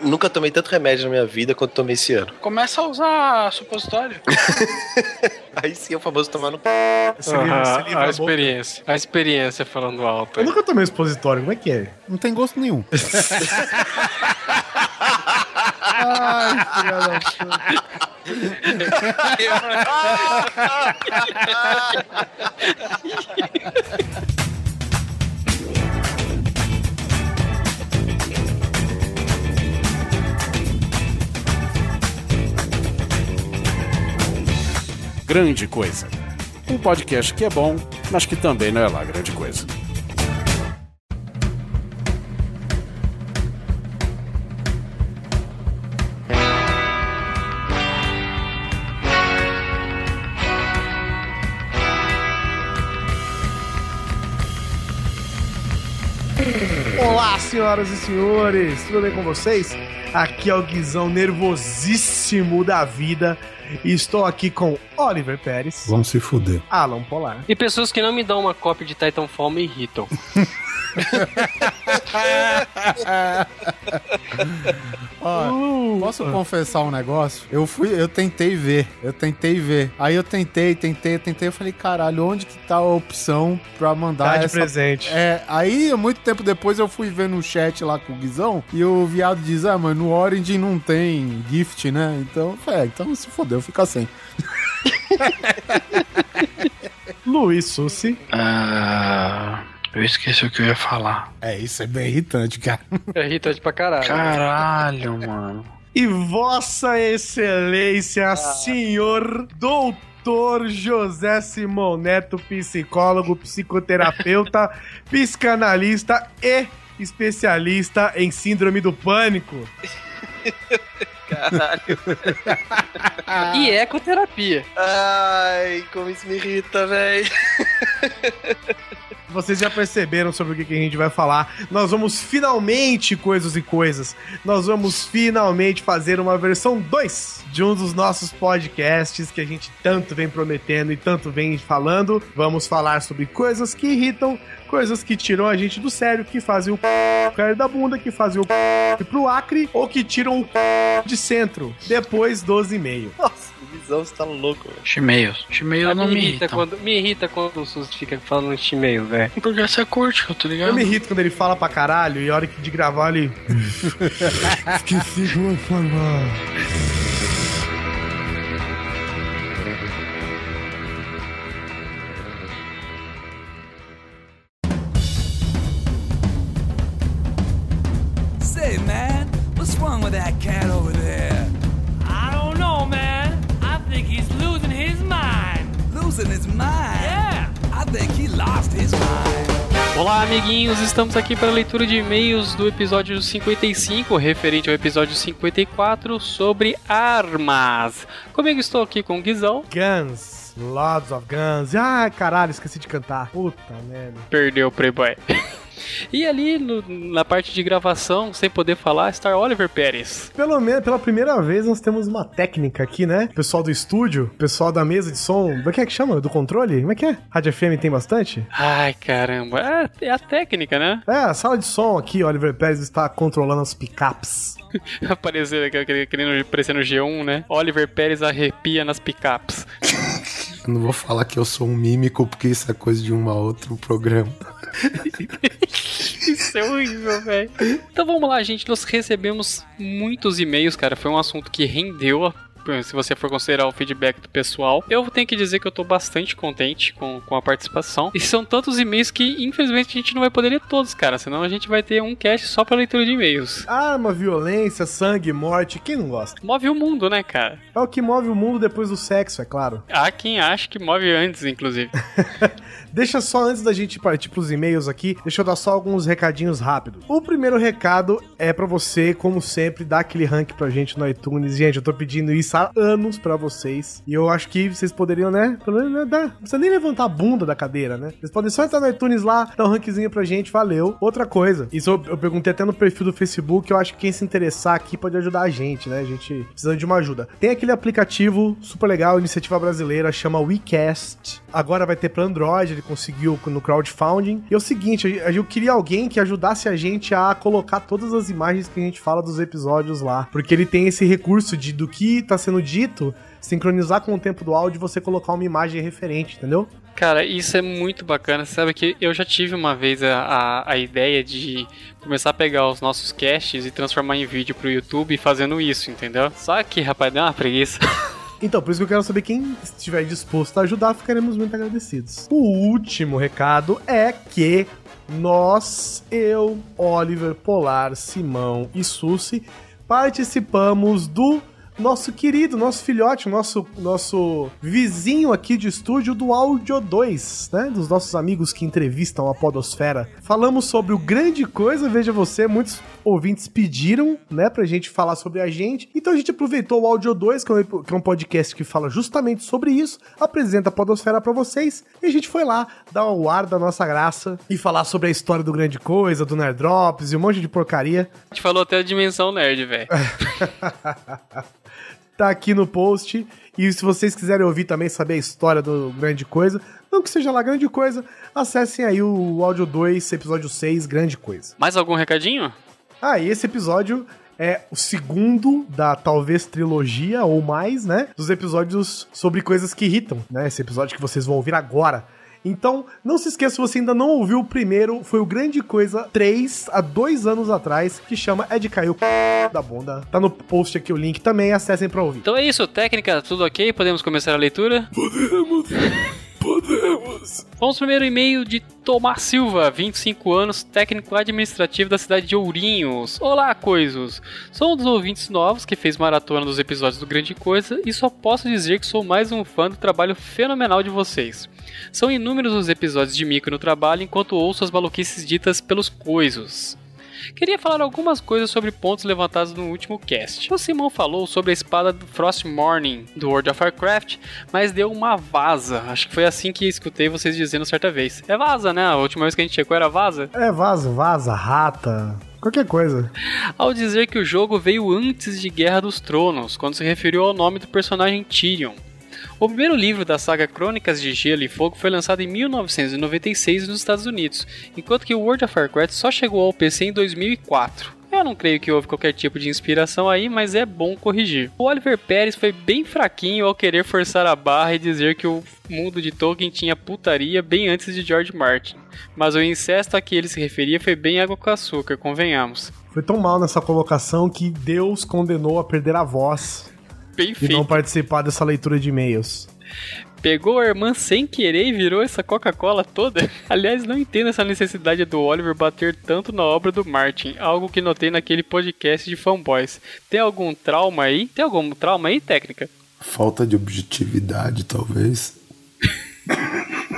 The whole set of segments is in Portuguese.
nunca tomei tanto remédio na minha vida quanto tomei esse ano. Começa a usar supositório. Aí sim é o famoso tomar no c... Esse livro- esse livro a é bom. experiência. A experiência falando alto. Eu nunca tomei expositório, como é que é? Não tem gosto nenhum. Ai, filha da puta. Grande Coisa. Um podcast que é bom, mas que também não é lá grande coisa. Olá, senhoras e senhores, tudo bem com vocês? Aqui é o Guizão nervosíssimo da vida e estou aqui com Oliver Pérez, Vamos se fuder. Alan Polar, E pessoas que não me dão uma cópia de Titanfall me irritam. Ó, posso confessar um negócio? Eu fui, eu tentei ver, eu tentei ver. Aí eu tentei, tentei, tentei, eu falei, caralho, onde que tá a opção pra mandar Dá de essa presente. É, aí, muito tempo depois, eu fui ver no chat lá com o Guizão e o viado diz: Ah, mas no Origin não tem gift, né? Então, é, então se fodeu, fica sem. Luiz Sussi, Ah, eu esqueci o que eu ia falar. É, isso é bem irritante, cara. É irritante pra caralho. Caralho, mano. e Vossa Excelência, senhor doutor José Simão Neto, psicólogo, psicoterapeuta, psicanalista e especialista em síndrome do pânico. Caralho. E ecoterapia. Ai, como isso me irrita, velho. Vocês já perceberam sobre o que a gente vai falar. Nós vamos finalmente, coisas e coisas, nós vamos finalmente fazer uma versão 2 de um dos nossos podcasts que a gente tanto vem prometendo e tanto vem falando. Vamos falar sobre coisas que irritam, coisas que tiram a gente do sério, que fazem o cair da bunda, que fazem o ir pro Acre ou que tiram o de centro depois dos e-mails. Nossa, visão você tá louco, velho. Chimeils. Chimeils não me, me irrita irritam. quando, me irrita quando o Sus fica falando de e-mail, velho. Porque você curte, eu tô ligado? Eu me irrito quando ele fala pra caralho e a hora que de gravar ele. Esqueci como falar. Say, man, what's wrong with that cat over there? Olá, amiguinhos, estamos aqui para a leitura de e-mails do episódio 55, referente ao episódio 54 sobre armas. Comigo estou aqui com o Guizão, Guns. Lots of Guns. Ah, caralho, esqueci de cantar. Puta merda. perdeu o Playboy. E ali no- na parte de gravação, sem poder falar, está Oliver Pérez. Pelo menos, pela primeira vez, nós temos uma técnica aqui, né? Pessoal do estúdio, pessoal da mesa de som. O que é que chama? Do controle? Como é que é? Rádio FM tem bastante? Ai, caramba, é, é a técnica, né? É, a sala de som aqui, Oliver Pérez está controlando as picapes. Apareceu aqui, aquele- querendo parecer no G1, né? Oliver Pérez arrepia nas picapes. Eu não vou falar que eu sou um mímico, porque isso é coisa de um a outro programa. Isso é horrível, velho. Então vamos lá, gente. Nós recebemos muitos e-mails, cara. Foi um assunto que rendeu. Se você for considerar o feedback do pessoal, eu tenho que dizer que eu tô bastante contente com, com a participação. E são tantos e-mails que, infelizmente, a gente não vai poder ler todos, cara. Senão a gente vai ter um cast só pra leitura de e-mails. Arma, violência, sangue, morte, quem não gosta? Move o mundo, né, cara? É o que move o mundo depois do sexo, é claro. Há quem acha que move antes, inclusive. Deixa só antes da gente partir pros e-mails aqui, deixa eu dar só alguns recadinhos rápidos. O primeiro recado é pra você, como sempre, dar aquele rank pra gente no iTunes. Gente, eu tô pedindo isso pensar anos pra vocês. E eu acho que vocês poderiam, né? Né, não precisa nem levantar a bunda da cadeira, né? Vocês podem só entrar no iTunes lá, dar um rankzinho pra gente, valeu. Outra coisa, isso eu, eu perguntei até no perfil do Facebook, eu acho que quem se interessar aqui pode ajudar a gente, né? A gente precisa de uma ajuda. Tem aquele aplicativo super legal, iniciativa brasileira, chama WeCast. Agora vai ter pra Android, ele conseguiu no crowdfunding. E é o seguinte, eu, queria alguém que ajudasse a gente a colocar todas as imagens que a gente fala dos episódios lá. Porque ele tem esse recurso de do que tá sendo dito, sincronizar com o tempo do áudio e você colocar uma imagem referente, entendeu? Cara, isso é muito bacana. Você sabe que eu já tive uma vez a, a, a, ideia de começar a pegar os nossos casts e transformar em vídeo pro YouTube fazendo isso, entendeu? Só que, rapaz, deu uma preguiça. Então, por isso que eu quero saber quem estiver disposto a ajudar, ficaremos muito agradecidos. O último recado é que nós, eu, Oliver, Polar, Simão e Susi, participamos do nosso querido, nosso filhote, nosso, nosso vizinho aqui de estúdio do Audio 2, né? Dos nossos amigos que entrevistam a Podosfera. Falamos sobre o grande coisa, veja você, muitos ouvintes pediram, né, pra gente falar sobre a gente. Então a gente aproveitou o Audio 2, que é um, que é um podcast que fala justamente sobre isso, apresenta a Podosfera para vocês, e a gente foi lá dar o ar da nossa graça e falar sobre a história do grande coisa, do Nerd Drops e um monte de porcaria. A gente falou até a dimensão nerd, velho. tá aqui no post. E se vocês quiserem ouvir também, saber a história do Grande Coisa, não que seja lá grande coisa, acessem aí o áudio 2, episódio 6, Grande Coisa. Mais algum recadinho? Ah, e esse episódio é o segundo da talvez trilogia ou mais, né? Dos episódios sobre coisas que irritam, né? Esse episódio que vocês vão ouvir agora. Então, não se esqueça, se você ainda não ouviu o primeiro, foi o Grande Coisa 3, há dois anos atrás, que chama É de Caiu da Bunda. Tá no post aqui o link também, acessem pra ouvir. Então é isso, técnica, tudo ok? Podemos começar a leitura? Podemos! Podemos! Vamos primeiro e-mail de Tomás Silva, 25 anos, técnico administrativo da cidade de Ourinhos. Olá, coisos! Sou um dos ouvintes novos que fez maratona dos episódios do Grande Coisa e só posso dizer que sou mais um fã do trabalho fenomenal de vocês. São inúmeros os episódios de Mico no trabalho enquanto ouço as maluquices ditas pelos coisos. Queria falar algumas coisas sobre pontos levantados no último cast. O Simão falou sobre a espada do Frost Morning do World of Warcraft, mas deu uma vaza. Acho que foi assim que escutei vocês dizendo certa vez. É vaza, né? A última vez que a gente checou era vaza. É vaza, vaza, rata. Qualquer coisa. Ao dizer que o jogo veio antes de Guerra dos Tronos, quando se referiu ao nome do personagem Tyrion. O primeiro livro da saga Crônicas de Gelo e Fogo foi lançado em 1996 nos Estados Unidos, enquanto que World of Warcraft só chegou ao PC em 2004. Eu não creio que houve qualquer tipo de inspiração aí, mas é bom corrigir. O Oliver Pérez foi bem fraquinho ao querer forçar a barra e dizer que o mundo de Tolkien tinha putaria bem antes de George Martin. Mas o incesto a que ele se referia foi bem água com açúcar, convenhamos. Foi tão mal nessa colocação que Deus condenou a perder a voz Bem e feito. não participar dessa leitura de e-mails. Pegou a irmã sem querer e virou essa Coca-Cola toda? Aliás, não entendo essa necessidade do Oliver bater tanto na obra do Martin, algo que notei naquele podcast de fanboys. Tem algum trauma aí? Tem algum trauma aí, técnica? Falta de objetividade, talvez.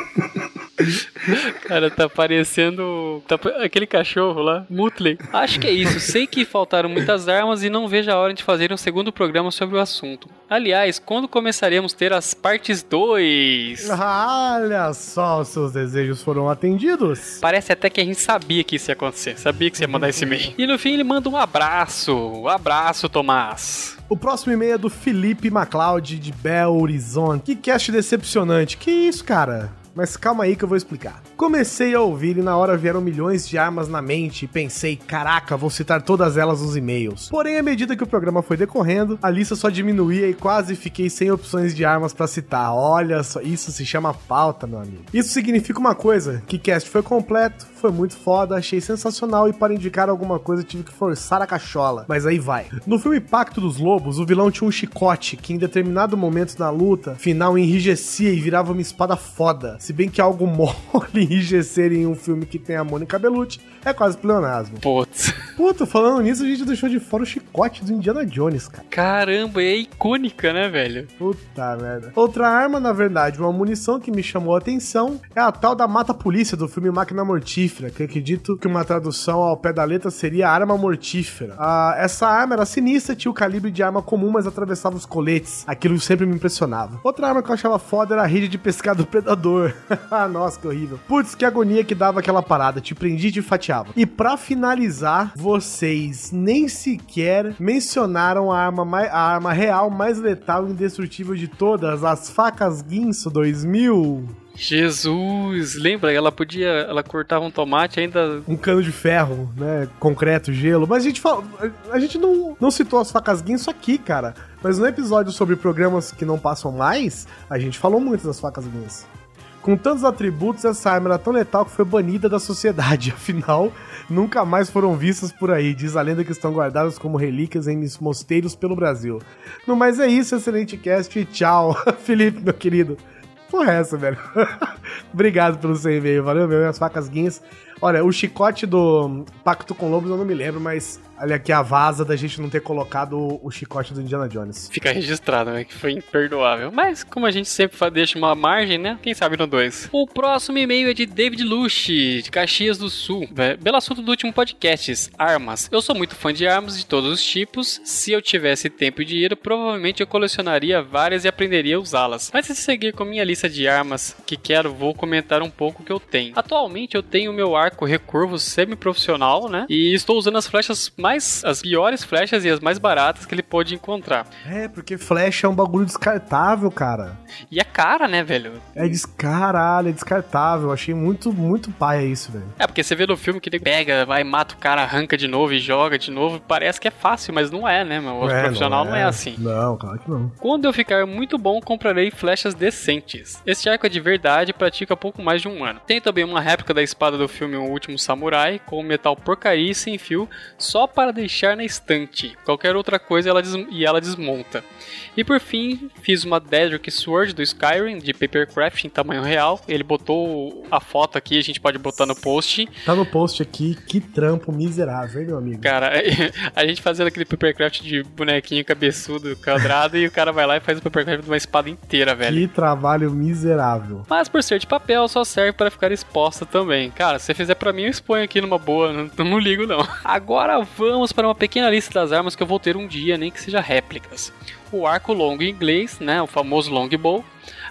Cara, tá parecendo tá aquele cachorro lá, Mutley. Acho que é isso. Sei que faltaram muitas armas e não vejo a hora de fazer um segundo programa sobre o assunto. Aliás, quando começaremos a ter as partes 2? Olha só, os seus desejos foram atendidos. Parece até que a gente sabia que isso ia acontecer. Sabia que você ia mandar esse e-mail. E no fim ele manda um abraço. Um abraço, Tomás. O próximo e-mail é do Felipe MacLeod de Belo Horizonte. Que cast decepcionante. Que isso, cara? Mas calma aí que eu vou explicar. Comecei a ouvir e na hora vieram milhões de armas na mente e pensei, caraca, vou citar todas elas nos e-mails. Porém, à medida que o programa foi decorrendo, a lista só diminuía e quase fiquei sem opções de armas pra citar. Olha só, isso se chama pauta, meu amigo. Isso significa uma coisa, que cast foi completo, foi muito foda, achei sensacional e para indicar alguma coisa tive que forçar a cachola. Mas aí vai. No filme Pacto dos Lobos, o vilão tinha um chicote que em determinado momento na luta final enrijecia e virava uma espada foda. Se bem que algo mole enrijecer em um filme que tem a Mônica Bellucci é quase pleonasmo. Putz. Puta, falando nisso, a gente deixou de fora o chicote do Indiana Jones, cara. Caramba, é icônica, né, velho? Puta merda. Outra arma, na verdade, uma munição que me chamou a atenção é a tal da mata-polícia do filme Máquina Mortífera, que acredito que uma tradução ao pé da letra seria arma mortífera. Ah, essa arma era sinistra, tinha o calibre de arma comum, mas atravessava os coletes. Aquilo sempre me impressionava. Outra arma que eu achava foda era a rede de pescar do predador. Ah, Nossa, que horrível. Putz, que agonia que dava aquela parada. Te prendia e te fatiava. E pra finalizar, vocês nem sequer mencionaram a arma, mai- a arma real mais letal e indestrutível de todas, as facas Guinso 2000. Jesus, lembra? Ela podia. Ela cortava um tomate ainda. Um cano de ferro, né? Concreto, gelo. Mas a gente fala. A gente não, não citou as facas Guinso aqui, cara. Mas no episódio sobre programas que não passam mais, a gente falou muito das facas Guinso. Com tantos atributos, essa arma era tão letal que foi banida da sociedade. Afinal, nunca mais foram vistas por aí. Diz a lenda que estão guardadas como relíquias em mosteiros pelo Brasil. No mais é isso, excelente cast e tchau. Felipe, meu querido. Porra é essa, velho? Obrigado pelo seu e-mail, valeu, meu. As facas guinhas. Olha, o chicote do Pacto com Lobos eu não me lembro, mas olha aqui a vaza da gente não ter colocado o, chicote do Indiana Jones. Fica registrado, né? Que foi imperdoável. Mas, como a gente sempre deixa uma margem, né? Quem sabe no 2. O próximo e-mail é de David Luche, de Caxias do Sul. Belo assunto do último podcast: armas. Eu sou muito fã de armas de todos os tipos. Se eu tivesse tempo e dinheiro, provavelmente eu colecionaria várias e aprenderia a usá-las. Mas se seguir com minha lista de armas que quero, vou comentar um pouco o que eu tenho. Atualmente eu tenho o meu arco recurvo semi-profissional, né? E estou usando as flechas mais. As piores flechas e as mais baratas que ele pôde encontrar. É, porque flecha é um bagulho descartável, cara. E a cara, né, velho? É descaralho, é descartável. Achei muito, muito paia isso, velho. É, porque você vê no filme que ele pega, vai, mata o cara, arranca de novo e joga de novo. Parece que é fácil, mas não é, né, meu? O É, profissional não é. assim. Não, claro que não. Quando eu ficar muito bom, comprarei flechas decentes. Este arco é de verdade e pratica pouco mais de um ano. Tem também uma réplica da espada do filme O Último Samurai, com metal porcaria e sem fio, só para deixar na estante. Qualquer outra coisa ela e ela desmonta. E por fim, fiz uma Daedric Sword do Skyrim, de Papercraft em tamanho real. Ele botou a foto aqui, a gente pode botar no post. Tá no post aqui, que trampo miserável, hein, meu amigo? Cara, a gente fazendo aquele papercraft de bonequinho cabeçudo, quadrado, e o cara vai lá e faz o papercraft de uma espada inteira, velho. Que trabalho miserável. Mas por ser de papel, só serve para ficar exposta também. Cara, se você fizer pra mim, eu exponho aqui numa boa, não, não ligo não. Agora vamos para uma pequena lista das armas que eu vou ter um dia, nem que seja réplicas. O arco longo inglês, né, o famoso longbow.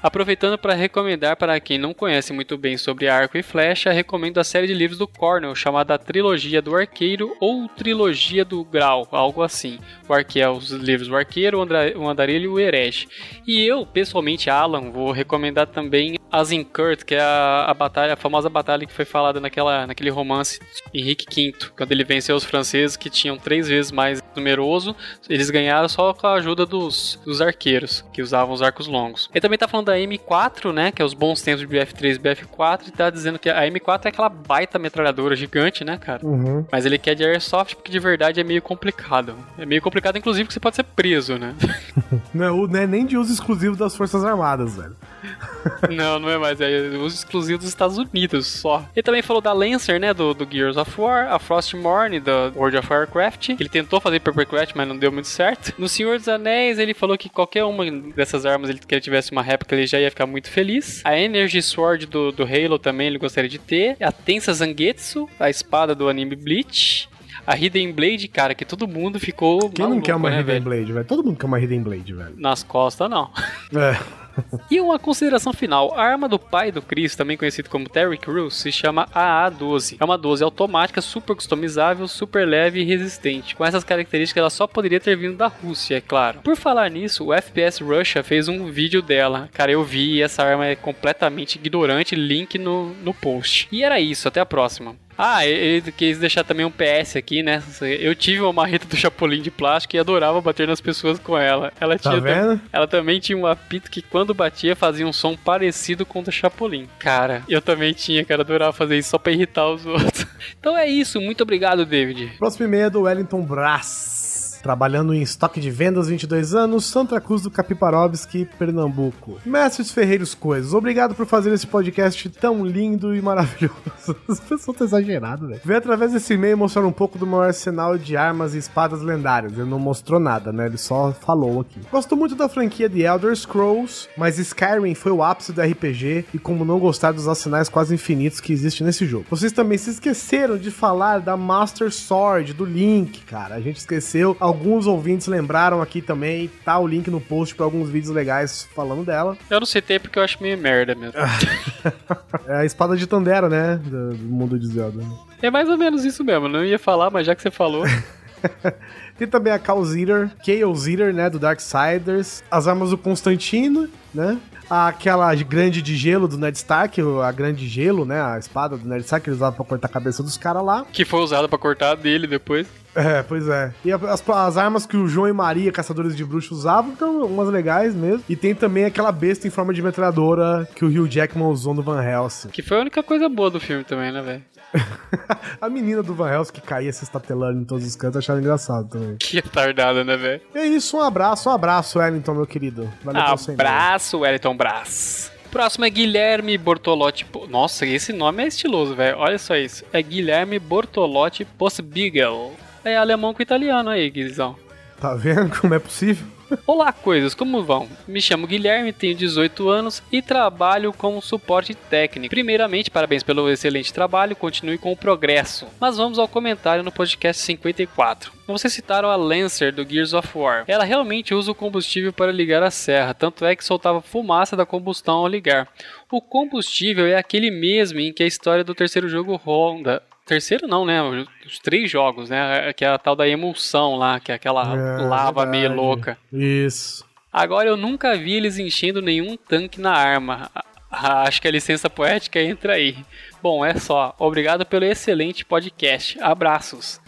Aproveitando para recomendar para quem não conhece muito bem sobre arco e flecha, recomendo a série de livros do Cornell chamada Trilogia do Arqueiro ou Trilogia do Grau, algo assim. O arque é os livros O Arqueiro, o Andarilho e o Herege. E eu, pessoalmente, Alan, vou recomendar também Azincourt, que é a, a batalha, a famosa batalha que foi falada naquela, naquele romance Henrique V, quando ele venceu os franceses que tinham três vezes mais numeroso, eles ganharam só com a ajuda dos, dos arqueiros, que usavam os arcos longos. Ele também tá falando da M4, né, que é os bons tempos de BF3 e BF4, e tá dizendo que a M4 é aquela baita metralhadora gigante, né, cara? Uhum. Mas ele quer de Airsoft porque de verdade é meio complicado. É meio complicado, inclusive, porque você pode ser preso, né? Não é, não é nem de uso exclusivo das Forças Armadas, velho. Não, não é mais. É uso exclusivo dos Estados Unidos só. Ele também falou da Lancer, né? Do, do Gears of War, a Frostmourne, do World of Warcraft. Ele tentou fazer Papercraft, mas não deu muito certo. No Senhor dos Anéis, ele falou que qualquer uma dessas armas ele, que ele tivesse uma réplica, ele já ia ficar muito feliz. A Energy Sword do, do Halo também ele gostaria de ter. A Tensa Zangetsu, a espada do anime Bleach. A Hidden Blade, cara, que todo mundo ficou. Quem não maluco, quer uma né, Hidden velho? Blade, velho? Todo mundo quer uma Hidden Blade, velho. Nas costas, não. É. E uma consideração final: a arma do pai do Chris, também conhecido como Terry Crews, se chama AA-12. É uma 12 automática, super customizável, super leve e resistente. Com essas características, ela só poderia ter vindo da Rússia, é claro. Por falar nisso, o FPS Russia fez um vídeo dela. Cara, eu vi e essa arma é completamente ignorante. Link no, no post. E era isso, até a próxima. Ah, ele quis deixar também um PS aqui, né? Eu tive uma marreta do Chapolin de plástico e adorava bater nas pessoas com ela. Ela Tá tinha vendo? ela também tinha um apito que quando batia fazia um som parecido com o do Chapolin. Cara, eu também tinha, cara, adorava fazer isso só pra irritar os outros. Então é isso, muito obrigado, David. Próximo e-mail é do Wellington Brás. Trabalhando em estoque de vendas 22 anos, Santa Cruz do Capiparovski, Pernambuco. Mestres Ferreiros Coisas, obrigado por fazer esse podcast tão lindo e maravilhoso. As pessoas estão exageradas, velho. Vem através desse e-mail mostrar um pouco do meu arsenal de armas e espadas lendárias. Ele não mostrou nada, né? Ele só falou aqui. Gosto muito da franquia de Elder Scrolls, mas Skyrim foi o ápice do RPG e como não gostar dos arsenais quase infinitos que existem nesse jogo. Vocês também se esqueceram de falar da Master Sword, do Link, cara. A gente esqueceu. Alguns ouvintes lembraram aqui também. Tá o link no post para alguns vídeos legais falando dela. Eu não citei porque eu acho meio merda mesmo. É a espada de Tandera, né? Do, do mundo de Zelda. É mais ou menos isso mesmo. Não ia falar, mas já que você falou. Tem também a Chaos Eater, Chaos Eater, né, do Darksiders, as armas do Constantino, né? Aquela grande de gelo do Ned Stark, a grande gelo, né, a espada do Ned Stark que ele usava pra cortar a cabeça dos caras lá. que foi usado pra cortar dele depois. É, pois é. E as, as armas que o João e Maria, caçadores de bruxos, usavam, então umas legais mesmo. E tem também aquela besta em forma de metralhadora que o Hugh Jackman usou no Van Helsing. Que foi a única coisa boa do filme também, né, velho? a menina do Van Helsing que caía se estatelando em todos os cantos, acharam engraçado também. Que retardada, né, velho? É isso, um abraço, um abraço, Wellington, meu querido. Valeu. Abraço, Wellington Brás. Próximo é Guilherme Bortolotti. Nossa, esse nome é estiloso, velho. Olha só isso. É Guilherme Bortolotti Postbigel. É alemão com italiano aí, Guizão. Tá vendo como é possível? Olá, coisas, como vão? Me chamo Guilherme, tenho 18 anos e trabalho como suporte técnico. Primeiramente, parabéns pelo excelente trabalho, continue com o progresso. Mas vamos ao comentário no podcast 54. Vocês citaram a Lancer do Gears of War. Ela realmente usa o combustível para ligar a serra, tanto é que soltava fumaça da combustão ao ligar. O combustível é aquele mesmo em que a história do terceiro jogo ronda. Terceiro não, né? Os três jogos, né? Que é a tal da emulsão lá, que é aquela É, lava meio verdade. louca. Isso. Agora eu nunca vi eles enchendo nenhum tanque na arma. Acho que a licença poética entra aí. Bom, é só. Obrigado pelo excelente podcast. Abraços.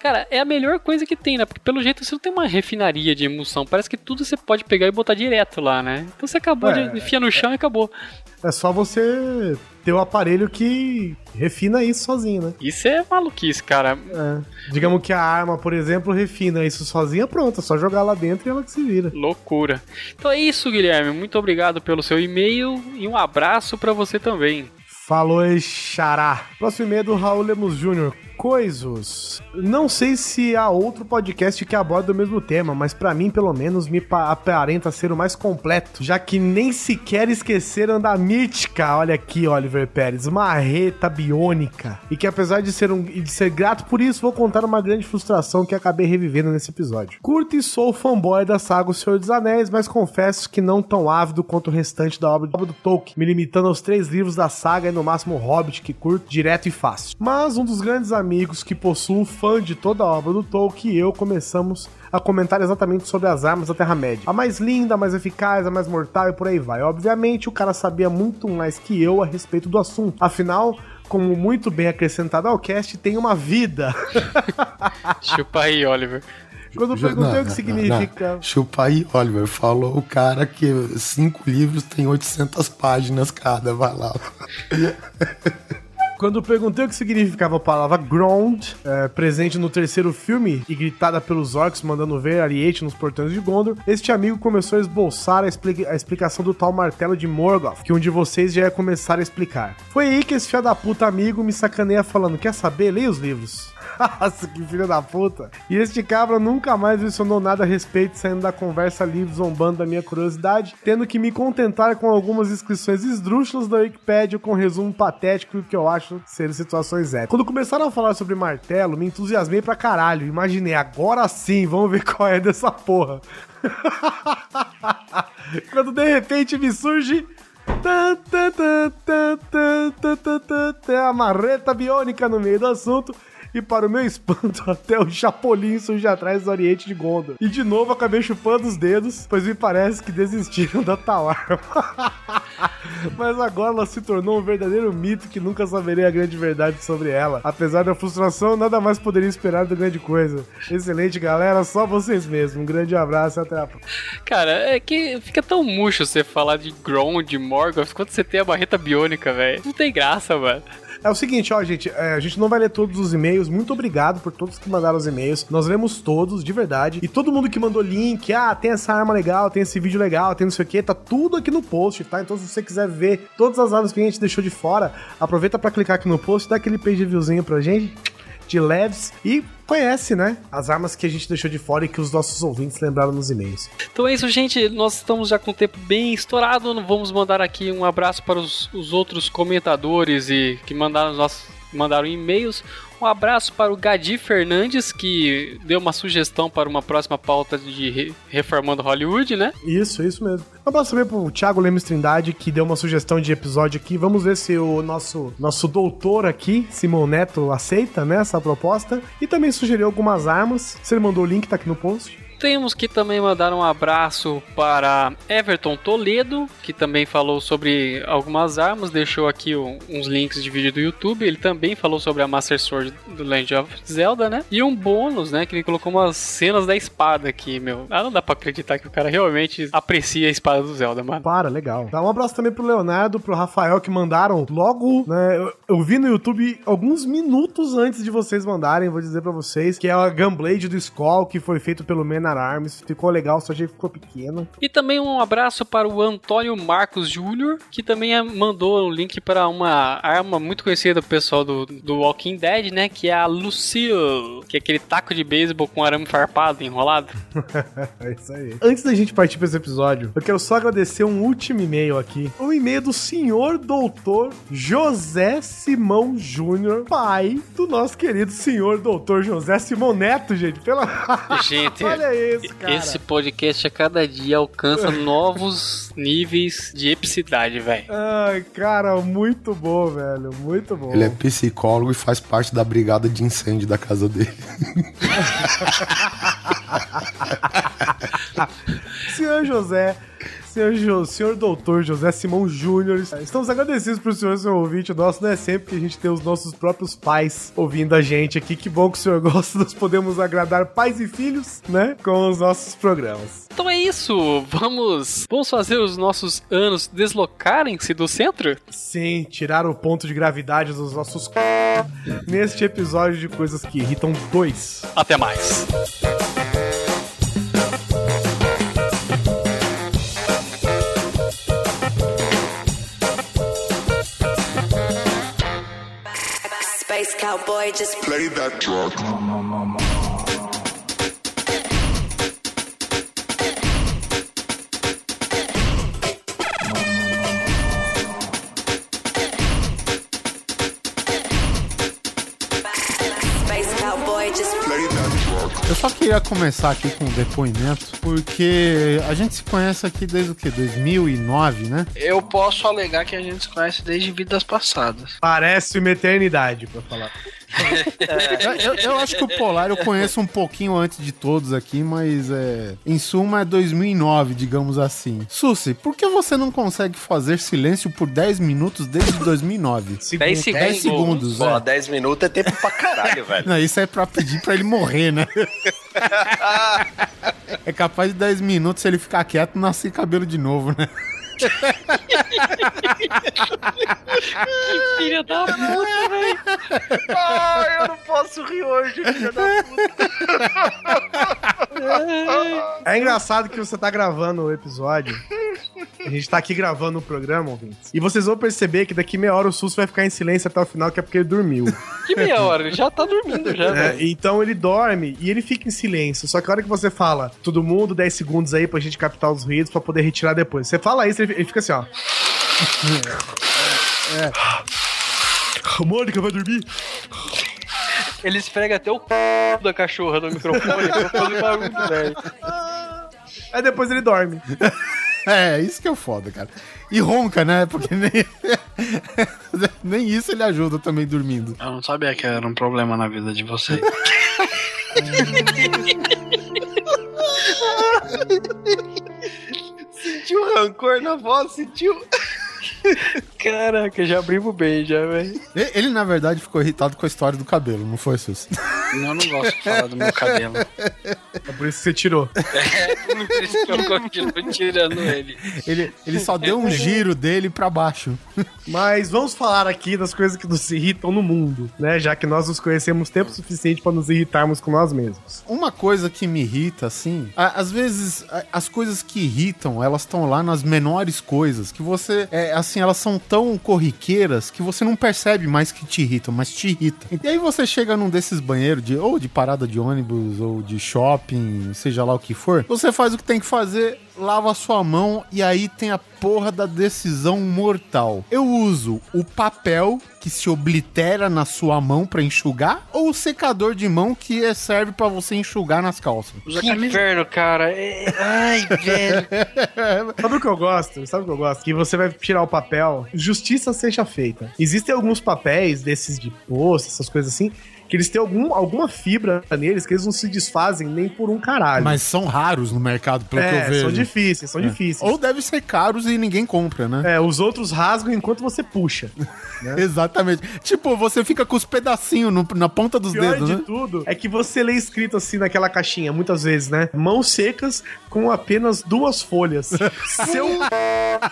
Cara, é a melhor coisa que tem, né? Porque pelo jeito você não tem uma refinaria de emulsão. Parece que tudo você pode pegar e botar direto lá, né? Então você acabou É, de enfiar no chão e acabou. É só você ter o aparelho que refina isso sozinho, né? Isso é maluquice, cara. É. Digamos que a arma, por exemplo, refina isso sozinha, pronto. É só jogar lá dentro e ela que se vira. Loucura. Então é isso, Guilherme. Muito obrigado pelo seu e-mail e um abraço pra você também. Falou, Xará. Próximo e-mail é do Raul Lemos Jr. Coisos. Não sei se há outro podcast que aborda o mesmo tema, mas pra mim, pelo menos, me pa- aparenta ser o mais completo, já que nem sequer esqueceram da mítica, olha aqui, Oliver Pérez, marreta biônica. E que apesar de ser, um, de ser grato por isso, vou contar uma grande frustração que acabei revivendo nesse episódio. Curto e sou fanboy da saga O Senhor dos Anéis, mas confesso que não tão ávido quanto o restante da obra do Tolkien, me limitando aos três livros da saga e no máximo o Hobbit, que curto direto e fácil. Mas um dos grandes amigos que possuo fã de toda a obra do Tolkien e eu começamos a comentar exatamente sobre as armas da Terra-média. A mais linda, a mais eficaz, a mais mortal e por aí vai. Obviamente, o cara sabia muito mais que eu a respeito do assunto. Afinal, como muito bem acrescentado ao cast, tem uma vida. Chupa aí, Oliver. Quando eu perguntei não, o que não, significa. não. Chupa aí, Oliver. Falou o cara que cinco livros tem 800 páginas cada. Vai lá. Quando perguntei o que significava a palavra Ground, é, presente no terceiro filme e gritada pelos orcs mandando ver Ariete nos portões de Gondor, este amigo começou a esboçar a, a explicação do tal martelo de Morgoth, que um de vocês já ia começar a explicar. Foi aí que esse filho da puta amigo me sacaneia falando: Quer saber? Leia os livros. Nossa, que filho da puta. E este cabra nunca mais mencionou nada a respeito, saindo da conversa livre, zombando da minha curiosidade, tendo que me contentar com algumas inscrições esdrúxulas da Wikipedia com resumo patético que eu acho ser situações épicas. Quando começaram a falar sobre martelo, me entusiasmei pra caralho. Imaginei, agora sim, vamos ver qual é dessa porra. Quando de repente me surge a marreta biônica no meio do assunto e para o meu espanto, até o Chapolin surge atrás do Oriente de Gondor. E de novo acabei chupando os dedos, pois me parece que desistiram da tal arma. Mas agora ela se tornou um verdadeiro mito que nunca saberei a grande verdade sobre ela. Apesar da frustração, nada mais poderia esperar da grande coisa. Excelente, galera. Só vocês mesmos. Um grande abraço e até a próxima. Cara, é que fica tão murcho você falar de Gron, de Morgoth, quando você tem a barreta biônica, velho. Não tem graça, mano. É o seguinte, ó, gente, é, a gente não vai ler todos os e-mails. Muito obrigado por todos que mandaram os e-mails. Nós lemos todos, de verdade. E todo mundo que mandou link, ah, tem essa arma legal, tem esse vídeo legal, tem não sei o que, tá tudo aqui no post, tá? Então se você quiser ver todas as armas que a gente deixou de fora, aproveita pra clicar aqui no post, dá aquele page viewzinho pra gente de leves e conhece, né? As armas que a gente deixou de fora e que os nossos ouvintes lembraram nos e-mails. Então é isso, gente. Nós estamos já com o tempo bem estourado. Vamos mandar aqui um abraço para os, os outros comentadores e que mandaram os nossos mandaram e-mails. Um abraço para o Gadi Fernandes, que deu uma sugestão para uma próxima pauta de Re- Reformando Hollywood, né? Isso, isso mesmo. Um abraço também pro Thiago Lemos Trindade, que deu uma sugestão de episódio aqui. Vamos ver se o nosso, nosso doutor aqui, Simão Neto, aceita, né, essa proposta. E também sugeriu algumas armas. Ele mandou o link, tá aqui no post. Temos que também mandar um abraço para Everton Toledo, que também falou sobre algumas armas, deixou aqui uns links de vídeo do YouTube. Ele também falou sobre a Master Sword do Legend of Zelda, né? E um bônus, né? Que ele colocou umas cenas da espada aqui, meu. Ah, não dá pra acreditar que o cara realmente aprecia a espada do Zelda, mano. Para, legal. Dá um abraço também pro Leonardo, pro Rafael, que mandaram logo, né? Eu, eu vi no YouTube alguns minutos antes de vocês mandarem, vou dizer pra vocês, que é a Gunblade do Skull, que foi feito pelo Menar Arms. Ficou legal, só que ficou pequeno. E também um abraço para o Antônio Marcos Júnior, que também eh, mandou um link para uma arma muito conhecida do pessoal do, do Walking Dead, né? Que é a Lucille, que é aquele taco de beisebol com arame farpado, enrolado. É isso aí. Antes da gente partir pra esse episódio, eu quero só agradecer um último e-mail aqui. Um e-mail do senhor doutor José Simão Júnior, pai do nosso querido senhor doutor José Simão Neto, gente. Pela... Gente, Olha isso, cara. esse podcast a cada dia alcança novos níveis de epicidade, velho. Ai, cara, muito bom, velho. Muito bom. Ele é psicólogo e faz parte da brigada de incêndio da casa dele. Senhor José, senhor, senhor doutor José Simão Júnior, estamos agradecidos por senhor ser ouvinte nosso. Não é sempre que a gente tem os nossos próprios pais ouvindo a gente aqui. Que bom que o senhor gosta. Nós podemos agradar pais e filhos, né? Com os nossos programas. Então é isso, vamos, vamos fazer os nossos anos deslocarem-se do centro? Sim, tirar o ponto de gravidade dos nossos c... neste episódio de coisas que irritam dois. Até mais. Cowboy just Play that drug. Eu só queria começar aqui com um depoimento, porque a gente se conhece aqui desde o quê? 2009, né? Eu posso alegar que a gente se conhece desde vidas passadas. Parece uma eternidade, pra falar. Eu, eu- acho que o Polar eu conheço um pouquinho antes de todos aqui, mas é, em suma é 2009, digamos assim. Susi, por que você não consegue fazer silêncio por 10 minutos desde 2009? 10 segundos. 10 segundos, Pô, é. 10 minutos é tempo pra caralho, velho. Não, isso é pra pedir pra ele morrer, né? É capaz de 10 minutos, se ele ficar quieto, nascer cabelo de novo, né? Filha da puta, velho. Ai, eu não posso rir hoje, filha da É engraçado que você tá gravando o episódio. A gente tá aqui gravando o programa, ouvintes. E vocês vão perceber que daqui meia hora o Sus vai ficar em silêncio até o final, que é porque ele dormiu. Que meia hora, ele já tá dormindo já, É, então ele dorme e ele fica em silêncio. Só que a hora que você fala, todo mundo, 10 segundos aí pra gente captar os ruídos pra poder retirar depois. Você fala isso, ele fica assim, ó. É. é. Mônica vai dormir? Ele esfrega até o c... da cachorra no microfone pra fazer barulho, velho. Aí depois ele dorme. É, isso que é o foda, cara. E ronca, né? Porque nem, nem isso ele ajuda também dormindo. Eu não sabia que era um problema na vida de vocês. Sentiu rancor na voz, sentiu. Caraca, já abrimos bem, já, velho. E- Ele, na verdade, ficou irritado com a história do cabelo, não foi, Sus? Eu não gosto de falar do meu cabelo. É por isso que você tirou. Por isso que eu continuo tirando ele. Ele, ele só deu um giro dele pra baixo. Mas vamos falar aqui das coisas que nos irritam no mundo, né? Já que nós nos conhecemos tempo suficiente pra nos irritarmos com nós mesmos. Uma coisa que me irrita, assim, a- às vezes a- as coisas que irritam, elas estão lá nas menores coisas, que você, é, assim, elas são tão corriqueiras que você não percebe mais que te irritam, mas te irritam. E aí você chega num desses banheiros, de, ou de parada de ônibus, ou de shopping, seja lá o que for, você faz o que tem que fazer, lava a sua mão e aí tem a porra da decisão mortal. Eu uso o papel que se oblitera na sua mão pra enxugar ou o secador de mão que é- serve pra você enxugar nas calças? Usa Que camisa. inferno, cara. É- Ai, velho. Sabe o que eu gosto? Sabe o que eu gosto? Que você vai tirar o papel, justiça seja feita. Existem alguns papéis desses de posto, essas coisas assim, que eles têm algum, alguma fibra neles que eles não se desfazem nem por um caralho. Mas são raros no mercado, pelo que eu é, vejo. são difíceis, são É. difíceis. Ou devem ser caros e ninguém compra, né? É, os outros rasgam enquanto você puxa. Exatamente. Tipo, você fica com os pedacinhos no- na ponta dos O pior dedos, de né? tudo é que você lê escrito assim naquela caixinha, muitas vezes, né? Mãos secas com apenas duas folhas. Seu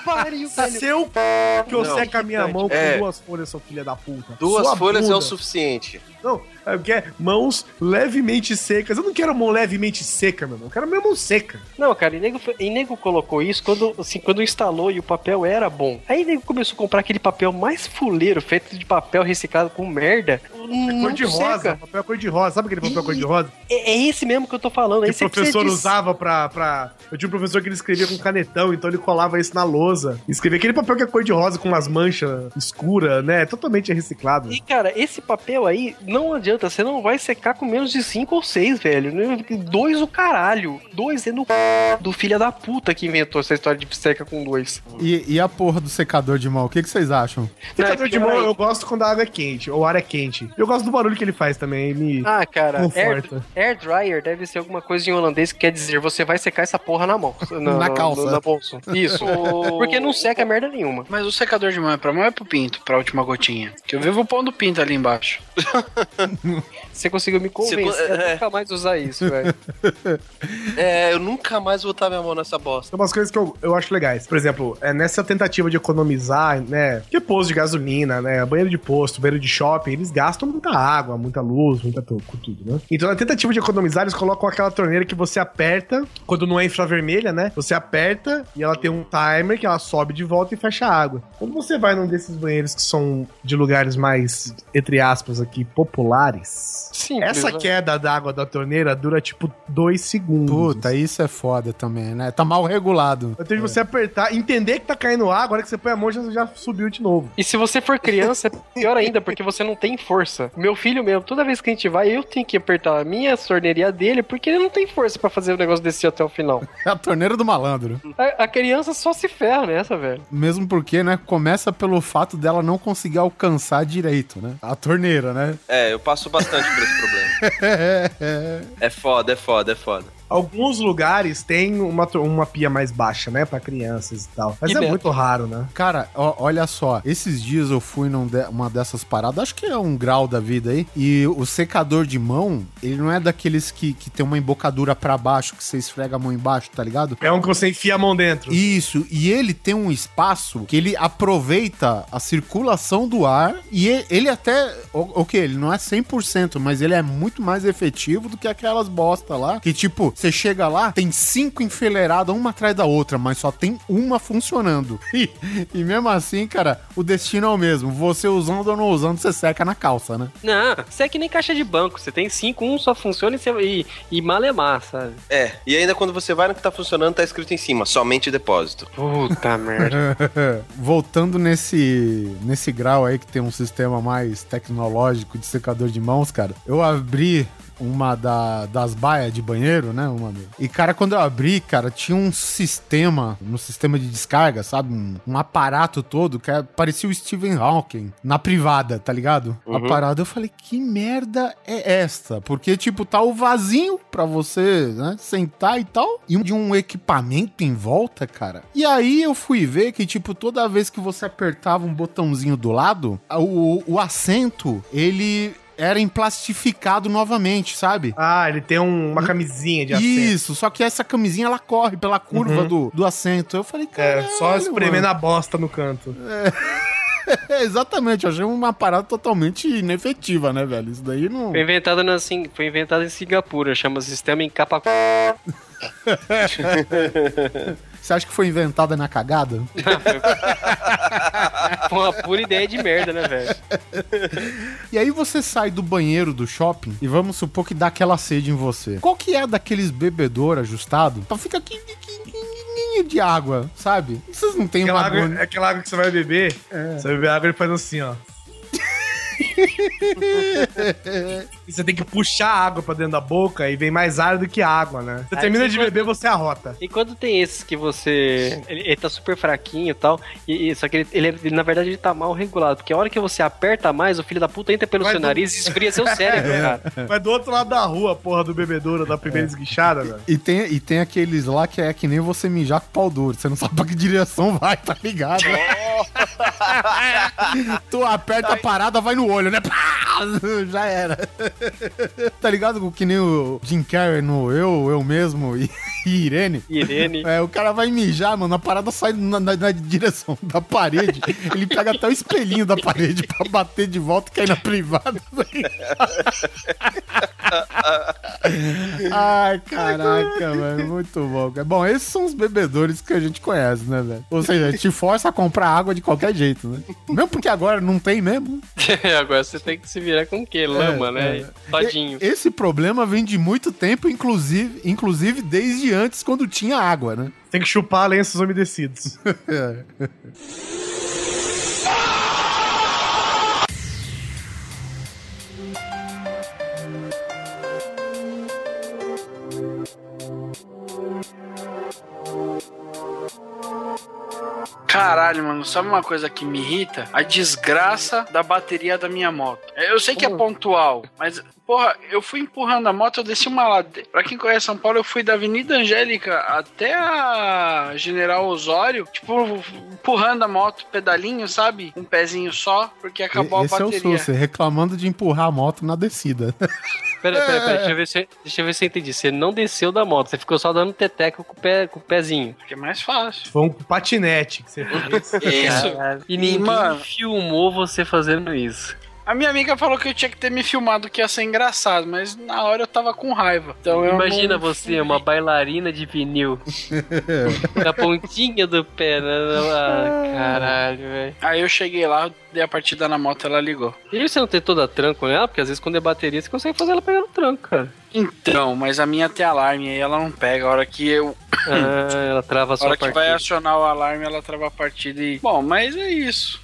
Pariu. Seu que eu seca a minha mão com É. duas folhas, seu filho da puta. Duas Sua folhas é bunda. o suficiente. Não, é porque é mãos levemente secas. Eu não quero mão levemente seca, meu irmão. Eu quero minha mão seca. Não, cara, e nego, e nego colocou isso quando, assim, quando instalou e o papel era bom. Aí nego começou a comprar aquele papel mais fuleiro, feito de papel reciclado com merda. É cor de rosa. Papel cor de rosa. Sabe aquele papel cor de rosa? É, é esse mesmo que eu tô falando. Que o professor usava pra, pra. Eu tinha um professor que ele escrevia com canetão, então ele colava isso na lousa. Escrevia aquele papel que é cor de rosa com umas manchas escuras, né? Totalmente reciclado. E, cara, esse papel aí, não adianta, você não vai secar com menos de 5 ou 6, velho. Dois o caralho. Dois é no c... do filho da puta que inventou essa história de seca com dois. E, e a porra do secador de mão, o que, que vocês acham? Secador de mão aí. eu gosto quando a água é quente, ou a ar é quente. Eu gosto do barulho que ele faz também, me Ah, cara, air, conforta. air dryer deve ser alguma coisa em holandês que quer dizer você vai secar essa porra na mão. Na calça. na bolsa. Isso. Porque não seca merda nenhuma. Mas o secador de mão é pra mão ou é pro pinto, pra última gotinha? Que eu vivo o pão do pinto ali embaixo. Você conseguiu me convencer Você- a é. nunca mais usar isso, velho. É, eu nunca mais vou botar minha mão nessa bosta. Tem umas coisas que eu, eu acho legais. Por exemplo, é, nessa tentativa de economizar, né? Que posto de gasolina, né? Banheiro de posto, banheiro de shopping, eles gastam muita água, muita luz, muita tu- com tudo, né? Então, na tentativa de economizar, eles colocam aquela torneira que você aperta, quando não é infravermelha, né? Você aperta e ela tem um timer que ela sobe de volta e fecha a água. Quando você vai num desses banheiros que são de lugares mais, entre aspas, aqui, populares. Simples, Essa né? queda d'água da torneira dura tipo dois segundos. Puta, isso é foda também, né? Tá mal regulado. Eu tenho de você apertar, entender que tá caindo água, a hora que você põe a mão já, já subiu de novo. E se você for criança, é pior ainda, porque você não tem força. Meu filho mesmo, toda vez que a gente vai, eu tenho que apertar a minha torneirinha dele, porque ele não tem força pra fazer o negócio descer até o final. É a torneira do malandro. A, a criança só se ferra nessa, velho. Mesmo porque, né, começa pelo fato dela não conseguir alcançar direito, né? A torneira, né? É, eu passo bastante por esse problema. É foda, é foda, é foda. Alguns lugares tem uma, uma pia mais baixa, né, pra crianças e tal. Mas E é Beto? muito raro, né? Cara, ó, olha só, esses dias eu fui numa uma dessas paradas, acho que é um grau da vida aí, e o secador de mão, ele não é daqueles que, que tem uma embocadura pra baixo, que você esfrega a mão embaixo, tá ligado? É um que você enfia a mão dentro. Isso, e ele tem um espaço que ele aproveita a circulação do ar e e- ele até, o- ok, ele não é 100%, mas ele é muito mais efetivo do que aquelas bosta lá, que tipo, você chega lá, tem cinco enfileiradas uma atrás da outra, mas só tem uma funcionando. E, e mesmo assim, cara, o destino é o mesmo, você usando ou não usando, você seca na calça, né? Não, você é que nem caixa de banco. Você tem cinco, um só funciona e, você, e, e malemar, sabe? É, e ainda quando você vai no que tá funcionando, tá escrito em cima, somente depósito. Puta merda. Voltando nesse, nesse grau aí que tem um sistema mais tecnológico de secador de mãos, cara, eu abri uma da, das baias de banheiro, né? Uma E, cara, quando eu abri, cara, tinha um sistema, no sistema de descarga, sabe? Um, um aparato todo que é- parecia o Stephen Hawking na privada, tá ligado? A parada, eu falei, que merda é esta? Porque, tipo, tá o vasinho pra você, né, sentar e tal, e um- de um equipamento em volta, cara. E aí eu fui ver que, tipo, toda vez que você apertava um botãozinho do lado, o, o assento, ele era emplastificado novamente, sabe? Ah, ele tem um- uma camisinha de assento. Isso, só que essa camisinha ela corre pela curva Uhum. do, do assento. Eu falei, É, cara. só espremendo a bosta no canto. É, exatamente, eu achei uma parada totalmente inefetiva, né, velho? Isso daí não. Foi inventado, na, foi inventado em Singapura, chama sistema em capa. Você acha que foi inventada na cagada? Foi uma pura ideia de merda, né, velho? E aí você sai do banheiro do shopping e vamos supor que dá aquela sede em você. Qual que é daqueles bebedor ajustado? Pra ficar aqui de água, sabe? Vocês não tem uma água, agonia. aquela água que você vai beber, você vai beber água e faz assim, ó. e você tem que puxar a água pra dentro da boca e vem mais ar do que água, né? Você Aí termina de quando- beber, você arrota. E quando tem esses que você. Ele, ele tá super fraquinho e tal. E, e- só que ele, ele, ele, na verdade, ele tá mal regulado. Porque a hora que você aperta mais, o filho da puta entra pelo Vai seu do- nariz e esfria seu cérebro, cara. Vai do outro lado da rua, porra, do bebedouro, da primeira esguichada, velho. E tem, e tem aqueles lá que é que nem você mijar com pau duro. Você não sabe pra que direção vai, tá ligado? tu aperta a parada, vai no olho, né? Pá! Já era. tá ligado? Que nem o Jim Carrey no Eu, Eu Mesmo e, e Irene. Irene. É, o cara vai mijar, mano, a parada sai na, na- na direção da parede. Ele pega até o espelhinho da parede pra bater de volta e cair na privada. Ai, caraca, velho. Muito bom. cara. Bom, esses são os bebedores que a gente conhece, né, velho? Ou seja, te força a comprar água de qualquer jeito, né? Mesmo porque agora não tem mesmo. Agora você tem que se virar com o quê? Lama, É, né? é. Todinho. E- Esse problema vem de muito tempo, inclusive, inclusive desde antes, quando tinha água, né? Tem que chupar lenços umedecidos. É. Caralho, mano, sabe uma coisa que me irrita? A desgraça da bateria da minha moto. Eu sei que é pontual, mas, porra, eu fui empurrando a moto, eu desci uma ladeira. Pra quem conhece São Paulo, eu fui da Avenida Angélica até a General Osório, tipo, empurrando a moto, pedalinho, sabe? Um pezinho só, porque acabou Esse a é o bateria. Susse, reclamando de empurrar a moto na descida. Pera, pera, pera, deixa eu, ver se, deixa eu ver se eu entendi. Você não desceu da moto, você ficou só dando teteco com o, pé, com o pezinho. Porque é mais fácil. Foi um patinete que você fez. Isso. E ninguém mano- filmou você fazendo isso. A minha amiga falou que eu tinha que ter me filmado, que ia ser engraçado, mas na hora eu tava com raiva. Então eu Imagina não- você, uma bailarina de vinil. na pontinha do pé, né? Ah, caralho, velho. Aí eu cheguei lá, dei a partida na moto, ela ligou. E você não tem toda tranco nela? Porque às vezes quando é bateria você consegue fazer ela pegar no tranco, cara. Então, mas a minha tem alarme, aí ela não pega. A hora que eu. Ah, ela trava a A sua hora que vai partida. acionar o alarme, ela trava a partida e. Bom, mas é isso.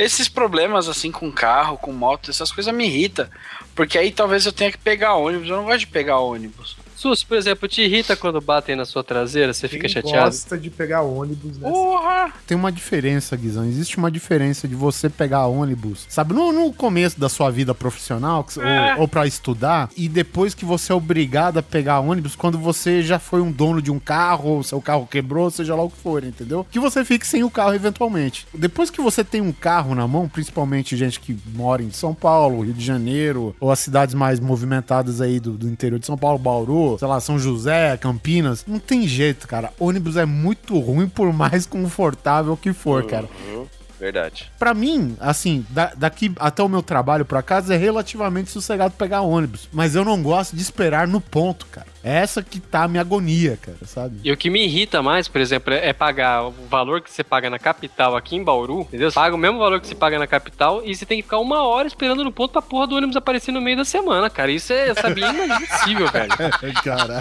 Esses problemas assim com carro, com moto, essas coisas me irritam. Porque aí talvez eu tenha que pegar ônibus. Eu não gosto de pegar ônibus. Sus, por exemplo, te irrita quando batem na sua traseira? Você fica Quem chateado? gosta de pegar ônibus nessa. Porra! Tem uma diferença, Guizão. Existe uma diferença de você pegar ônibus, sabe, no, no começo da sua vida profissional, É. ou, ou para estudar, e depois que você é obrigado a pegar ônibus quando você já foi um dono de um carro, ou seu carro quebrou, seja lá o que for, entendeu? Que você fique sem o carro eventualmente. Depois que você tem um carro na mão, principalmente gente que mora em São Paulo, Rio de Janeiro, ou as cidades mais movimentadas aí do, do interior de São Paulo, Bauru, sei lá, São José, Campinas, não tem jeito, cara. Ônibus é muito ruim, por mais confortável que for, cara. Uhum, verdade. Pra mim, assim, da- daqui até o meu trabalho pra casa é relativamente sossegado pegar ônibus. Mas eu não gosto de esperar no ponto, cara. É essa que tá a minha agonia, cara, sabe? E o que me irrita mais, por exemplo, é pagar o valor que você paga na capital aqui em Bauru, entendeu? Você paga o mesmo valor que você paga na capital e você tem que ficar uma hora esperando no ponto pra porra do ônibus aparecer no meio da semana, cara. Isso é, sabe, inadmissível, velho. Caralho.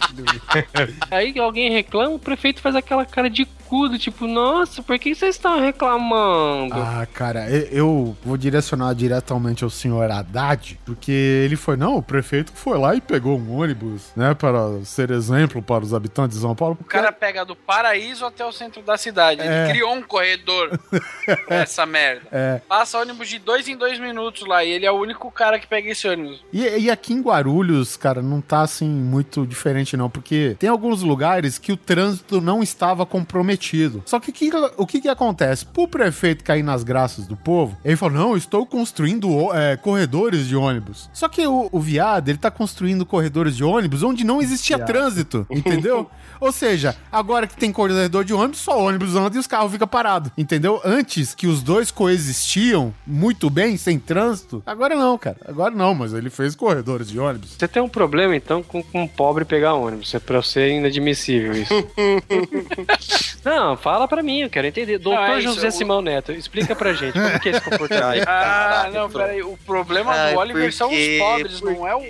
Aí alguém reclama, o prefeito faz aquela cara de bicudo, tipo, nossa, por que vocês estão reclamando? Ah, cara, e- eu vou direcionar diretamente ao senhor Haddad, porque ele foi, não, o prefeito que foi lá e pegou um ônibus, né, para ser exemplo para os habitantes de São Paulo. O cara pega do paraíso até o centro da cidade. Ele É. criou um corredor pra essa merda. É. Passa ônibus de dois em dois minutos lá e ele é o único cara que pega esse ônibus. E, e aqui em Guarulhos, cara, não tá assim muito diferente, não, porque tem alguns lugares que o trânsito não estava comprometido. Só que, que- o que que acontece? Pro prefeito cair nas graças do povo, ele falou: não, estou construindo é, corredores de ônibus. Só que o, o viado, ele tá construindo corredores de ônibus onde não existia Viado. trânsito, entendeu? Ou seja, agora que tem corredor de ônibus, só ônibus anda e os carros ficam parados, entendeu? Antes que os dois coexistiam muito bem, sem trânsito, agora não, cara. Agora não, mas ele fez corredores de ônibus. Você tem um problema, então, com, com um pobre pegar ônibus. É pra você inadmissível isso. Não, fala pra mim, eu quero entender. Doutor é isso, José eu- Simão Neto, explica pra gente como que é esse comportamento. Ah, não, peraí. O problema Ai, do Oliver são os pobres, não é o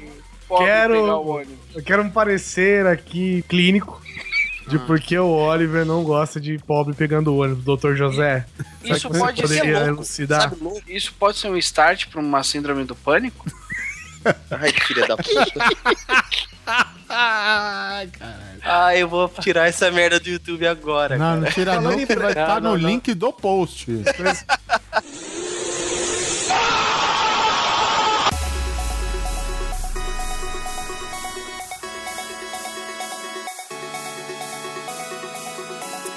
pobre Quero- pegar o ônibus. Eu quero um parecer aqui clínico de Ah. por que o Oliver não gosta de pobre pegando ônibus, doutor José. Isso pode ser poderia louco, elucidar? Sabe louco? Isso pode ser um start pra uma síndrome do pânico? Ai, filha da puta. Ah, eu vou tirar essa merda do YouTube agora. Não, cara. não tira não, que vai estar não, no não. link do post.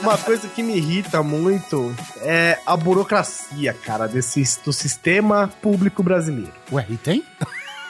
Uma coisa que me irrita muito é a burocracia, cara, desse, do sistema público brasileiro. Ué, e tem?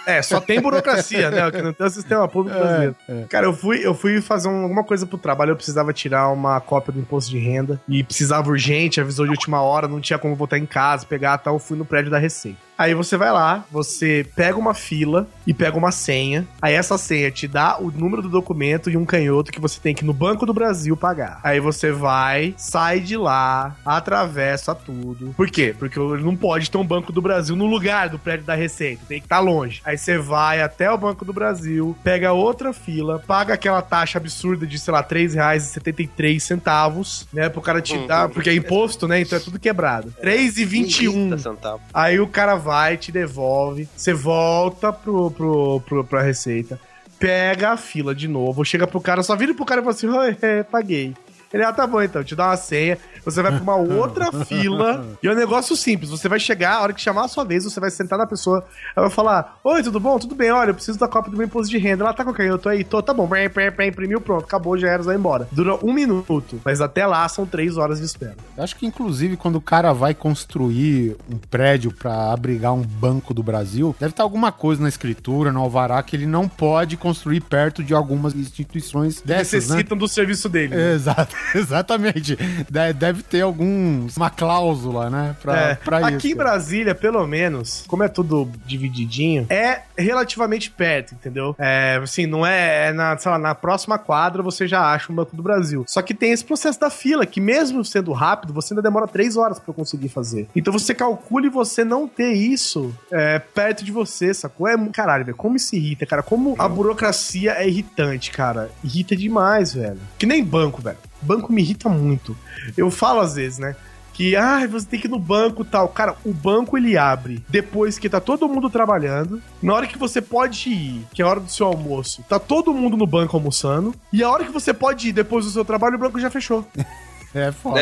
É, só tem burocracia, né? Que não tem o sistema público brasileiro. é. Cara, eu fui, eu fui fazer um- alguma coisa pro trabalho, eu precisava tirar uma cópia do imposto de renda e precisava urgente, avisou de última hora, não tinha como voltar em casa, pegar, tal, eu fui no prédio da Receita. Aí você vai lá, você pega uma fila e pega uma senha. Aí essa senha te dá o número do documento e um canhoto que você tem que ir no Banco do Brasil pagar. Aí você vai, sai de lá, atravessa tudo. Por quê? Porque não pode ter um Banco do Brasil no lugar do prédio da Receita. Tem que estar longe. Aí você vai até o Banco do Brasil, pega outra fila, paga aquela taxa absurda de, sei lá, R$ 3,73 né? Pro cara te dar. Porque é imposto, né? Então é tudo quebrado. R$ 3,21. 30 centavos. Aí o cara vai, te devolve, você volta pro, pro, pro, pra receita, pega a fila de novo, chega pro cara, só vira pro cara e fala assim: "Oi, é, paguei. Ele, ah, tá bom então, te dá uma senha, você vai pra uma outra fila. E é um negócio simples: você vai chegar, a hora que chamar a sua vez, você vai sentar na pessoa, ela vai falar: Oi, tudo bom? Tudo bem, olha, eu preciso da cópia do meu imposto de renda. Ela tá com o canhoto aí? Tô, tá bom, pé, pé, pé, imprimiu, pronto, acabou, já era, vai embora. Dura um minuto, mas até lá são três horas de espera. Eu acho que, inclusive, quando o cara vai construir um prédio pra abrigar um banco do Brasil, deve estar alguma coisa na escritura, no alvará, que ele não pode construir perto de algumas instituições dessas, né? Necessitam do serviço dele. né? Exato, exatamente. De- Deve ter alguns, uma cláusula, né? Pra, É, pra aqui isso. em Brasília, pelo menos, como é tudo divididinho, é relativamente perto, entendeu? É, assim, não é, é na, sei lá, na próxima quadra você já acha um Banco do Brasil. Só que tem esse processo da fila, que mesmo sendo rápido, você ainda demora três horas pra conseguir fazer. Então você calcule você não ter isso é, perto de você, sacou? É, caralho, velho, como isso irrita, cara. Como a burocracia é irritante, cara. Irrita demais, velho. Que nem banco, velho. Banco me irrita muito. Eu falo às vezes, né? que ah, você tem que ir no banco tal. Cara, o banco ele abre depois que tá todo mundo trabalhando. Na hora que você pode ir, que é a hora do seu almoço, tá todo mundo no banco almoçando. E a hora que você pode ir depois do seu trabalho, o banco já fechou. É foda.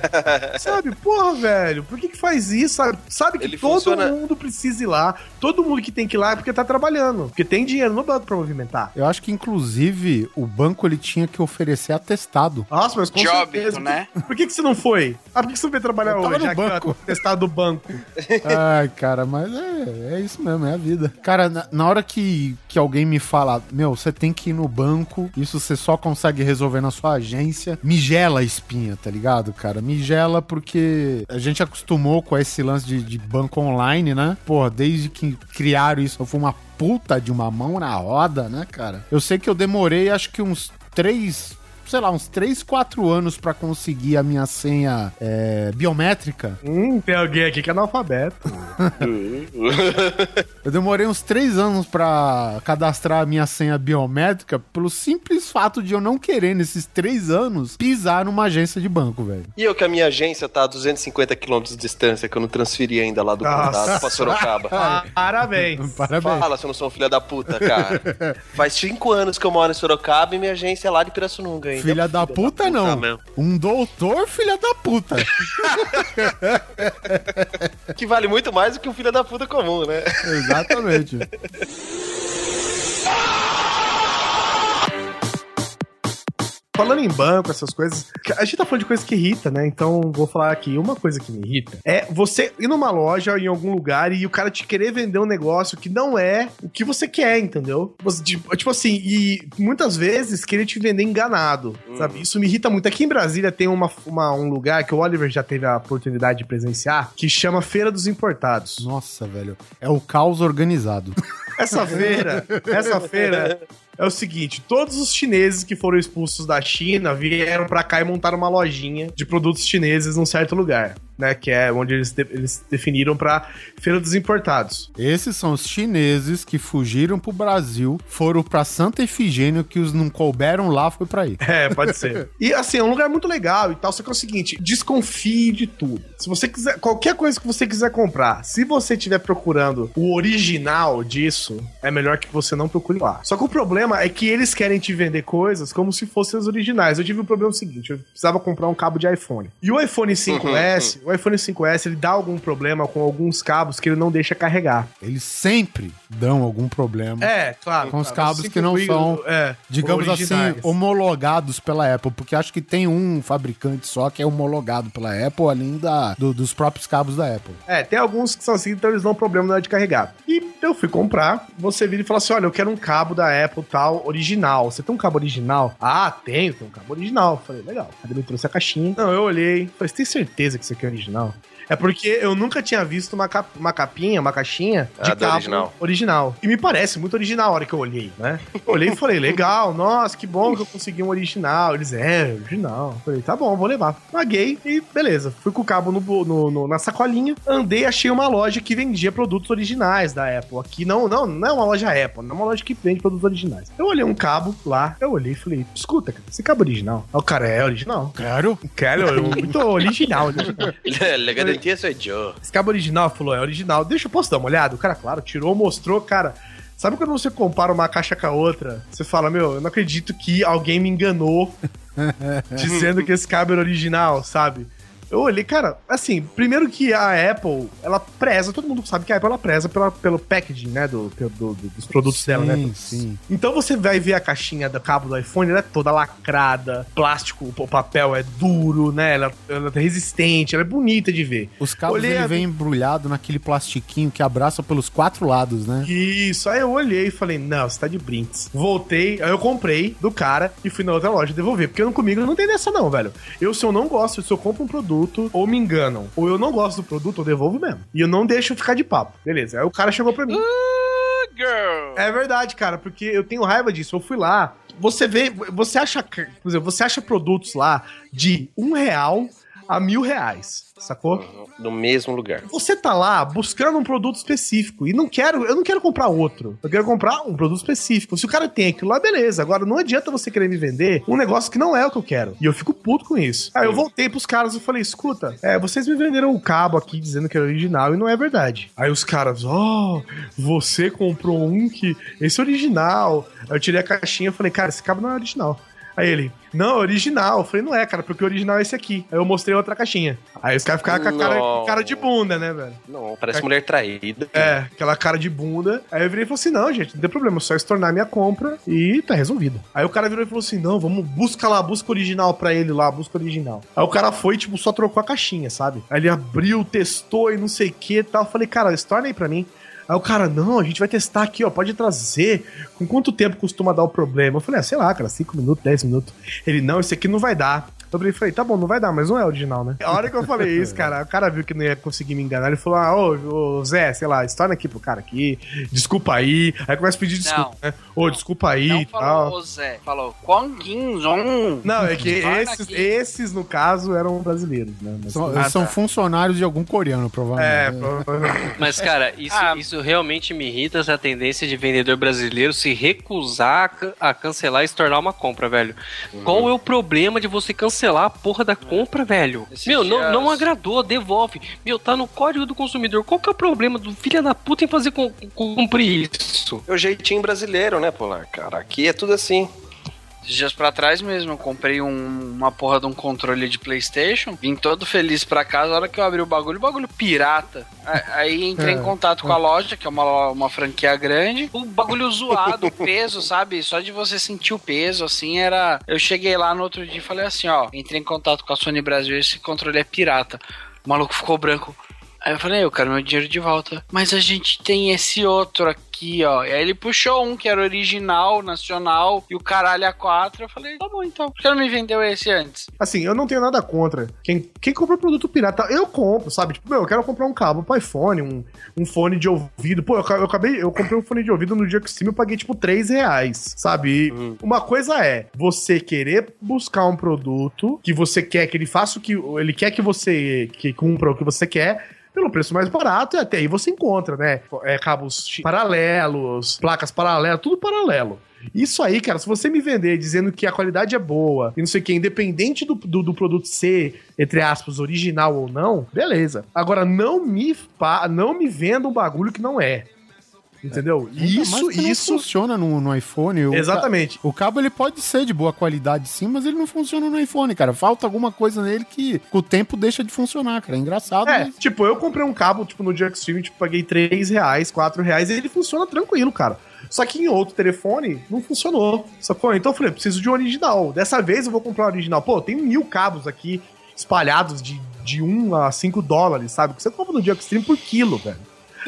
Sabe, porra, velho, por que que faz isso? Sabe, sabe que Ele todo funciona- mundo precisa ir lá, todo mundo que tem que ir lá é porque tá trabalhando, porque tem dinheiro no banco pra movimentar. Eu acho que, inclusive, o banco ele tinha que oferecer atestado. Nossa, mas com Job, certeza. né? Por que que você não foi? Ah, por que você não veio trabalhar Eu hoje? no banco. tá testado do banco. Ai, cara, mas é, é isso mesmo, é a vida. Cara, na, na hora que, que alguém me fala, meu, você tem que ir no banco, isso você só consegue resolver na sua agência, me gela a espinha, tá ligado, cara? Me gela porque a gente acostumou com esse lance de, de banco online, né? Pô, desde que criaram isso, foi uma puta de uma mão na roda, né, cara? Eu sei que eu demorei, acho que uns três sei lá, uns 3, 4 anos pra conseguir a minha senha é, biométrica. Hum, tem alguém aqui que é analfabeto. Eu demorei uns 3 anos pra cadastrar a minha senha biométrica pelo simples fato de eu não querer, nesses 3 anos, pisar numa agência de banco, velho. E eu que a minha agência tá a 250 quilômetros de distância, que eu não transferi ainda lá do contato pra Sorocaba. Ah, Parabéns. Parabéns. Fala se eu não sou um filho da puta, cara. Faz cinco anos que eu moro em Sorocaba e minha agência é lá de Pirassununga ainda. Filha da puta, não. mesmo. Um doutor, filha da puta. Que vale muito mais do que um filho da puta comum, né? Exatamente. Falando em banco, essas coisas, a gente tá falando de coisas que irrita, né? Então, vou falar aqui, uma coisa que me irrita é você ir numa loja em algum lugar e o cara te querer vender um negócio que não é o que você quer, entendeu? Você, tipo, tipo assim, e muitas vezes querer te vender enganado, sabe? Isso me irrita muito. Aqui em Brasília tem uma, uma- um lugar que o Oliver já teve a oportunidade de presenciar, que chama Feira dos Importados. Nossa, velho. É o caos organizado. Essa feira, essa feira é o seguinte: todos os chineses que foram expulsos da China vieram pra cá e montaram uma lojinha de produtos chineses num certo lugar, né? Que é onde eles, de- eles definiram pra Feira dos Importados. Esses são os chineses que fugiram pro Brasil, foram pra Santa Efigênia, que os não couberam lá, foi pra aí. É, pode ser. e assim, é um lugar muito legal e tal, só que é o seguinte, desconfie de tudo. Se você quiser, qualquer coisa que você quiser comprar, se você estiver procurando o original disso, é melhor que você não procure lá. Só que o problema é que eles querem te vender coisas como se fossem as originais. Eu tive um problema seguinte, eu precisava comprar um cabo de iPhone. E o iPhone 5S, o iPhone 5S, ele dá algum problema com alguns cabos que ele não deixa carregar. Eles sempre dão algum problema. É, claro. Com os claro, cabos que não são, é, digamos originais. assim, homologados pela Apple, porque acho que tem um fabricante só que é homologado pela Apple, além da, do- dos próprios cabos da Apple. É, tem alguns que são assim, então eles dão problema na hora de carregar. E eu fui comprar, você vira e fala assim: olha, eu quero um cabo da Apple tal, original. Você tem um cabo original? Ah, tenho, tem um cabo original. Falei, legal. Aí ele me trouxe a caixinha. Não, eu olhei, falei, você tem certeza que aqui é original? É porque eu nunca tinha visto uma, cap- uma capinha, uma caixinha de Ah, cabo original. original. E me parece muito original a hora que eu olhei, né? Eu olhei e falei, legal, nossa, que bom que eu consegui um original. Eles, é, original. Eu falei, tá bom, vou levar. Paguei e beleza. Fui com o cabo no, no- no- na sacolinha, andei, achei uma loja que vendia produtos originais da Apple. Aqui não, não, não é uma loja Apple, não é uma loja que vende produtos originais. Eu olhei um cabo lá, eu olhei e falei, escuta, cara, esse cabo é original. O cara, é original. Quero. Quero, eu, muito original, original. Legal sou Joe. Esse cabo original falou, é original. Deixa eu posso dar uma olhada? O cara, claro, tirou, mostrou, cara. Sabe quando você compara uma caixa com a outra? Você fala, meu, eu não acredito que alguém me enganou dizendo que esse cabo era original, sabe? Eu olhei, cara, assim, primeiro que a Apple, ela preza, todo mundo sabe que a Apple ela preza pela, pelo packaging, né, do, do- do- dos produtos dela, né? Sim, sim. Então você vai ver a caixinha do cabo do iPhone, ela é toda lacrada, plástico, o papel é duro, né? Ela, ela é resistente, ela é bonita de ver. Os cabos Olhei ele a- vem embrulhado naquele plastiquinho que abraça pelos quatro lados, né? Isso, aí eu olhei e falei, não, você tá de brinks. Voltei, aí eu comprei do cara e fui na outra loja devolver, porque eu, comigo não tem dessa não, velho. Eu, se eu não gosto, se eu compro um produto, ou me enganam, ou eu não gosto do produto, eu devolvo mesmo. E eu não deixo ficar de papo. Beleza, aí o cara chegou pra mim. Girl. É verdade, cara, porque eu tenho raiva disso. Eu fui lá, você vê, você acha, por exemplo, você acha produtos lá de um real a mil reais, sacou? No mesmo lugar. Você tá lá buscando um produto específico e não quero, eu não quero comprar outro. Eu quero comprar um produto específico. Se o cara tem aquilo lá, beleza. Agora não adianta você querer me vender um negócio que não é o que eu quero. E eu fico puto com isso. Aí eu voltei pros caras e falei: escuta, é, vocês me venderam o cabo aqui dizendo que era original e não é verdade. Aí os caras, ó, você comprou um que. Esse é original. Aí eu tirei a caixinha e falei, cara, esse cabo não é original. Aí ele, não, é original. Eu falei, não é, cara, porque o original é esse aqui. Aí eu mostrei outra caixinha. Aí os caras ficaram com a cara, cara de bunda, né, velho? Não, parece mulher traída. É, aquela cara de bunda. Aí eu virei e falei assim: não, gente, não tem problema, é só estornar minha compra e tá resolvido. Aí o cara virou e falou assim: não, vamos, busca lá, busca original pra ele lá, busca original. Aí o cara foi, tipo, só trocou a caixinha, sabe? Aí ele abriu, testou e não sei o que e tal. Eu falei, cara, estorna aí pra mim. Aí o cara, não, a gente vai testar aqui, ó, pode trazer. Com quanto tempo costuma dar o problema? Eu falei, ah, sei lá, cara, 5 minutos, 10 minutos. Ele, não, esse aqui não vai dar. Eu falei, falei, tá bom, não vai dar, mas não é original, né? A hora que eu falei isso, cara, o cara viu que não ia conseguir me enganar. Ele falou, ah, ô, ô Zé, sei lá, estorna aqui pro cara aqui, desculpa aí. Aí começa a pedir desculpa, né? Ô, desculpa aí Não e falou tal. Zé, falou Kwang Yin Zong. Não, é que esses, aqui. esses, no caso, eram brasileiros, né? Mas- São, Ah, são tá. funcionários de algum coreano, é, provavelmente. provavelmente. Mas, cara, isso, Ah. isso realmente me irrita essa tendência de vendedor brasileiro se recusar a can- a cancelar e se tornar uma compra, velho. Qual é o problema de você cancelar a porra da compra, velho? Esses Meu, não, não agradou, devolve. Meu, tá no código do consumidor. Qual que é o problema do filho da puta em fazer com- com- cumprir isso? É o jeitinho brasileiro, né, Polar? Cara, aqui é tudo assim. Esses dias pra trás mesmo, eu comprei um- uma porra de um controle de Playstation, vim todo feliz pra casa, a hora que eu abri o bagulho, o bagulho pirata. Aí entrei É. em contato com a loja, que é uma, uma franquia grande, o bagulho zoado, o peso, sabe? Só de você sentir o peso, assim, era... Eu cheguei lá no outro dia e falei assim, ó, entrei em contato com a Sony Brasil, esse controle é pirata. O maluco ficou branco. Aí eu falei, eu quero meu dinheiro de volta. Mas a gente tem esse outro aqui, ó. E aí ele puxou um que era original, nacional, e o caralho a quatro. Eu falei, tá bom então. Por que não me vendeu esse antes? Assim, eu não tenho nada contra. Quem, quem compra produto pirata, eu compro, sabe? Tipo, meu, eu quero comprar um cabo pro iPhone, um, um fone de ouvido. Pô, eu, eu acabei, eu comprei um fone de ouvido no dia que Steam, eu paguei tipo 3 reais, sabe? E Uma coisa é você querer buscar um produto que você quer que ele faça o que. Ele quer que você que cumpra o que você quer. Pelo preço mais barato, e até aí você encontra, né? É, cabos paralelos, placas paralelas, tudo paralelo. Isso aí, cara, se você me vender dizendo que a qualidade é boa e não sei o que, independente do, do, do produto ser, entre aspas, original ou não, beleza. Agora, não me, não me venda um bagulho que não é. Entendeu? Ainda mais Isso, isso. funciona no, no iPhone. O Exatamente. O cabo ele pode ser de boa qualidade sim, mas ele não funciona no iPhone, cara. Falta alguma coisa nele que com o tempo deixa de funcionar, cara. É engraçado. É, mas- tipo, eu comprei um cabo, tipo, no Jackstream, tipo, paguei 3 reais, 4 reais, e ele funciona tranquilo, cara. Só que em outro telefone não funcionou. Sacou? Então eu falei, preciso de um original. Dessa vez eu vou comprar um original. Pô, tem mil cabos aqui espalhados de, de 1 a 5 dólares, sabe? Que você compra no Jackstream por quilo, velho.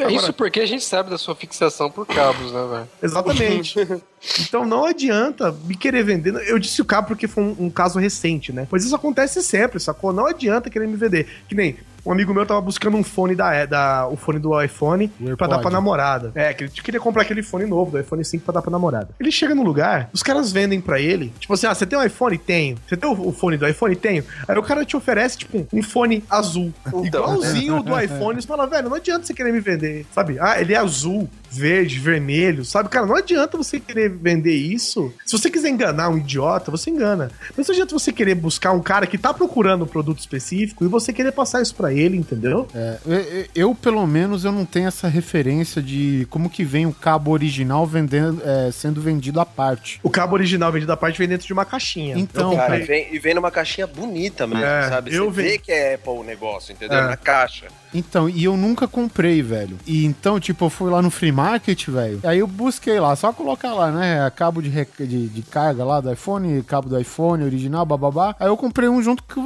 Agora- Isso porque a gente sabe da sua fixação por cabos, né, velho? Exatamente. então não adianta me querer vender. Eu disse o cabo porque foi um, um caso recente, né? Pois isso acontece sempre, sacou? Não adianta querer me vender. Que nem um amigo meu tava buscando um fone da, da o fone do iPhone O pra dar pra namorada. É, que ele queria comprar aquele fone novo do iPhone 5 pra dar pra namorada. Ele chega no lugar, os caras vendem pra ele, tipo assim, ah, você tem um iPhone? Tenho. Você tem o, o fone do iPhone? Tenho. Aí o cara te oferece, tipo, um fone azul. Igualzinho o do iPhone. Você fala, velho, não adianta você querer me vender, sabe? Ah, ele é azul, verde, vermelho, sabe? Cara, não adianta você querer vender isso. Se você quiser enganar um idiota, você engana. Mas não adianta você querer buscar um cara que tá procurando um produto específico e você querer passar isso pra ele, entendeu? É, eu, eu, pelo menos, eu não tenho essa referência de como que vem o cabo original vendendo, é, sendo vendido à parte. O cabo original vendido à parte vem dentro de uma caixinha. Então, Eu Cara, e vem, e vem numa caixinha bonita mesmo, É, sabe? eu Você vi- vê que é Apple o negócio, entendeu? É. Na caixa. Então, e eu nunca comprei, velho. E então, tipo, eu fui lá no free market, velho. Aí eu busquei lá, só colocar lá, né? Cabo de, rec- de, de carga lá do iPhone, cabo do iPhone original, bababá. Aí eu comprei um junto que,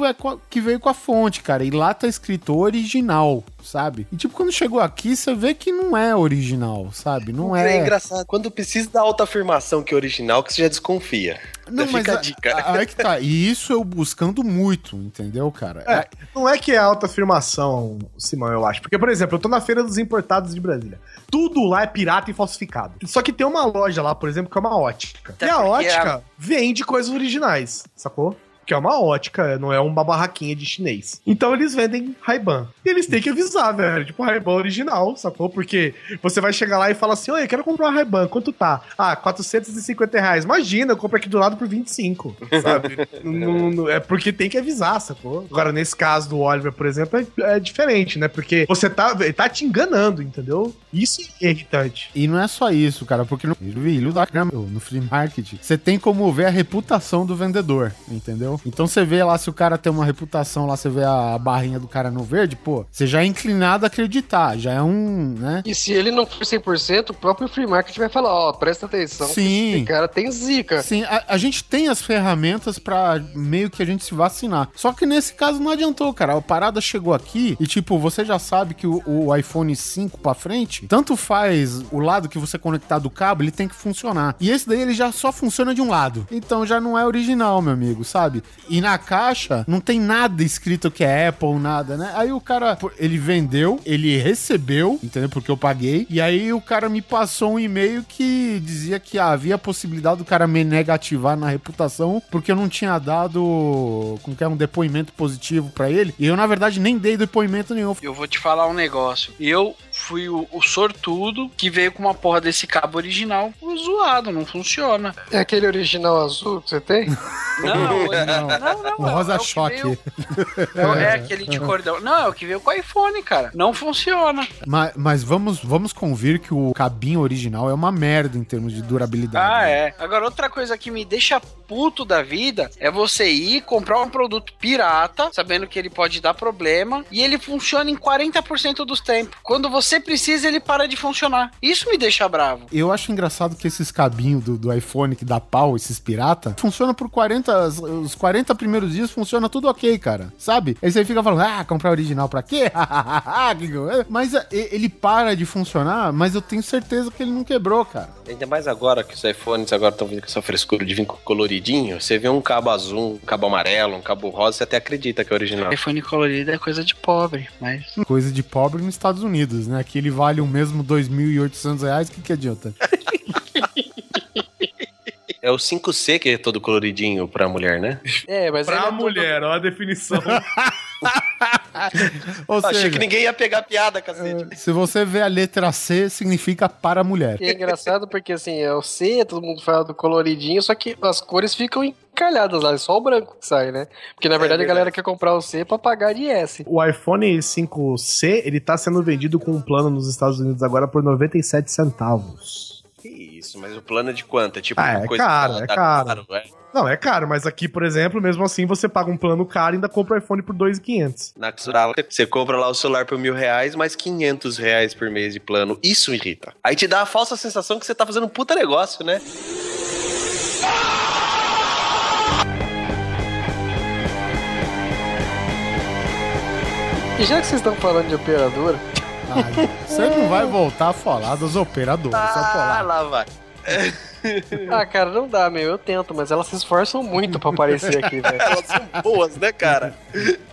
que veio com a fonte, cara. E lá tá escrito original, sabe? E tipo, quando chegou aqui, você vê que não é original, sabe? Não É é. engraçado. Quando precisa da autoafirmação que é original, que você já desconfia. Não, Já mas fica a a- dica. a- aí que tá. E isso eu buscando muito, entendeu, cara? É, não é que é alta afirmação, Simão, eu acho. Porque, por exemplo, eu tô na Feira dos Importados de Brasília. Tudo lá é pirata e falsificado. Só que tem uma loja lá, por exemplo, que é uma ótica. Até e a porque ótica a- vende coisas originais, sacou? Que é uma ótica, não é uma barraquinha de chinês. Então eles vendem Ray-Ban. E eles têm que avisar, velho. Tipo, Ray-Ban original, sacou? Porque você vai chegar lá e fala assim: Oi, eu quero comprar uma Ray-Ban. Quanto tá? Ah, 450 reais. Imagina, eu compro aqui do lado por 25, sabe? Não- não- é porque tem que avisar, sacou? Agora, nesse caso do Oliver, por exemplo, é, é diferente, né? Porque você tá, ele tá te enganando, entendeu? Isso é irritante. E não é só isso, cara, porque no, no, da- no free market, você tem como ver a reputação do vendedor, entendeu? Então você vê lá se o cara tem uma reputação, lá você vê a barrinha do cara no verde, pô, você já é inclinado a acreditar, já é um, né? E se ele não for 100%, o próprio free market vai falar, ó, presta atenção, Sim. esse cara tem zica. Sim, a, a gente tem as ferramentas pra meio que a gente se vacinar. Só que nesse caso não adiantou, cara. A parada chegou aqui e, tipo, você já sabe que o, o iPhone 5 pra frente, tanto faz o lado que você conectar do cabo, ele tem que funcionar. E esse daí ele já só funciona de um lado. Então já não é original, meu amigo, sabe? E na caixa não tem nada escrito que é Apple, nada, né? Aí o cara, ele vendeu, ele recebeu, entendeu? Porque eu paguei. E aí o cara me passou um e-mail que dizia que havia a possibilidade do cara me negativar na reputação porque eu não tinha dado como que é um depoimento positivo pra ele. E eu na verdade nem dei depoimento nenhum. Eu vou te falar um negócio. Eu fui o, o sortudo que veio com uma porra desse cabo original zoado, não funciona. É aquele original azul que você tem? Não, não, não, não. O rosa é o que choque. veio- É, é aquele de cordão. Não, é o que veio com o iPhone, cara. Não funciona. Mas, mas vamos, vamos convir que o cabinho original é uma merda em termos de durabilidade. Ah, né? é. Agora, outra coisa que me deixa puto da vida é você ir comprar um produto pirata, sabendo que ele pode dar problema, e ele funciona em 40% dos tempos. Quando você precisa, ele para de funcionar. Isso me deixa bravo. Eu acho engraçado que esses cabinhos do, do iPhone que dá pau, esses pirata, funciona por 40. Os 40 primeiros dias funciona tudo ok, cara. Sabe? Aí você fica falando, ah, comprar original pra quê? Mas é, ele para de funcionar, mas eu tenho certeza que ele não quebrou, cara. Ainda mais agora que os iPhones agora estão vindo com essa frescura de vir coloridinho. Você vê um cabo azul, um cabo amarelo, um cabo rosa, você até acredita que é original. iPhone colorido é coisa de pobre, mas. Coisa de pobre nos Estados Unidos, né? Aqui ele vale o mesmo 2.800 reais, o que, que adianta? É o 5C que é todo coloridinho pra mulher, né? É, mas Pra é todo- mulher, ó a definição. Ou Achei seja, que ninguém ia pegar piada, cacete. se você vê a letra C, significa para mulher. E é engraçado porque assim, é o C, todo mundo fala do coloridinho, só que as cores ficam encalhadas lá, é só o branco que sai, né? Porque na verdade a galera quer comprar o C pra pagar de S. O iPhone 5C, ele tá sendo vendido com um plano nos Estados Unidos agora por 97 centavos. Que isso, mas o plano é de quanto? É tipo Ah, é coisa caro, é tá caro. é. Não, é caro, mas aqui, por exemplo, mesmo assim, você paga um plano caro e ainda compra o iPhone por 2.500. Na Xurala, você compra lá o celular por mil reais, mais 500 reais por mês de plano. Isso irrita. Aí te dá a falsa sensação que você tá fazendo um puta negócio, né? E já que vocês estão falando de operadora, Ai, você não vai voltar a falar dos operadores, Ah, lá vai. ah, cara, não dá, meu, eu tento, mas elas se esforçam muito pra aparecer aqui, velho. Elas são boas, né, cara?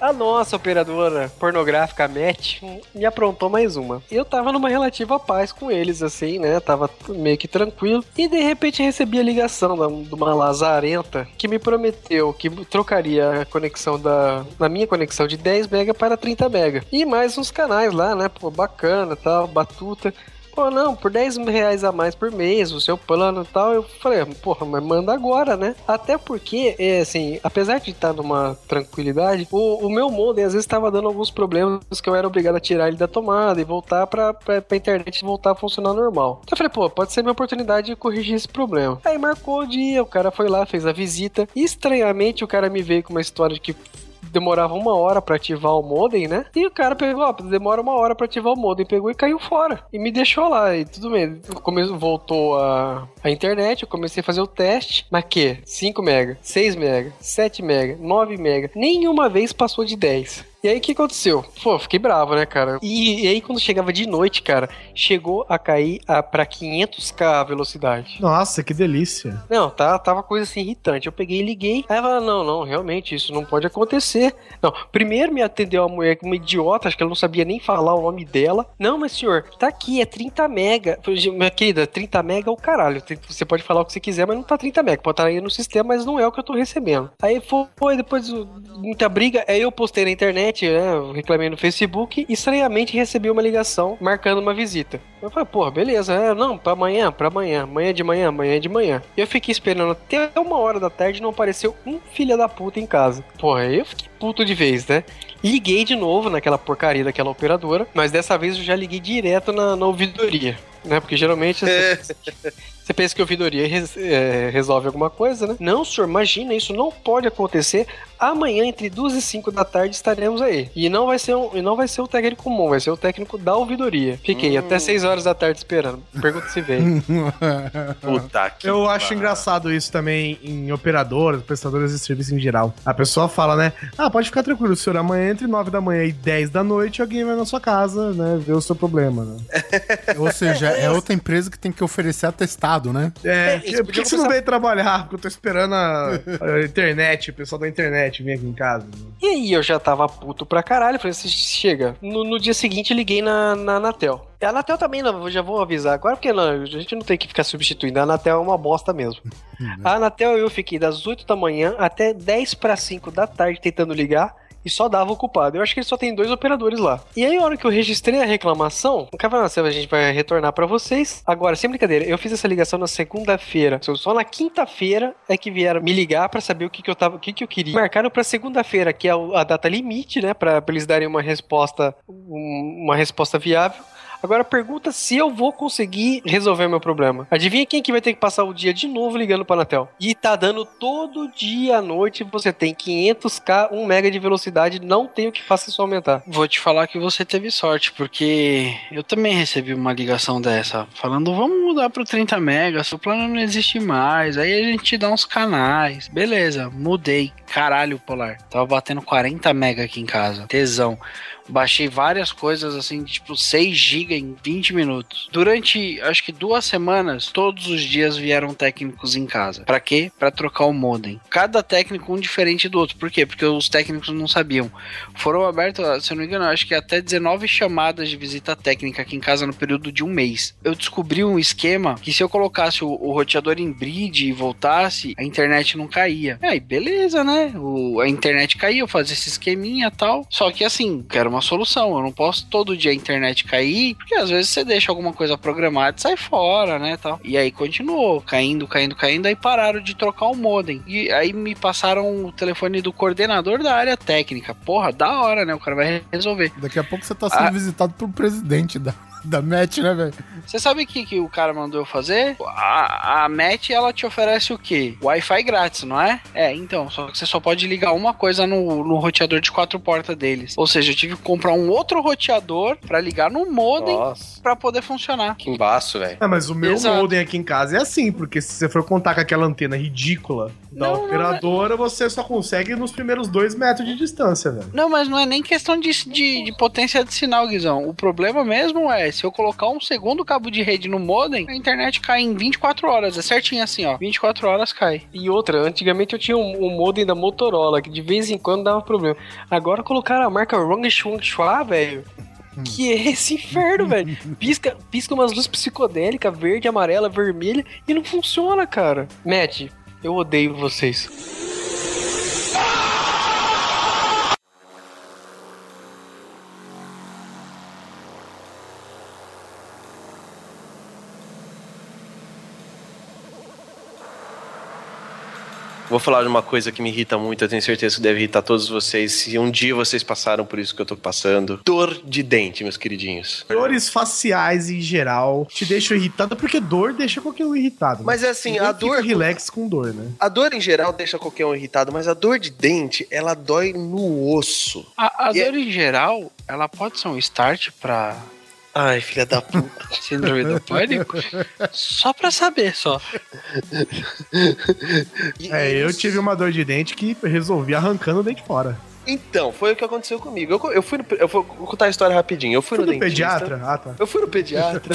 A nossa operadora pornográfica Match me aprontou mais uma. Eu tava numa relativa paz com eles, assim, né? Tava meio que tranquilo. E de repente recebi a ligação de uma lazarenta que me prometeu que trocaria a conexão da. Na minha conexão de 10 mega para 30 mega. E mais uns canais lá, né? Pô, bacana tal, batuta. Pô, não, por 10 reais a mais por mês, o seu plano e tal. Eu falei, porra, mas manda agora, né? Até porque, é, assim, apesar de estar numa tranquilidade, o, o meu modem às vezes estava dando alguns problemas que eu era obrigado a tirar ele da tomada e voltar pra, pra, pra internet voltar a funcionar normal. Então eu falei, pô, pode ser minha oportunidade de corrigir esse problema. Aí marcou o dia, o cara foi lá, fez a visita. E, estranhamente, o cara me veio com uma história de que demorava uma hora pra ativar o modem, né? E o cara pegou, ó, demora uma hora pra ativar o modem, pegou e caiu fora. E me deixou lá, e tudo bem. Come... Voltou a... a internet, eu comecei a fazer o teste, mas que? 5 mega, 6 mega, 7 mega, 9 mega, nenhuma vez passou de 10. E aí o que aconteceu? Pô, fiquei bravo, né, cara? E, e aí quando chegava de noite, cara, chegou a cair a, pra 500k a velocidade. Nossa, que delícia. Não, tá, tava coisa assim irritante. Eu peguei e liguei. Aí ela, não, não, realmente, isso não pode acontecer. Não, primeiro me atendeu uma mulher, uma idiota, acho que ela não sabia nem falar o nome dela. Não, mas senhor, tá aqui, é 30 mega. Falei, "Gente, Minha querida, 30 mega é o caralho. Você pode falar o que você quiser, mas não tá 30 mega. Pode estar aí no sistema, mas não é o que eu tô recebendo. Aí foi, depois muita briga. Aí eu postei na internet, né? eu Reclamei no Facebook e estranhamente recebi uma ligação marcando uma visita. Eu falei, porra, beleza, é, não, pra amanhã, pra amanhã, amanhã de manhã, amanhã de manhã. E eu fiquei esperando até uma hora da tarde e não apareceu um filho da puta em casa. Porra, aí eu fiquei puto de vez, né? Liguei de novo naquela porcaria daquela operadora, mas dessa vez eu já liguei direto na, na ouvidoria. Né? Porque geralmente você, você pensa que a ouvidoria res- é, resolve alguma coisa, né? Não, senhor, imagina, isso não pode acontecer. Amanhã, entre 2 e 5 da tarde, estaremos aí. E não vai ser um, e não vai ser o técnico comum, vai ser o técnico da ouvidoria. Fiquei até 6 horas da tarde esperando. Pergunta se veio. Puta que Eu acho engraçado isso também em operadoras, prestadoras de serviço em geral. A pessoa fala, né? Ah, pode ficar tranquilo, senhor. Amanhã, entre 9 da manhã e 10 da noite, alguém vai na sua casa, né? Ver o seu problema, né? Ou seja, é outra empresa que tem que oferecer atestado cansado, né? É, isso por que que você não veio trabalhar? Porque eu tô esperando a, a internet, o pessoal da internet vir aqui em casa. E aí eu já tava puto pra caralho, falei assim, chega. No, no dia seguinte liguei na, na Anatel. A Anatel também, não, já vou avisar agora, porque não, a gente não tem que ficar substituindo. A Anatel é uma bosta mesmo. A Anatel eu fiquei das 8 da manhã até 10 para 5 da tarde tentando ligar. E só dava ocupado. Eu acho que ele só tem dois operadores lá. E aí, a hora que eu registrei a reclamação, o cara falou: "Não, a gente vai retornar pra vocês. Agora, sem brincadeira, eu fiz essa ligação na segunda-feira. Só na quinta-feira é que vieram me ligar pra saber o que, que eu tava, o que, que eu queria. Marcaram pra segunda-feira, que é o- a data limite, né? Pra eles darem uma resposta, um- uma resposta viável. Agora pergunta se eu vou conseguir resolver meu problema. Adivinha quem que vai ter que passar o dia de novo ligando pra Anatel? E tá dando todo dia à noite, você tem 500k, 1 mega de velocidade, não tem o que faça isso aumentar. Vou te falar que você teve sorte, porque eu também recebi uma ligação dessa, falando, vamos mudar pro 30 mega, seu plano não existe mais, aí a gente te dá uns canais. Beleza, mudei. Caralho, Polar. Tava batendo 40 mega aqui em casa. Tesão. Baixei várias coisas assim, tipo 6 GB em 20 minutos. Durante, acho que duas semanas, todos os dias vieram técnicos em casa. Pra quê? Pra trocar o modem. Cada técnico um diferente do outro. Por quê? Porque os técnicos não sabiam. Foram abertos, se eu não me engano, acho que até 19 chamadas de visita técnica aqui em casa no período de um mês. Eu descobri um esquema que se eu colocasse o, o roteador em bridge e voltasse, a internet não caía. Aí, beleza, né? O- a internet caía, eu fazia esse esqueminha tal. Só que assim, quero uma solução. Eu não posso todo dia a internet cair, porque às vezes você deixa alguma coisa programada e sai fora, né? Tal. E aí continuou, caindo, caindo, caindo. Aí pararam de trocar o modem. E aí me passaram o telefone do coordenador da área técnica. Porra, da hora, né? O cara vai resolver. Daqui a pouco você tá sendo Ah. visitado pelo presidente da, da MET, né, velho? Você sabe o que, que o cara mandou eu fazer? A, a MET, ela te oferece o quê? Wi-Fi grátis, não é? É, então, só que você só pode ligar uma coisa no, no roteador de quatro portas deles. Ou seja, eu tive que comprar um outro roteador pra ligar no modem Nossa, pra poder funcionar. que embaço, velho. É, mas o meu Exato. modem aqui em casa é assim, porque se você for contar com aquela antena ridícula da Não, não, operadora, você só consegue nos primeiros dois metros de distância, velho. Não, mas não é nem questão de, de, de potência de sinal, Guizão. O problema mesmo é, se eu colocar um segundo cabo de rede no modem, a internet cai em 24 horas. É certinho assim, ó. 24 horas cai. E outra, antigamente eu tinha um, um modem da Motorola, que de vez em quando dava problema. Agora colocaram a marca Rong Shun Chua, velho. Que é esse inferno, velho. Pisca, pisca umas luzes psicodélicas, verde, amarela, vermelha, e não funciona, cara. Matt, eu odeio vocês. Vou falar de uma coisa que me irrita muito, eu tenho certeza que deve irritar todos vocês. Se um dia vocês passaram por isso que eu tô passando. Dor de dente, meus queridinhos. Dores faciais em geral te deixam irritado, porque dor deixa qualquer um irritado. né? Mas é assim, Ninguém a dor. relax com dor, né? A dor em geral deixa qualquer um irritado, mas a dor de dente, ela dói no osso. A, a é- dor em geral, ela pode ser um start pra Ai, filha da puta. síndrome do pânico? Só pra saber, só. É, eu tive uma dor de dente que resolvi arrancando o dente fora. Então, foi o que aconteceu comigo. Eu, eu fui no, eu vou contar a história rapidinho. Eu fui Fui no, no dentista. pediatra? Ah, tá. Eu fui no pediatra.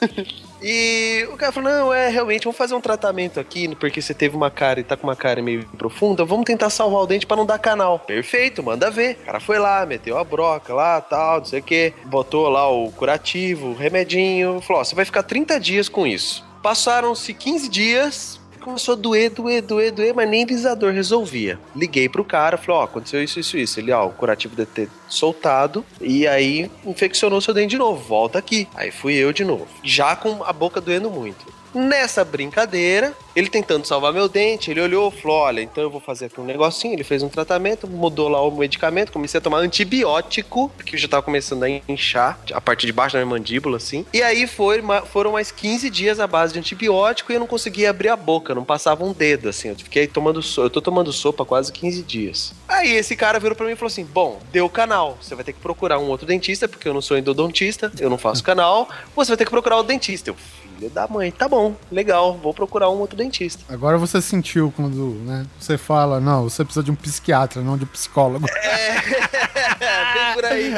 e o cara falou: não, é realmente, vamos fazer um tratamento aqui, porque você teve uma cara e tá com uma cara meio profunda. Vamos tentar salvar o dente pra não dar canal. Perfeito, manda ver. O cara foi lá, meteu a broca lá, tal, não sei o que. Botou lá o curativo, o remedinho. Falou: ó, você vai ficar 30 dias com isso. Passaram-se 15 dias. Começou a doer, doer, doer, doer, mas nem visador resolvia. Liguei pro cara, falei, ó, aconteceu isso, isso, isso. Ele, ó, o curativo deve ter soltado e aí infeccionou seu dente de novo. Volta aqui. Aí fui eu de novo. Já com a boca doendo muito. Nessa brincadeira, ele tentando salvar meu dente, ele olhou, falou: Olha, então eu vou fazer aqui um negocinho. Ele fez um tratamento, mudou lá o medicamento, comecei a tomar antibiótico, porque eu já tava começando a inchar a parte de baixo da minha mandíbula, assim. E aí foi, foram mais 15 dias à base de antibiótico e eu não conseguia abrir a boca, não passava um dedo, assim. Eu fiquei tomando sopa, eu tô tomando sopa quase 15 dias. Aí esse cara virou pra mim e falou assim: Bom, deu canal, você vai ter que procurar um outro dentista, porque eu não sou endodontista, eu não faço canal, você vai ter que procurar o dentista. Eu, filho da mãe, tá bom, legal, vou procurar um outro dentista. Agora você sentiu quando, né? Você fala, não, você precisa de um psiquiatra, não de um psicólogo. É, vem por aí,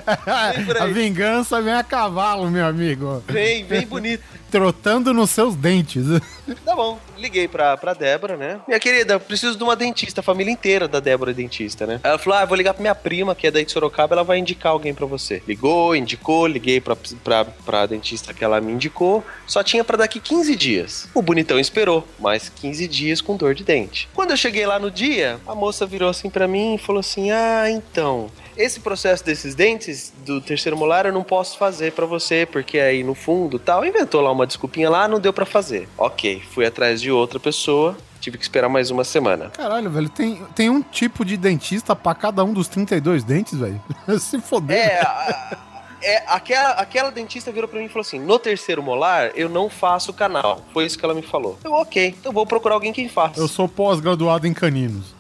vem por a aí. vingança vem a cavalo, meu amigo. Vem, vem bonito. Trotando nos seus dentes. Tá bom, liguei pra, pra Débora, né? Minha querida, preciso de uma dentista, a família inteira da Débora é dentista, né? Ela falou: ah, vou ligar pra minha prima, que é daí de Sorocaba, ela vai indicar alguém pra você. Ligou, indicou, liguei pra, pra, pra dentista que ela me indicou, só tinha pra daqui 15 dias. O bonitão esperou, mais 15 dias com dor de dente. Quando eu cheguei lá no dia, a moça virou assim pra mim e falou assim: ah, então. Esse processo desses dentes do terceiro molar eu não posso fazer pra você, porque aí no fundo tal. Inventou lá uma desculpinha lá, não deu pra fazer. Ok, fui atrás de outra pessoa, tive que esperar mais uma semana. Caralho, velho, tem, tem um tipo de dentista pra cada um dos 32 dentes, velho. Se foder. É, a- é, aquela, aquela dentista virou pra mim e falou assim: no terceiro molar eu não faço canal. Foi isso que ela me falou. Eu, ok, então vou procurar alguém que faça. Eu sou pós-graduado em caninos.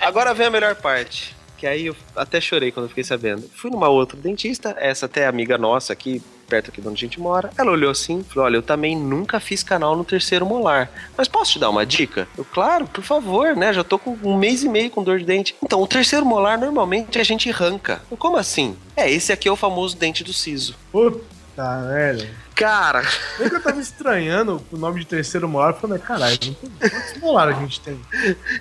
Agora vem a melhor parte. Que aí eu até chorei quando eu fiquei sabendo. Fui numa outra dentista, essa até é amiga nossa aqui, perto aqui de onde a gente mora. Ela olhou assim, falou: Olha, eu também nunca fiz canal no terceiro molar. Mas posso te dar uma dica? Eu, claro, por favor, né? Já tô com um mês e meio com dor de dente. Então, o terceiro molar normalmente a gente arranca. Eu, Como assim? É, esse aqui é o famoso dente do siso. Puta merda. Cara, Nem que eu tava estranhando o nome de terceiro molar, eu falei, mas caralho, quantos molares a gente tem?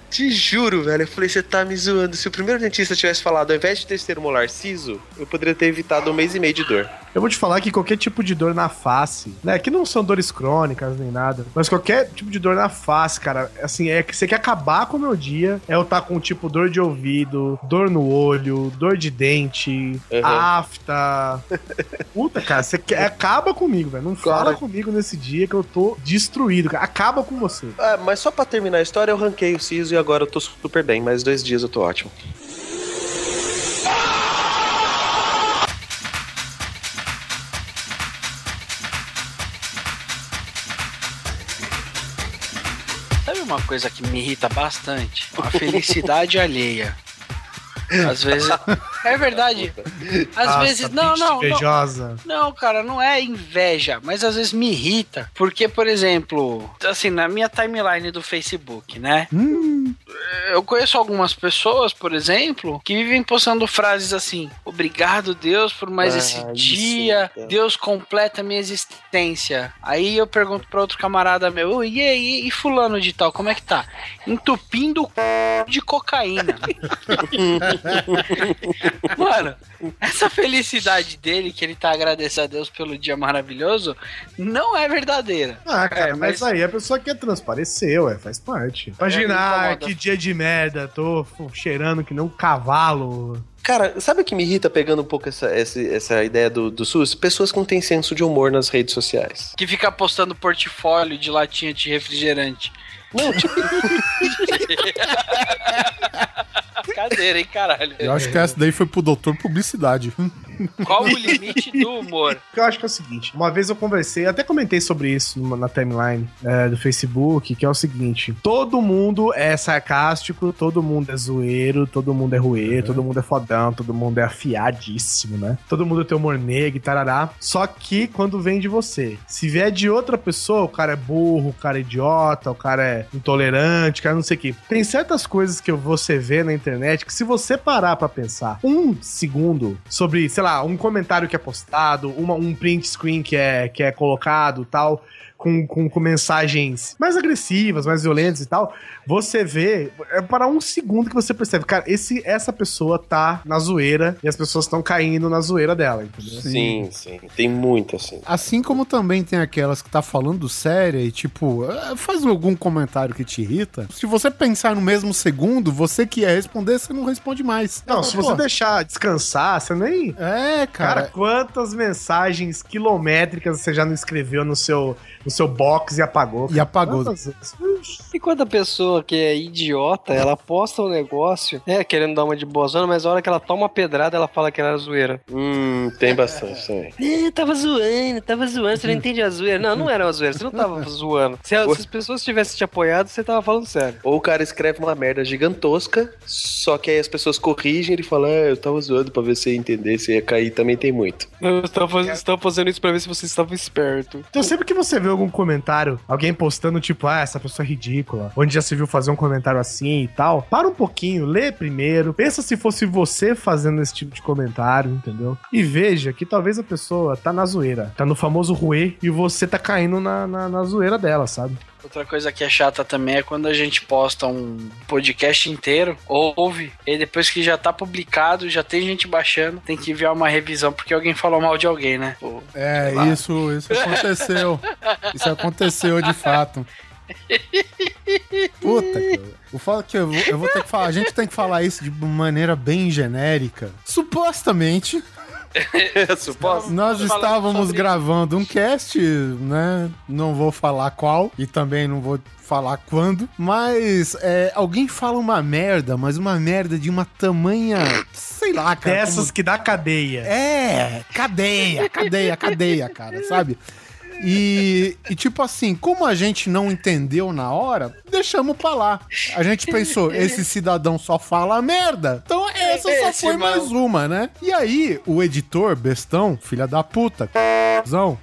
te juro, velho. Eu falei, você tá me zoando. Se o primeiro dentista tivesse falado, ao invés de terceiro molar siso, eu poderia ter evitado um mês e meio de dor. Eu vou te falar que qualquer tipo de dor na face, né? Que não são dores crônicas nem nada, mas qualquer tipo de dor na face, cara, assim, é que você quer acabar com o meu dia, é eu tá com tipo dor de ouvido, dor no olho, dor de dente, Uhum. afta. Puta, cara, você quer, acaba comigo, velho. Não fala Cara. comigo nesse dia que eu tô destruído, cara. Acaba com você. Ah, mas só pra terminar a história, eu ranquei o siso e agora eu tô super bem. Mais dois dias eu tô ótimo. Sabe uma coisa que me irrita bastante? A felicidade alheia. Às vezes. É verdade. Às Nossa, vezes. Não, não, não. Invejosa. Não, cara, não é inveja, mas às vezes me irrita. Porque, por exemplo, assim, na minha timeline do Facebook, né? Eu conheço algumas pessoas, por exemplo, que vivem postando frases assim: Obrigado, Deus, por mais Ah, esse dia. então. Deus completa a minha existência. Aí eu pergunto pra outro camarada meu: "Ô, e aí, e fulano de tal, como é que tá? Entupindo o c... de cocaína. Mano, essa felicidade dele, que ele tá agradecendo a Deus pelo dia maravilhoso, não é verdadeira. Ah, cara, É, mas... mas- aí a pessoa quer transparecer, ué, faz parte. Imagina, É, que dia de merda, tô cheirando que nem um cavalo. Cara, sabe o que me irrita pegando um pouco essa, essa, essa ideia do, do SUS? Pessoas que não têm senso de humor nas redes sociais. Que fica postando portfólio de latinha de refrigerante. Não, tipo, Cadeira, hein, caralho. Eu acho que essa daí foi pro doutor publicidade. Qual o limite do humor? Eu acho que é o seguinte: uma vez eu conversei, até comentei sobre isso numa- na timeline é, do Facebook, que é o seguinte: todo mundo é sarcástico, todo mundo é zoeiro, todo mundo é ruê, todo mundo é fodão, todo mundo é afiadíssimo, né? Todo mundo tem humor negro e tarará. Só que quando vem de você, se vier de outra pessoa, o cara é burro, o cara é idiota, o cara é intolerante, o cara não sei o quê. Tem certas coisas que você vê na internet que se você parar pra pensar um segundo sobre, sei lá, um comentário que é postado, uma, um print screen que é, que é colocado tal, com, com, com mensagens mais agressivas, mais violentas e tal, você vê, é para um segundo que você percebe, cara, esse, essa pessoa tá na zoeira e as pessoas estão caindo na zoeira dela, entendeu? sim, sim. Tem muito assim. Assim como também tem aquelas que tá falando séria e, tipo, eh, faz algum comentário que te irrita. Se você pensar no mesmo segundo, você que ia responder, você não responde mais. Não, se você Pô, deixar descansar, você nem. É, Cara, cara. quantas mensagens quilométricas você já não escreveu no seu, no seu box e apagou? E apagou. E quando a pessoa que é idiota, ela posta um negócio, é, querendo dar uma de boazona, mas a hora que ela toma uma pedrada, ela fala que era zoeira. Hum, tem bastante também. É, tava zoando, tava zoando, você não entende a zoeira. Não, não era uma zoeira, você não tava zoando. Se, se as pessoas tivessem te apoiado, você tava falando sério. Ou o cara escreve uma merda gigantosca, só que aí as pessoas corrigem e ele fala, ah, eu tava zoando pra ver se ia entender, se ia cair, também tem muito. Eu estava fazendo, estava fazendo isso pra ver se você estava esperto. Então, sempre que você vê algum comentário, alguém postando, tipo, ah, essa pessoa é ridícula, onde já se viu fazer um comentário assim e tal, para um pouquinho, lê primeiro, pensa se fosse você fazendo esse tipo de comentário, entendeu? E veja que talvez a pessoa tá na zoeira, tá no famoso ruê e você tá caindo na, na, na zoeira dela, sabe? Outra coisa que é chata também é quando a gente posta um podcast inteiro, ouve, e depois que já tá publicado, já tem gente baixando, tem que enviar uma revisão porque alguém falou mal de alguém, né? Pô, É, isso, isso aconteceu. Isso aconteceu de fato. Puta, cara. O foda é que eu vou, eu vou ter que falar, a gente tem que falar isso de maneira bem genérica. Supostamente, Suposto. nós estávamos sobre- gravando um cast, né? Não vou falar qual e também não vou falar quando, mas é, alguém fala uma merda, mas uma merda de uma tamanha, sei lá, cara. Dessas como- que dá cadeia. É, cadeia, cadeia, cadeia, cara, sabe? E, e tipo assim, como a gente não entendeu na hora, deixamos pra lá. A gente pensou, esse cidadão só fala merda. Então essa só Esse foi mais uma, né? E aí, o editor, bestão, filha da puta, zão,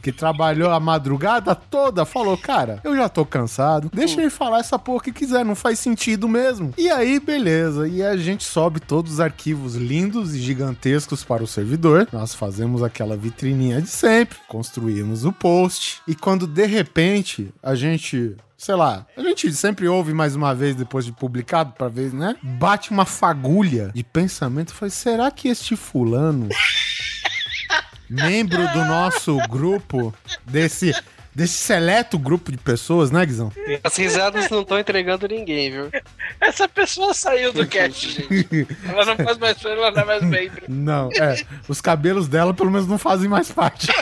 que trabalhou a madrugada toda, falou: Cara, eu já tô cansado, deixa ele falar essa porra que quiser, não faz sentido mesmo. E aí, beleza. E a gente sobe todos os arquivos lindos e gigantescos para o servidor. Nós fazemos aquela vitrininha de sempre, construímos o post. E quando de repente a gente sei lá, a gente sempre ouve mais uma vez depois de publicado pra ver, né? Bate uma fagulha de pensamento fala: será que este fulano, membro do nosso grupo, desse, desse seleto grupo de pessoas, né, Guizão? As risadas não estão entregando ninguém, viu? Essa pessoa saiu do cast, gente. Ela não faz mais ela não é mais membro. Não, é. Os cabelos dela pelo menos não fazem mais parte.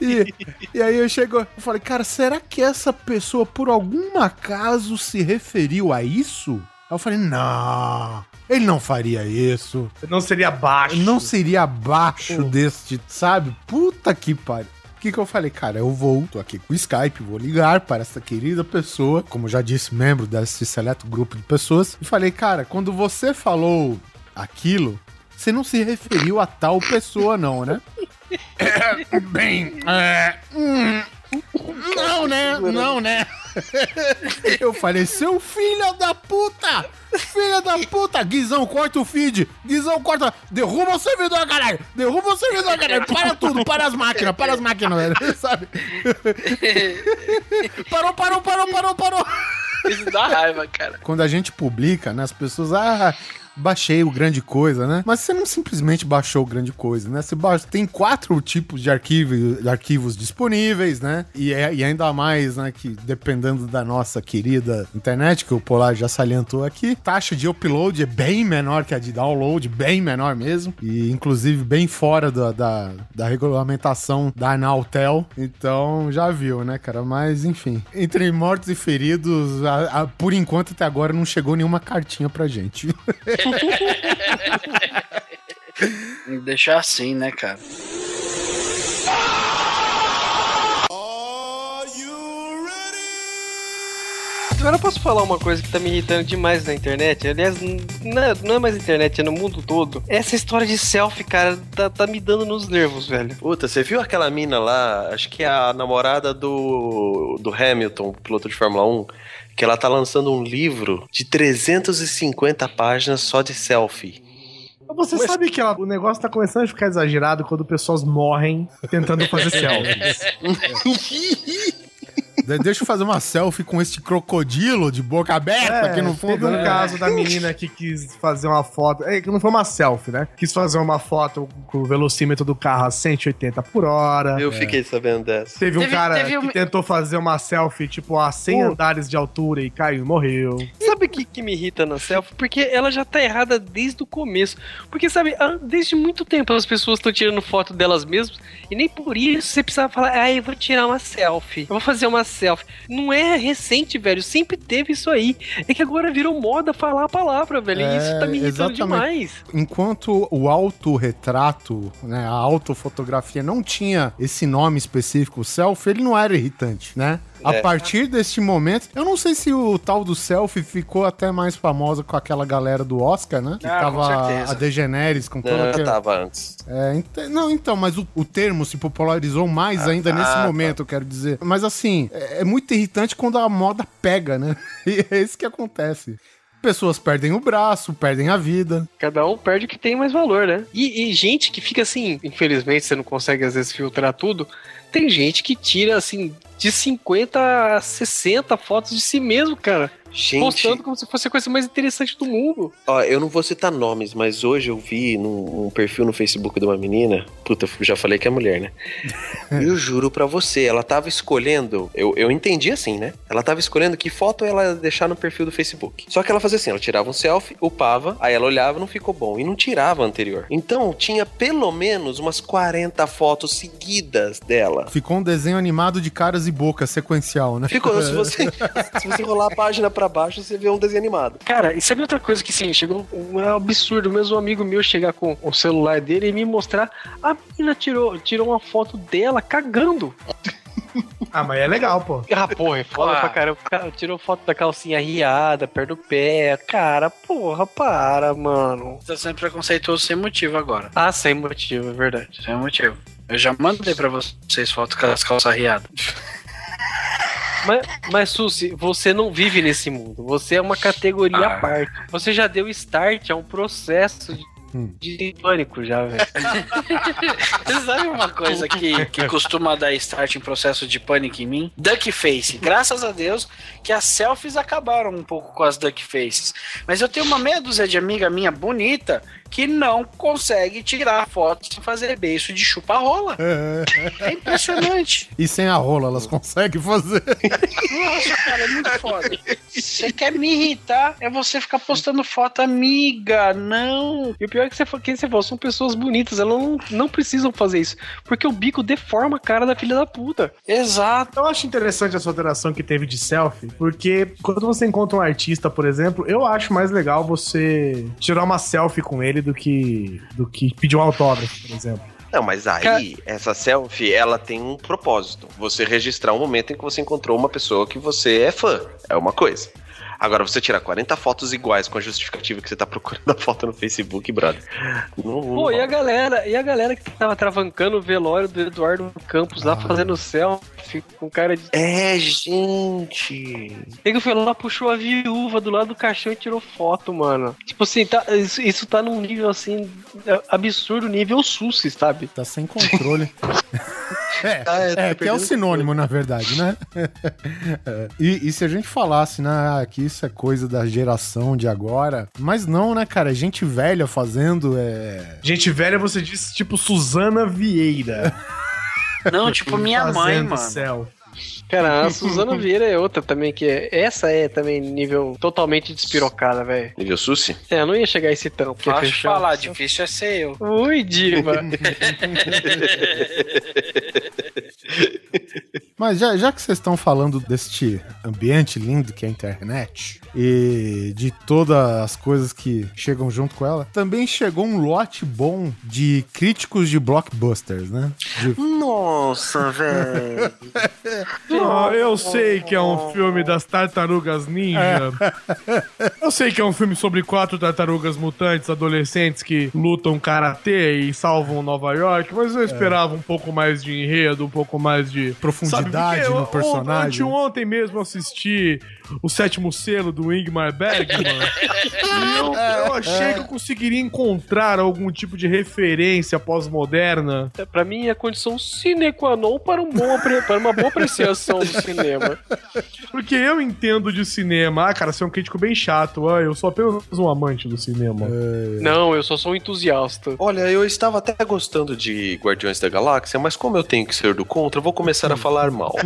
E, e aí eu chego, eu falei, cara, será que essa pessoa por algum acaso se referiu a isso? Aí eu falei, não, ele não faria isso. Não seria baixo. Não seria abaixo deste, sabe? Puta que pariu. O que, que eu falei? Cara, eu vou, tô aqui com o Skype, vou ligar para essa querida pessoa, como já disse, membro desse seleto grupo de pessoas, e falei, cara, quando você falou aquilo, você não se referiu a tal pessoa, não, né? É, bem, é, hum, não, né? Não, né? Eu falei, seu filho da puta! Filha da puta! Guizão, corta o feed! Guizão, corta! Derruba o servidor, caralho! Derruba o servidor, caralho! Para tudo! Para as máquinas! Para as máquinas, velho! Sabe? Parou, parou, parou, parou, parou! Isso dá raiva, cara. Quando a gente publica, né, as pessoas, ah, baixei o grande coisa, né? Mas você não simplesmente baixou o grande coisa, né? Você baixa, tem quatro tipos de, arquivo, arquivos disponíveis, né? E, é- e ainda mais, né, que dependendo da nossa querida internet, que o Polar já salientou aqui, taxa de upload é bem menor que a de download, bem menor mesmo. E inclusive bem fora da, da, da regulamentação da Anatel. Então já viu, né, cara? Mas enfim, entre mortos e feridos, a- a- por enquanto até agora não chegou nenhuma cartinha pra gente. Deixar assim, né, cara? Agora eu posso falar uma coisa que tá me irritando demais na internet? Aliás, é, não é mais internet, é no mundo todo. Essa história de selfie, cara, tá, tá me dando nos nervos, velho. Puta, você viu aquela mina lá? Acho que é a namorada do, do Hamilton, piloto de Fórmula 1. Que ela tá lançando um livro de 350 páginas só de selfie. Você sabe que ela- o negócio tá começando a ficar exagerado quando pessoas morrem tentando fazer selfies. De- Deixa eu fazer uma selfie com este crocodilo de boca aberta aqui no fundo. É, Teve um né? caso da menina que quis fazer uma foto. É, que não foi uma selfie, né? Quis fazer uma foto com o velocímetro do carro a 180 por hora. Eu fiquei sabendo dessa. Teve um Teve- cara teve que um- tentou fazer uma selfie, tipo, a 100 Pô. andares de altura e caiu e morreu. Sabe o que, que me irrita na selfie? Porque ela já tá errada desde o começo. Porque, sabe, desde muito tempo as pessoas estão tirando foto delas mesmas e nem por isso você precisava falar, ah, eu vou tirar uma selfie. Eu vou fazer uma selfie. Não é recente, velho. Sempre teve isso aí. É que agora virou moda falar a palavra, velho. e isso tá me irritando exatamente. demais. Enquanto o autorretrato, né, a autofotografia não tinha esse nome específico, selfie, ele não era irritante, né? A É. partir deste momento, eu não sei se o tal do selfie ficou até mais famosa com aquela galera do Oscar, né? Que Ah, tava a Degeneres com toda Não, aquela... tava antes. É, ent- não, então, mas o, o termo se popularizou mais ainda nesse ah, momento, eu quero dizer. Mas assim, é, é muito irritante quando a moda pega, né? E é isso que acontece. Pessoas perdem o braço, perdem a vida. Cada um perde o que tem mais valor, né? E, e gente que fica assim, infelizmente você não consegue às vezes filtrar tudo. Tem gente que tira assim de 50 a 60 fotos de si mesmo, cara. Gente, Postando como se fosse a coisa mais interessante do mundo. ó, eu não vou citar nomes, mas hoje eu vi num, um perfil no Facebook de uma menina. Puta, eu já falei que é mulher, né? eu juro pra você, ela tava escolhendo. Eu, eu entendi assim, né? Ela tava escolhendo que foto ela ia deixar no perfil do Facebook. Só que ela fazia assim: ela tirava um selfie, upava, aí ela olhava não ficou bom. E não tirava a anterior. Então tinha pelo menos umas 40 fotos seguidas dela. Ficou um desenho animado de caras e bocas sequencial, né? Ficou, se você, se você rolar a página pra baixo, você vê um desenho animado. Cara, e sabe outra coisa que sim, chegou um um absurdo mesmo um amigo meu chegar com o celular dele e me mostrar a menina tirou, tirou uma foto dela cagando. Ah, mas é legal, pô. Ah, porra, é foda Ah. pra caramba. Cara, tirou foto da calcinha riada, perto do pé. Cara, porra, para, mano. Tá sendo preconceituoso sem motivo agora. Ah, sem motivo, é verdade. Sem motivo. Eu já mandei pra vocês fotos com as calças riadas. Mas, mas Susi, você não vive nesse mundo. Você é uma categoria Ah. à parte. Você já deu start a um processo de, Hum. de pânico já, velho. Você sabe uma coisa que, que costuma dar start em processo de pânico em mim? Duck face. Graças a Deus que as selfies acabaram um pouco com as duck faces. Mas eu tenho uma meia dúzia de amiga minha bonita que não consegue tirar foto sem fazer beijo de chupa-rola. É impressionante. E sem a rola, elas conseguem fazer. Nossa, cara, é muito foda. Você quer me irritar? É você ficar postando foto, amiga. Não. E o pior é que você, fa- que você falou, são pessoas bonitas, elas não, não precisam fazer isso. Porque o bico deforma a cara da filha da puta. Exato. Eu acho interessante essa alteração que teve de selfie, porque quando você encontra um artista, por exemplo, eu acho mais legal você tirar uma selfie com ele do que, do que pedir um autógrafo, por exemplo. Não, mas aí, essa selfie, ela tem um propósito. Você registrar um momento em que você encontrou uma pessoa que você é fã. É uma coisa. Agora, você tirar 40 fotos iguais com a justificativa que você tá procurando a foto no Facebook, brother. Não, não Pô, e a galera, e a galera que tava travancando o velório do Eduardo Campos lá fazendo selfie com cara de. É, gente. Ele foi lá, puxou a viúva do lado do caixão e tirou foto, mano. Tipo assim, tá, isso, isso tá num nível assim, absurdo, nível SUS, sabe? Tá sem controle. É, Ah, é, tá é, que é o sinônimo, na verdade, né? É. E, e se a gente falasse, né, ah, que isso é coisa da geração de agora, mas não, né, cara? Gente velha fazendo é. Gente velha, você disse tipo Suzana Vieira. Não, tipo minha mãe, mano. selfie. Cara, a Suzana Vieira é outra também, que é. Essa é também nível totalmente despirocada, velho. Nível Susi? É, eu não ia chegar a esse tão, porque falar, difícil é ser eu. Ui, diva. Mas já, já que vocês estão falando deste ambiente lindo que é a internet e de todas as coisas que chegam junto com ela, também chegou um lote bom de críticos de blockbusters, né? De- Nossa, velho. Ah, eu sei que é um filme das tartarugas ninja. Eu sei que é um filme sobre quatro tartarugas mutantes adolescentes que lutam karatê e salvam Nova York, mas eu esperava um pouco mais de enredo, um pouco mais de Profundidade Sabe, no personagem. Ontem mesmo eu assisti o sétimo selo do Ingmar Bergman e eu, eu achei que eu conseguiria encontrar algum tipo de referência pós-moderna É, Pra mim é condição sine qua non para, um bom, para uma boa apreciação do cinema. Porque eu entendo de cinema. Ah, cara, você é um crítico bem chato. Ah, eu sou apenas um amante do cinema. Não, eu só sou um entusiasta. Olha, eu estava até gostando de Guardiões da Galáxia, mas como eu tenho que ser do contra, eu vou começar a falar mal.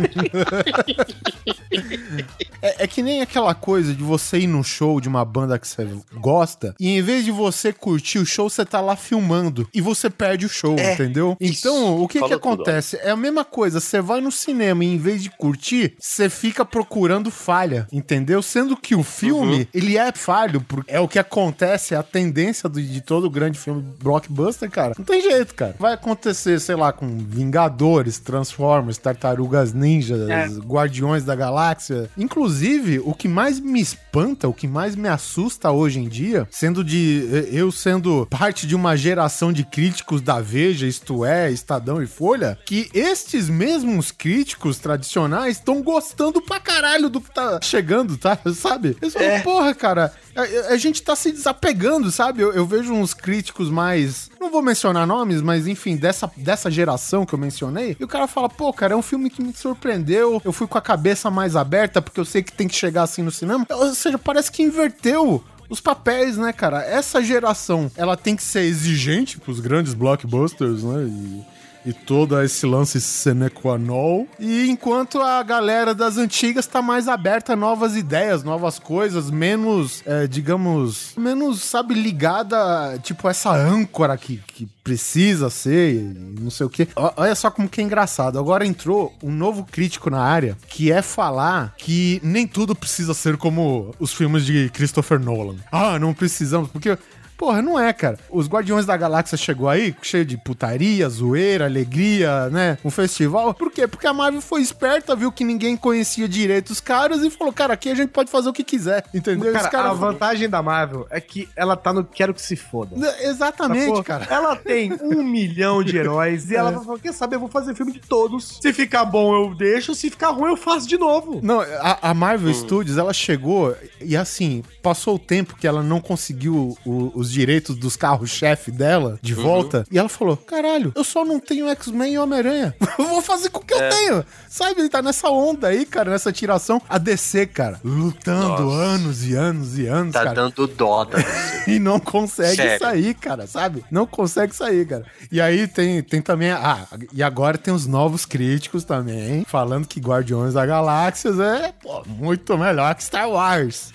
É, é que que nem aquela coisa de você ir no show de uma banda que você gosta e em vez de você curtir o show, você tá lá filmando e você perde o show, É, entendeu? isso. Então, o que que Falou tudo, acontece? É a mesma coisa, você vai no cinema e em vez de curtir, você fica procurando falha, entendeu? Sendo que o filme, Uhum. ele é falho, porque é o que acontece, é a tendência do- de todo grande filme blockbuster, cara. Não tem jeito, cara. Vai acontecer, sei lá, com Vingadores, Transformers, Tartarugas Ninjas, É. Guardiões da Galáxia. Inclusive, o que mais me espanta, o que mais me assusta hoje em dia, sendo de eu sendo parte de uma geração de críticos da Veja, isto é, Estadão e Folha, que estes mesmos críticos tradicionais estão gostando pra caralho do que tá chegando, tá? Sabe? Eles falam, porra, cara, a, a gente tá se desapegando, sabe? Eu, eu vejo uns críticos mais. Não vou mencionar nomes, mas enfim, dessa, dessa geração que eu mencionei. E o cara fala, pô, cara, é um filme que me surpreendeu. Eu fui com a cabeça mais aberta, porque eu sei que tem que chegar assim no cinema. Ou seja, parece que inverteu. Os papéis, né, cara? Essa geração, ela tem que ser exigente pros grandes blockbusters, né? E e todo esse lance sine qua non. E enquanto a galera das antigas tá mais aberta a novas ideias, novas coisas, menos, é, digamos, menos, sabe, ligada, tipo, essa âncora que, que precisa ser, não sei o quê. Olha só como que é engraçado. Agora entrou um novo crítico na área, que é falar que nem tudo precisa ser como os filmes de Christopher Nolan. Ah, não precisamos, porque Porra, não é, cara. Os Guardiões da Galáxia chegou aí cheio de putaria, zoeira, alegria, né? Um festival. Por quê? Porque a Marvel foi esperta, viu que ninguém conhecia direito os caras e falou, cara, aqui a gente pode fazer o que quiser, entendeu? Cara, Os caras a vantagem da Marvel é que ela tá no quero que se foda. Exatamente, Sacou? cara. Ela tem um milhão de heróis e ela vai falar: quer saber? Eu vou fazer filme de todos. Se ficar bom, eu deixo. Se ficar ruim, eu faço de novo. Não, a, a Marvel Studios, ela chegou e assim, passou o tempo que ela não conseguiu o- os direitos dos carros-chefe dela de volta. E ela falou: caralho, eu só não tenho X-Men e Homem-Aranha. eu vou fazer com o que eu tenho. Sabe, ele tá nessa onda aí, cara, nessa tiração. A DC, cara, lutando Nossa. anos e anos e anos, Tá cara. dando dó da E não consegue Sério. sair, cara, sabe? Não consegue sair, cara. E aí tem, tem também. Ah, e agora tem os novos críticos também, falando que Guardiões da Galáxias é pô, muito melhor que Star Wars.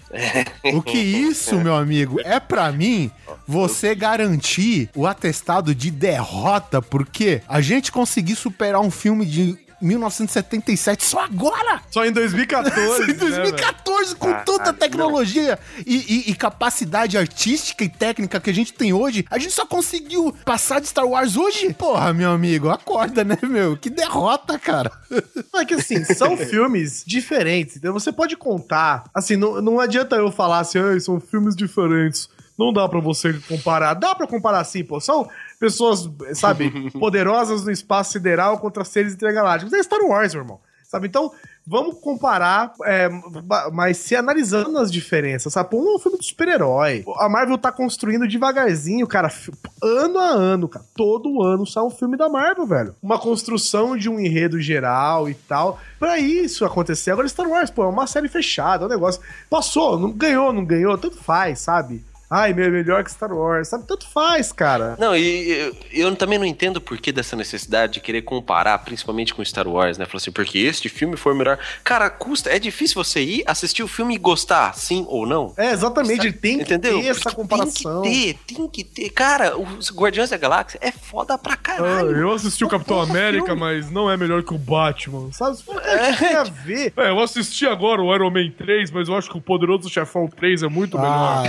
O que isso, meu amigo, é pra mim você garantir o atestado de derrota, porque a gente conseguir superar um filme de 1977 só agora! Só em 2014. em né, 2014, com Ah, toda a tecnologia e, e- e capacidade artística e técnica que a gente tem hoje, a gente só conseguiu passar de Star Wars hoje? Porra, meu amigo, acorda, né, meu? Que derrota, cara. É que assim, são filmes diferentes. Então você pode contar. Assim, não, não adianta eu falar assim, "Ai, são filmes diferentes. Não dá pra você comparar. Dá pra comparar sim, pô. São pessoas, sabe, poderosas no espaço sideral contra seres intergalácticos. É Star Wars, meu irmão. Sabe? Então, vamos comparar, é, mas se analisando as diferenças, sabe? Pô, um é um filme de super-herói. A Marvel tá construindo devagarzinho, cara, ano a ano, cara. Todo ano sai um filme da Marvel, velho. Uma construção de um enredo geral e tal. Pra isso acontecer. Agora, Star Wars, pô, é uma série fechada, é um negócio. Passou, não ganhou, não ganhou, tanto faz, sabe? Ai, meu, melhor que Star Wars, sabe? Tanto faz, cara. Não, e eu, eu também não entendo o porquê dessa necessidade de querer comparar, principalmente com Star Wars, né? Falar assim, porque este filme foi o melhor. Cara, custa, é difícil você ir, assistir o filme e gostar, sim ou não. É, exatamente, tem que Entendeu? ter essa comparação. Tem que ter, tem que ter. Cara, os Guardiões da Galáxia é foda pra Ah, caralho. eu assisti o Capitão América, filme. mas não é melhor que o Batman. Sabe? Que tem a ver? É, eu assisti agora o Iron Man 3, mas eu acho que o Poderoso Chefão 3 é muito Ah,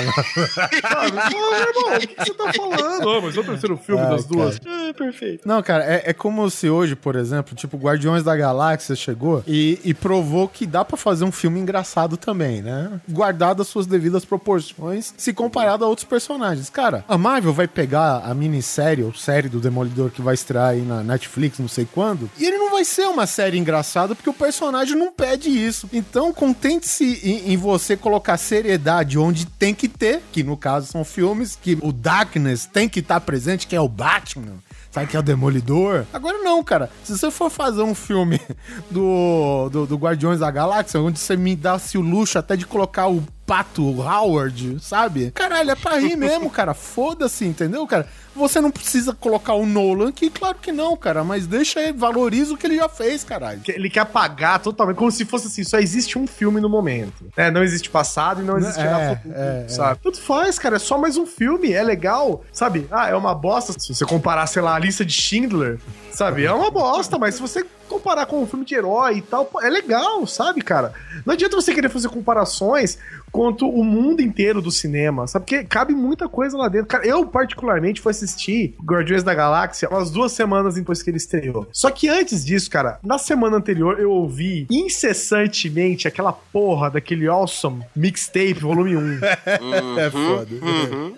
Sabe? Pô, meu irmão, o que que você tá falando? Não, mas é o terceiro filme Ai, das duas. É, perfeito. Não, cara, é, é como se hoje, por exemplo, tipo, Guardiões da Galáxia chegou e, e provou que dá pra fazer um filme engraçado também, né? Guardado as suas devidas proporções, se comparado a outros personagens. Cara, a Marvel vai pegar a minissérie ou série do Demolidor que vai estrear aí na Netflix, não sei quando, e ele não vai ser uma série engraçada porque o personagem não pede isso. Então, contente-se em, em você colocar seriedade onde tem que ter, que no caso são filmes, que o Darkness tem que estar presente, que é o Batman. Sabe que é o Demolidor? Agora não, cara. Se você for fazer um filme do, do, do Guardiões da Galáxia, onde você me dá-se o luxo até de colocar o Pato Howard, sabe? Caralho, é pra rir mesmo, cara. Foda-se, entendeu, cara? Você não precisa colocar o Nolan aqui, claro que não, cara, mas deixa ele, valoriza o que ele já fez, caralho. Ele quer apagar totalmente, como se fosse assim, só existe um filme no momento. É, não existe passado e não existe É, futuro, é, sabe? Tudo faz, cara, é só mais um filme, é legal, sabe? Ah, é uma bosta se você comparar, sei lá, a lista de Schindler, sabe? É uma bosta, mas se você comparar com um filme de herói e tal, pô, é legal, sabe, cara? Não adianta você querer fazer comparações quanto o mundo inteiro do cinema, sabe? Porque cabe muita coisa lá dentro. Cara, eu, particularmente, fui assistir Guardiões da Galáxia umas duas semanas depois que ele estreou. Só que antes disso, cara, na semana anterior eu ouvi incessantemente aquela porra daquele Awesome Mixtape Volume 1. É foda.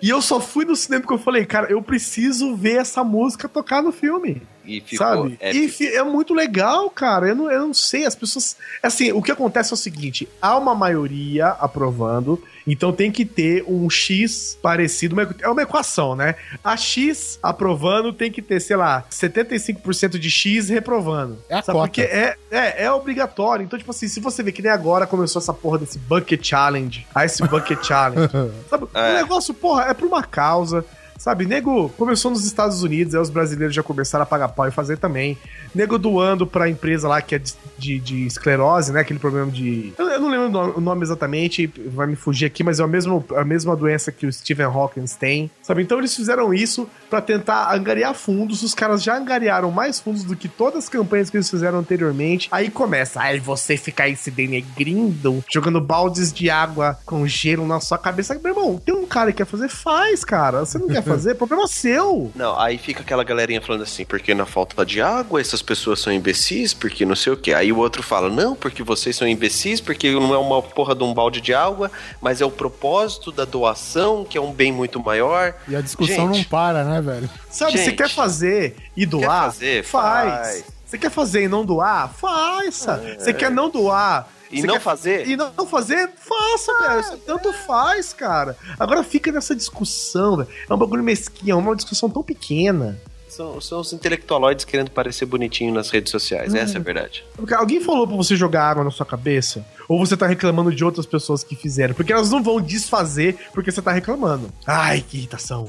E eu só fui no cinema porque eu falei, cara, eu preciso ver essa música tocar no filme. E ficou Sabe? épico. E é muito legal, cara. Eu não, eu não sei, as pessoas. Assim, o que acontece é o seguinte: há uma maioria aprovando, então tem que ter um X parecido. É uma equação, né? A X aprovando tem que ter, sei lá, 75% de X reprovando. É a Sabe? cota. Porque é, é, é obrigatório. Então, tipo assim, se você vê que nem agora começou essa porra desse Bucket Challenge, Ice Bucket Challenge. Sabe? É. O negócio, porra, é pra uma causa. Sabe, nego começou nos Estados Unidos, aí os brasileiros já começaram a pagar pau e fazer também. Nego doando pra empresa lá que é de, de, de esclerose, né? Aquele problema de. Eu, eu não lembro o nome, exatamente, vai me fugir aqui, mas é a mesma, a mesma doença que o Stephen Hawking tem. Sabe? Então eles fizeram isso pra tentar angariar fundos. Os caras já angariaram mais fundos do que todas as campanhas que eles fizeram anteriormente. Aí começa, aí você fica aí se denegrindo, jogando baldes de água com gelo na sua cabeça. Meu irmão, tem um cara que quer fazer, faz, cara. Você não quer fazer, problema seu. Não, aí fica aquela galerinha falando assim, porque na falta de água essas pessoas são imbecis, porque não sei o que. Aí o outro fala, não, porque vocês são imbecis, porque não é uma porra de um balde de água, mas é o propósito da doação, que é um bem muito maior. E a discussão Gente. não para, né, velho? Sabe, você quer fazer e doar? fazer? Faz. Faz. Você quer fazer e não doar? Faça. Você quer não doar? E você não quer- fazer? E não fazer? Faça, velho. Isso tanto faz, cara. Agora fica nessa discussão, velho. É um bagulho mesquinho, é uma discussão tão pequena. São, são os intelectualoides querendo parecer bonitinho nas redes sociais, essa é a verdade. Porque Alguém falou pra você jogar água na sua cabeça? Ou você tá reclamando de outras pessoas que fizeram? Porque elas não vão desfazer porque você tá reclamando. Ai, que irritação.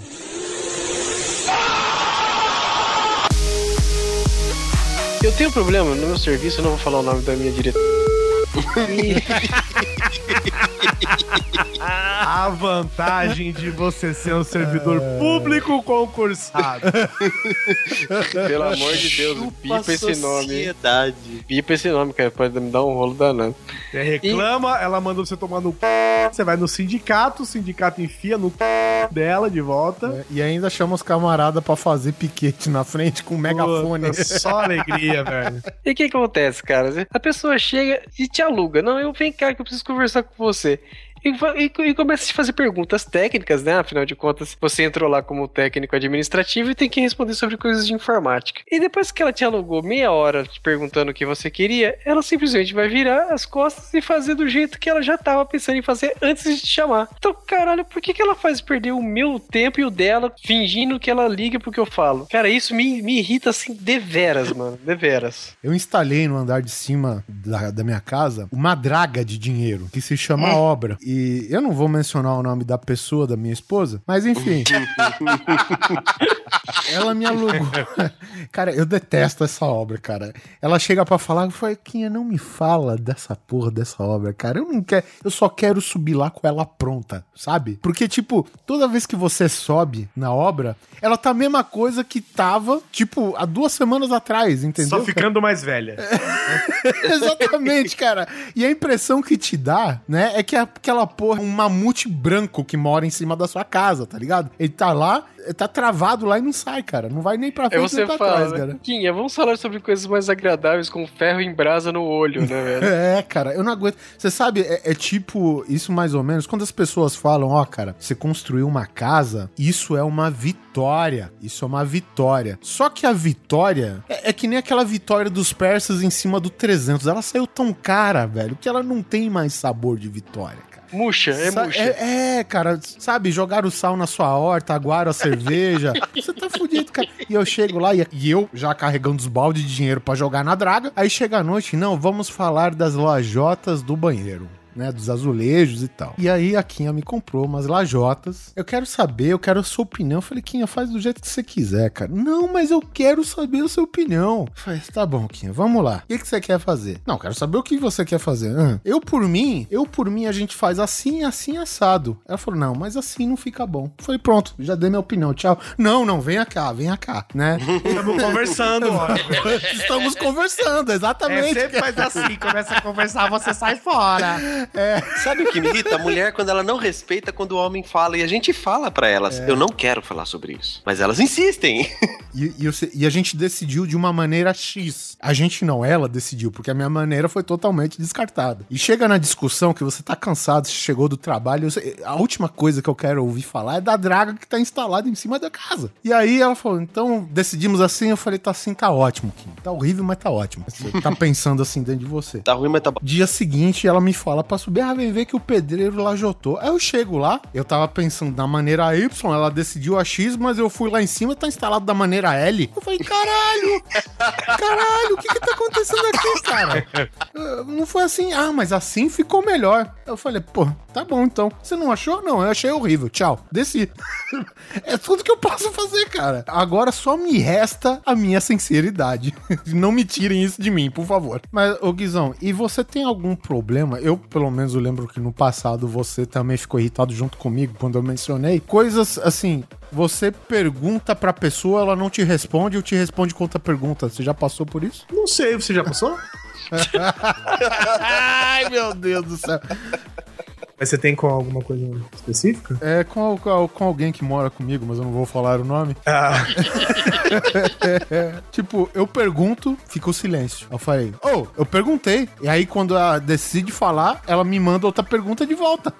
Eu tenho um problema no meu serviço, eu não vou falar o nome da minha diretora. A vantagem de você ser um servidor público concursado. Pelo amor de Deus, bipa esse nome. Bipa esse nome, cara, pode me dar um rolo danado. Você reclama, ela manda você tomar no c... Você vai no sindicato, o sindicato enfia no c... dela de volta. É, E ainda chama os camaradas pra fazer piquete na frente com um megafone. Puta, só alegria, velho. E o que que acontece, cara? A pessoa chega e te aluga. Não, eu venho cá que eu preciso conversar com você. E, e, e começa a te fazer perguntas técnicas, né? Afinal de contas, você entrou lá como técnico administrativo e tem que responder sobre coisas de informática. E depois que ela te alugou meia hora te perguntando o que você queria, ela simplesmente vai virar as costas e fazer do jeito que ela já tava pensando em fazer antes de te chamar. Então, caralho, por que, que ela faz perder o meu tempo e o dela fingindo que ela liga pro que eu falo? Cara, isso me, me irrita assim deveras, mano. Deveras. Eu instalei no andar de cima da, da minha casa uma draga de dinheiro que se chama Hum. obra. E eu não vou mencionar o nome da pessoa, da minha esposa, mas enfim. Ela me alugou. Cara, eu detesto essa obra, cara. Ela chega pra falar, falei, Quinha, não me fala dessa porra dessa obra, cara. Eu não quero, eu só quero subir lá com ela pronta, sabe? Porque, tipo, toda vez que você sobe na obra, ela tá a mesma coisa que tava, tipo, há duas semanas atrás, entendeu? Só cara? ficando mais velha. Exatamente, cara. E a impressão que te dá, né, é que é aquela porra, um mamute branco que mora em cima da sua casa, tá ligado? Ele tá lá, tá travado lá e não sai, cara. Não vai nem pra frente você nem pra fala, trás, né? cara. Quinha, vamos falar sobre coisas mais agradáveis com ferro em brasa no olho, né, velho? É, cara, eu não aguento. Você sabe, é, é tipo isso mais ou menos. Quando as pessoas falam, ó, cara, você construiu uma casa, isso é uma vitória. Isso é uma vitória. Só que a vitória é, é que nem aquela vitória dos persas em cima do 300. Ela saiu tão cara, velho, que ela não tem mais sabor de vitória. Murcha, é Sa- murcha. É, é, cara, sabe, jogaram o sal na sua horta, aguaram a cerveja. Você tá fudido, cara. E eu chego lá e, e eu já carregando os baldes de dinheiro pra jogar na draga. Aí chega a noite, não, vamos falar das lojotas do banheiro. Né? Dos azulejos e tal. E aí a Quinha me comprou umas lajotas. Eu quero saber, eu quero a sua opinião. Eu falei, Quinha, faz do jeito que você quiser, cara. Não, mas eu quero saber a sua opinião. Eu falei, tá bom, Quinha, vamos lá. O que, que você quer fazer? Não, quero saber o que você quer fazer. Ah, eu por mim, eu por mim, a gente faz assim, assim, assado. Ela falou, não, mas assim não fica bom. Eu falei, pronto, já dei minha opinião, tchau. Não, não, venha cá, venha cá, né? Estamos conversando, ó. Estamos conversando, É, exatamente. sempre faz assim, começa a conversar, você sai fora. Sabe o que me irrita? A mulher, quando ela não respeita quando o homem fala. E a gente fala pra elas, eu não quero falar sobre isso. Mas elas insistem. E, e, você- e a gente decidiu de uma maneira X. A gente não, ela decidiu, porque a minha maneira foi totalmente descartada. E chega na discussão que você tá cansado, você chegou do trabalho, a última coisa que eu quero ouvir falar é da draga que tá instalada em cima da casa. E aí ela falou, então decidimos assim, eu falei, tá assim, tá ótimo, Kim. Tá horrível, mas tá ótimo. Você tá pensando assim dentro de você. Tá ruim, mas tá bom. Dia seguinte, ela me fala pra subir, ah, vem ver que o pedreiro lajotou. Aí eu chego lá, eu tava pensando da maneira Y, ela decidiu a X, mas eu fui lá em cima tá instalado da maneira L. Eu falei, caralho! Caralho, o que que tá acontecendo aqui, cara? Não foi assim, ah, mas assim ficou melhor. Eu falei, pô, tá bom então. Você não achou? Não, eu achei horrível. Tchau. Desci. é tudo que eu posso fazer, cara. Agora só me resta a minha sinceridade. não me tirem isso de mim, por favor. Mas, ô Guizão, e você tem algum problema? Eu, pelo menos, eu lembro que no passado você também ficou irritado junto comigo quando eu mencionei. Coisas assim. Você pergunta pra pessoa, ela não te responde, ou te responde com outra pergunta. Você já passou por isso? Não sei, você já passou? Ai, meu Deus do céu. Mas você tem com alguma coisa específica? É com, com, alguém que mora comigo, mas eu não vou falar o nome. Ah, tipo, eu pergunto, fica o silêncio. Eu falei, oh, eu perguntei. E aí, quando ela decide falar, ela me manda outra pergunta de volta.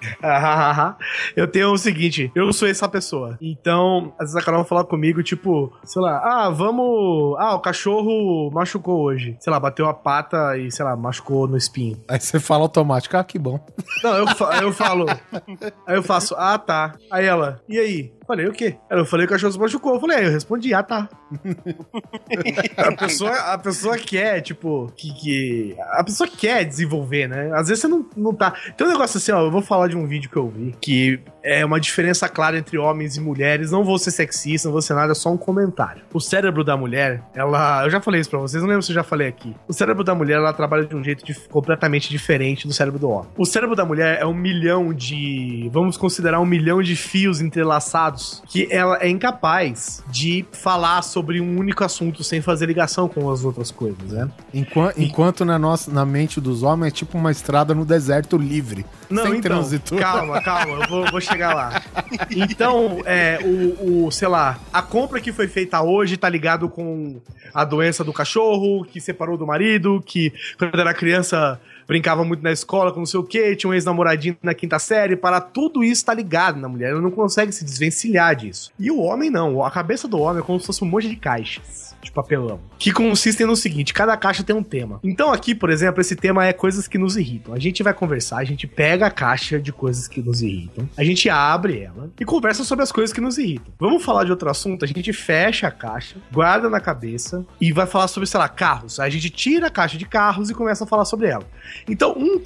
eu tenho o seguinte, eu sou essa pessoa. Então, às vezes a Carol vai falar comigo, tipo, sei lá, ah, vamos. Ah, o cachorro machucou hoje. Sei lá, bateu a pata e, sei lá, machucou no espinho. Aí você fala automático, ah, que bom. Não, eu, fa- eu falo. Aí eu faço, ah, tá. Aí ela, e aí? Falei, o quê? Eu falei que o cachorro se machucou. Eu falei, aí eu respondi, ah, tá. a, pessoa, a pessoa quer, tipo, que, que. A pessoa quer desenvolver, né? Às vezes você não, não tá. Tem um negócio assim, ó, eu vou falar de um vídeo que eu vi, que é uma diferença clara entre homens e mulheres. Não vou ser sexista, não vou ser nada, é só um comentário. O cérebro da mulher, ela. Eu já falei isso pra vocês, não lembro se eu já falei aqui. O cérebro da mulher, ela trabalha de um jeito dif- completamente diferente do cérebro do homem. O cérebro da mulher é um milhão de. Vamos considerar um milhão de fios entrelaçados que ela é incapaz de falar sobre um único assunto sem fazer ligação com as outras coisas, né? Enqua- enquanto na, nossa, na mente dos homens é tipo uma estrada no deserto livre. Não, sem então, trânsito. calma, calma, eu vou, vou chegar lá. Então, é, o, o, sei lá, a compra que foi feita hoje tá ligado com a doença do cachorro, que separou do marido, que quando era criança brincava muito na escola com não sei o que, tinha um ex-namoradinho na quinta série, para tudo isso tá ligado na mulher, ela não consegue se desvencilhar disso. E o homem não, a cabeça do homem é como se fosse um monte de caixas de papelão, que consistem no seguinte, cada caixa tem um tema. Então aqui, por exemplo, esse tema é coisas que nos irritam. A gente vai conversar, a gente pega a caixa de coisas que nos irritam, a gente abre ela e conversa sobre as coisas que nos irritam. Vamos falar de outro assunto, a gente fecha a caixa, guarda na cabeça e vai falar sobre, sei lá, carros. Aí a gente tira a caixa de carros e começa a falar sobre ela. Então, um-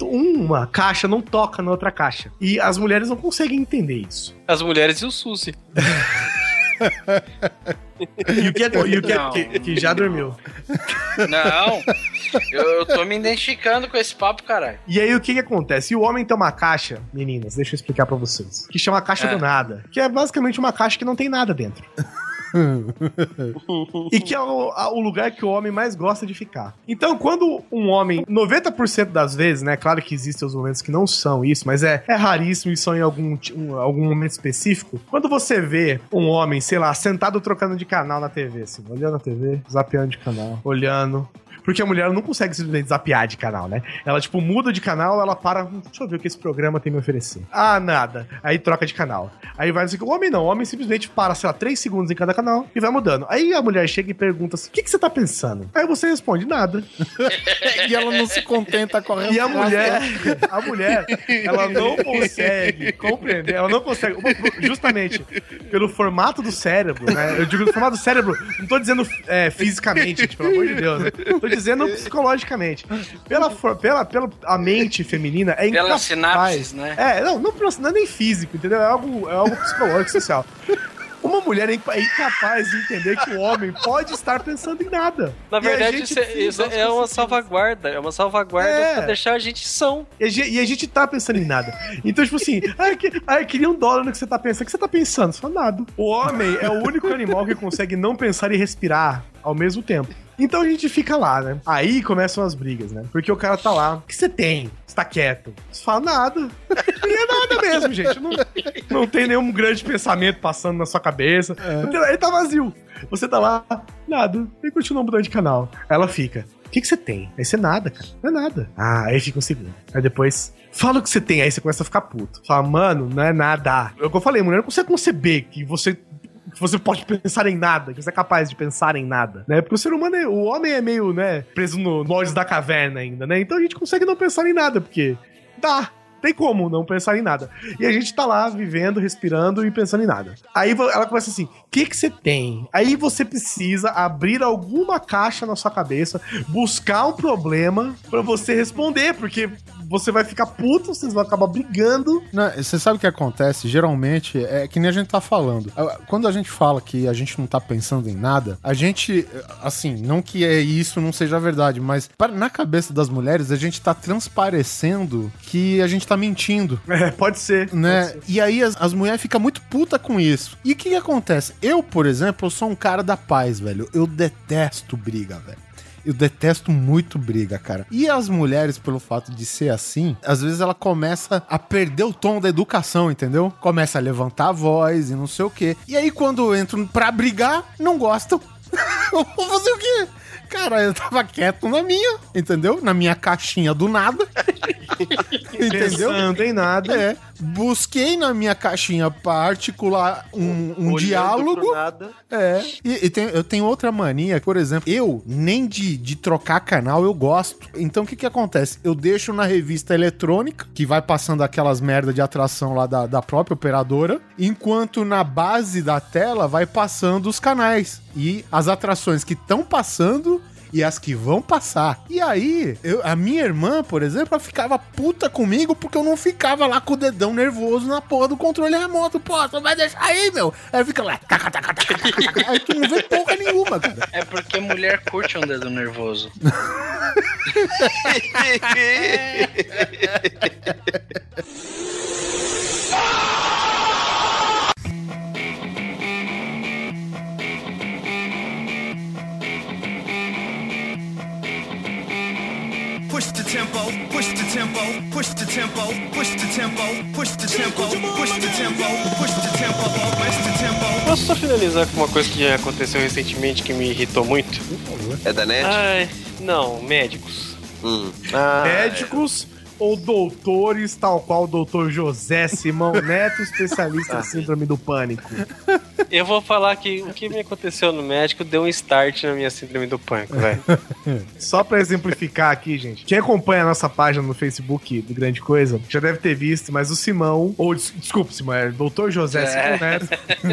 uma caixa não toca na outra caixa. E as mulheres não conseguem entender isso. As mulheres e o Susi. E o que, é, que, é- que- que já dormiu. Não, eu, eu tô me identificando com esse papo, caralho. E aí o que que acontece? E o homem tem uma caixa, meninas, deixa eu explicar pra vocês, que chama caixa É. do nada, que é basicamente uma caixa que não tem nada dentro. e que é o, a- o lugar que o homem mais gosta de ficar. Então, quando um homem, 90% das vezes, né? Claro que existem os momentos que não são isso, mas é, é raríssimo e são em algum, um- algum momento específico. Quando você vê um homem, sei lá, sentado trocando de canal na TV, assim, olhando a TV, zapeando de canal, olhando. Porque a mulher não consegue simplesmente zapear de canal, né? Ela, tipo, muda de canal, ela para. "Hum, Deixa eu ver o que esse programa tem a me oferecer. Ah, nada. Aí troca de canal. Aí vai assim, o homem não. O homem simplesmente para, sei lá, três segundos em cada canal e vai mudando. Aí a mulher chega e pergunta assim: o que, que você tá pensando? Aí você responde: nada. e ela não se contenta com a E a mulher, a mulher, ela não consegue compreender, ela não consegue, justamente pelo formato do cérebro, né? Eu digo do formato do cérebro, não tô dizendo é, fisicamente, gente, pelo amor de Deus, né? Tô dizendo psicologicamente. Pela, for- pela, pela a mente feminina é Pela incapaz. sinapses, né? É, não, não, não é nem físico, entendeu? É algo, é algo psicológico, social. Uma mulher é é incapaz de entender que o homem pode estar pensando em nada. Na E verdade, gente isso, é- isso é uma salvaguarda. É uma salvaguarda É. pra deixar a gente são. E a gente, e a gente tá pensando em nada. Então, tipo assim, ai, que, ai, queria um dólar no que você tá pensando. O que você tá pensando? Fala nada. O homem é o único animal que consegue não pensar e respirar ao mesmo tempo. Então a gente fica lá, né? Aí começam as brigas, né? Porque o cara tá lá. O que você tem? Você tá quieto. Você fala nada. E é nada mesmo, gente. Não, não tem nenhum grande pensamento passando na sua cabeça. Ele tá vazio. Você tá lá, nada. E continua mudando de canal. Ela fica. O que, que você tem? Aí você nada, cara. Não é nada. Ah, aí fica um segundo. Aí depois. Fala o que você tem, aí você começa a ficar puto. Fala, mano, não é nada. É o que eu falei, mulher não consegue conceber que você. Você pode pensar em nada, que você é capaz de pensar em nada, né? Porque o ser humano, é, o homem é meio, né, preso no moldes da caverna ainda, né? Então a gente consegue não pensar em nada, porque dá, tem como não pensar em nada. E a gente tá lá vivendo, respirando e pensando em nada. Aí ela começa assim: o que que você tem? Aí você precisa abrir alguma caixa na sua cabeça, buscar um problema pra você responder, porque você vai ficar puto, vocês vão acabar brigando. Não, Você sabe o que acontece? Geralmente é que nem a gente tá falando. Ah, Quando a gente fala que a gente não tá pensando em nada, a gente, assim, não que é isso não seja verdade, mas na cabeça das mulheres a gente tá transparecendo que a gente tá mentindo. É, pode ser. Né? E aí as, as mulheres ficam muito puta com isso. E o que, que acontece? Eu, por exemplo, sou um cara da paz, velho. Eu detesto briga, velho. Eu detesto muito briga, cara. E as mulheres, pelo fato de ser assim, às vezes ela começa a perder o tom da educação, entendeu? Começa a levantar a voz e não sei o quê. E aí, quando entram pra brigar, não gostam. Vou fazer o quê? Cara, eu tava quieto na minha, entendeu? Na minha caixinha do nada. entendeu? Pensando em nada. É. Busquei na minha caixinha pra articular um, um diálogo. É. E, e tem- eu tenho outra mania, por exemplo, eu nem de, de trocar canal eu gosto. Então o que que acontece? Eu deixo na revista eletrônica, que vai passando aquelas merda de atração lá da, da própria operadora, enquanto na base da tela vai passando os canais. E as atrações que estão passando e as que vão passar. E aí, eu- a minha irmã, por exemplo, ela ficava puta comigo porque eu não ficava lá com o dedão nervoso na porra do controle remoto. Pô, você vai deixar aí, meu? Aí fica lá. taca, taca, taca. Aí tu não vê porra nenhuma, cara. É porque mulher curte um dedo nervoso. Push the tempo, push the tempo, push the tempo, push the tempo, push the tempo, push the tempo, push the tempo, push the tempo. Posso só finalizar com uma coisa que aconteceu recentemente que me irritou muito? É da net? Ai, não, médicos. Hum. Ah, Médicos ou doutores, tal qual o doutor José Simão Neto, especialista em síndrome do pânico. Eu vou falar que o que me aconteceu no médico deu um start na minha síndrome do pânico, velho. Só pra exemplificar aqui, gente. Quem acompanha a nossa página no Facebook do Grande Coisa já deve ter visto, mas o Simão, ou des- desculpa, Simão, é Dr. José É. Simão Neto,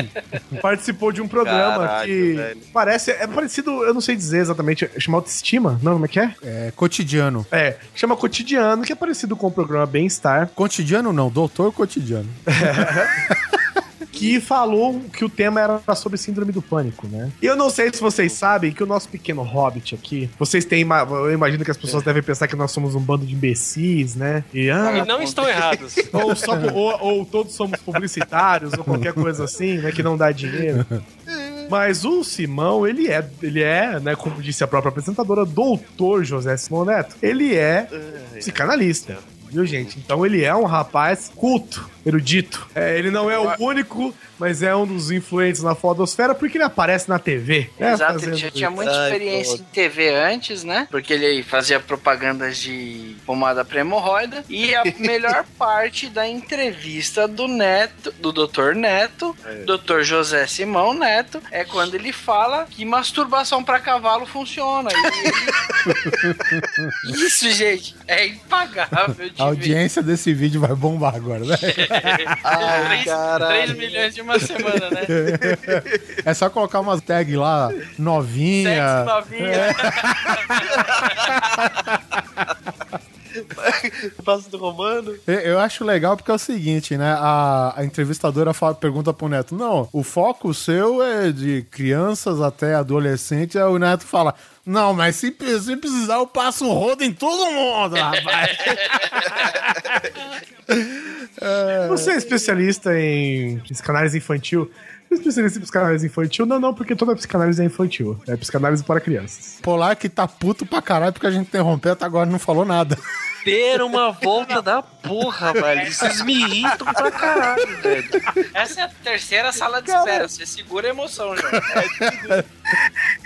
participou de um programa Caralho, que velho. parece, é parecido, eu não sei dizer exatamente, chama autoestima? Não, como é que é? É cotidiano. É, chama cotidiano, que é parecido com o programa Bem-Estar, Cotidiano não, doutor cotidiano. que falou que o tema era sobre síndrome do pânico, né? E eu não sei se vocês sabem que o nosso pequeno hobbit aqui, vocês têm, eu imagino que as pessoas devem pensar que nós somos um bando de imbecis, né? E, ah, E não estão errados. ou, só- ou- ou todos somos publicitários, ou qualquer coisa assim, né? Que não dá dinheiro. Mas o Simão, ele é, ele é, né, como disse a própria apresentadora, doutor José Simão Neto. Ele é psicanalista. viu, gente? Então ele é um rapaz culto, erudito. É, ele não é o único, mas é um dos influentes na fotosfera porque ele aparece na TV. né, Exato, fazendo ele já tinha muita Ai, experiência pô. em TV antes, né? Porque ele fazia propagandas de pomada pra hemorroida. E a melhor parte da entrevista do Neto, do Dr. Neto, Dr. José Simão Neto, é quando ele fala que masturbação pra cavalo funciona. E ele- Isso, gente, é impagável de A ver. audiência desse vídeo vai bombar agora, né? Ai, 3, caralho. milhões de uma semana, né? É só colocar umas tags lá, novinha. Sexo novinha. Passo do Romano. Eu- Eu acho legal porque é o seguinte, né? A, a entrevistadora fala- pergunta pro Neto: Não, o foco seu é de crianças até adolescentes. Aí o Neto fala: Não, mas se, se precisar, eu passo o rodo em todo mundo, rapaz. Você é especialista em psicanálise infantil? Você é especialista em psicanálise infantil? Não, não, porque toda psicanálise é infantil. É psicanálise para crianças. Polar que tá puto pra caralho porque a gente interrompeu até agora não falou nada. Ter uma volta da porra, velho. Vocês me irritam pra caralho, velho. Essa é a terceira sala de espera. Você segura a emoção, já. Tudo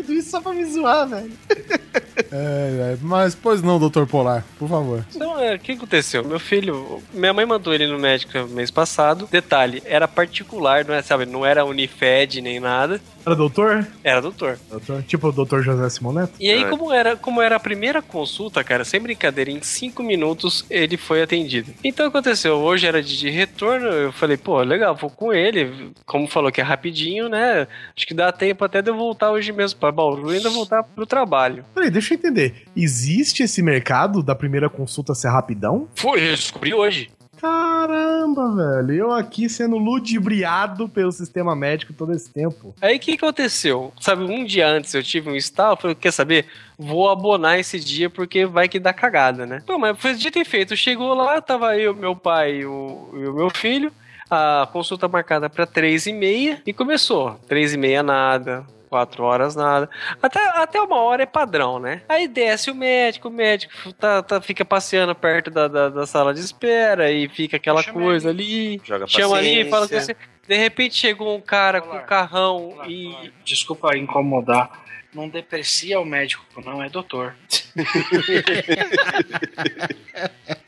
isso só pra me zoar, velho. É, é, mas, pois não, doutor Polar, por favor. Então, é, o que aconteceu? Meu filho, minha mãe mandou ele no médico mês passado. Detalhe, era particular, não é, sabe, não era Unifed nem nada. Era doutor? Era doutor. doutor? Tipo o doutor José Simoneto? E aí, como era, como era a primeira consulta, cara, sem brincadeira, em cinco minutos ele foi atendido. Então aconteceu, hoje era de, de retorno, eu falei, pô, legal, vou com ele. Como falou que é rapidinho, né? Acho que dá tempo até de eu voltar hoje mesmo pra Bauru e ainda voltar pro trabalho. Peraí, deixa eu entender. Existe esse mercado da primeira consulta ser rapidão? Foi, eu descobri hoje. Caramba, velho. Eu aqui sendo ludibriado pelo sistema médico todo esse tempo. Aí o que aconteceu? Sabe, um dia antes eu tive um estalo, falei, quer saber? Vou abonar esse dia porque vai que dá cagada, né? Pô, mas foi dito e feito. Chegou lá, tava eu, meu pai e o, e o meu filho. A consulta marcada pra três e meia e começou. Três e meia nada, quatro horas nada. Até, até uma hora é padrão, né? Aí desce o médico, o médico tá, tá- fica passeando perto da, da, da sala de espera e fica aquela coisa ali. Joga Chama ali e fala com você. De repente chegou um cara com um carrão e. Desculpa incomodar. Não deprecia o médico, não é doutor.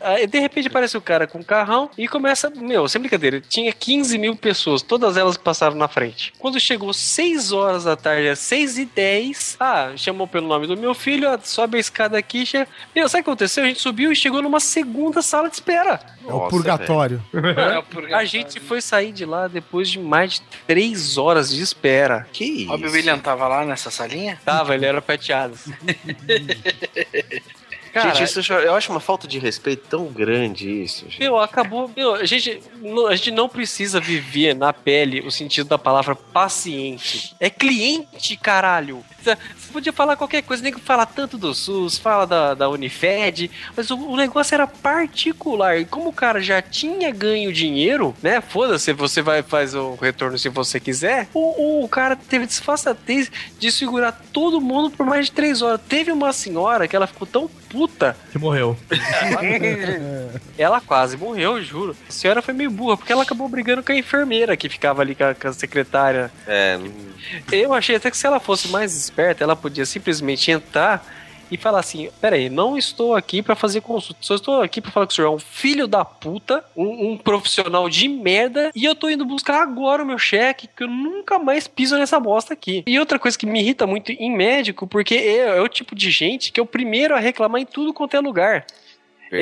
Aí, de repente aparece o cara com um carrão e começa, meu, sem brincadeira, tinha 15 mil pessoas, todas elas passaram na frente. Quando chegou 6 horas da tarde, às 6 e 10, ah, chamou pelo nome do meu filho, ah, sobe a escada aqui, chega... Meu, sabe o que aconteceu? A gente subiu e chegou numa segunda sala de espera. É o purgatório. A gente foi sair de lá depois de mais de 3 horas de espera. Que isso? Robbie Williams tava lá nessa salinha? Tava, ele era peteado. Cara, gente, isso eu- acho uma falta de respeito tão grande isso. Gente. Meu, acabou. Meu, a gente, a gente não precisa viver na pele o sentido da palavra paciente. É cliente, caralho. Podia falar qualquer coisa, nem que fala tanto do SUS, fala da, da Unifed, mas o, o negócio era particular. E como o cara já tinha ganho dinheiro, né? Foda-se, você vai faz o retorno se você quiser. O, o cara teve disfarçatez de segurar todo mundo por mais de três horas. Teve uma senhora que ela ficou tão puta Que morreu. ela quase morreu, juro. A senhora foi meio burra, porque ela acabou brigando com a enfermeira que ficava ali com a, com a secretária. É, Eu achei até que se ela fosse mais esperta, ela podia simplesmente entrar e falar assim: peraí, não estou aqui pra fazer consulta, só estou aqui pra falar que o senhor é um filho da puta, um, um profissional de merda, e eu tô indo buscar agora o meu cheque, que eu nunca mais piso nessa bosta aqui. E outra coisa que me irrita muito em médico, porque é, é o tipo de gente que é o primeiro a reclamar em tudo quanto é lugar.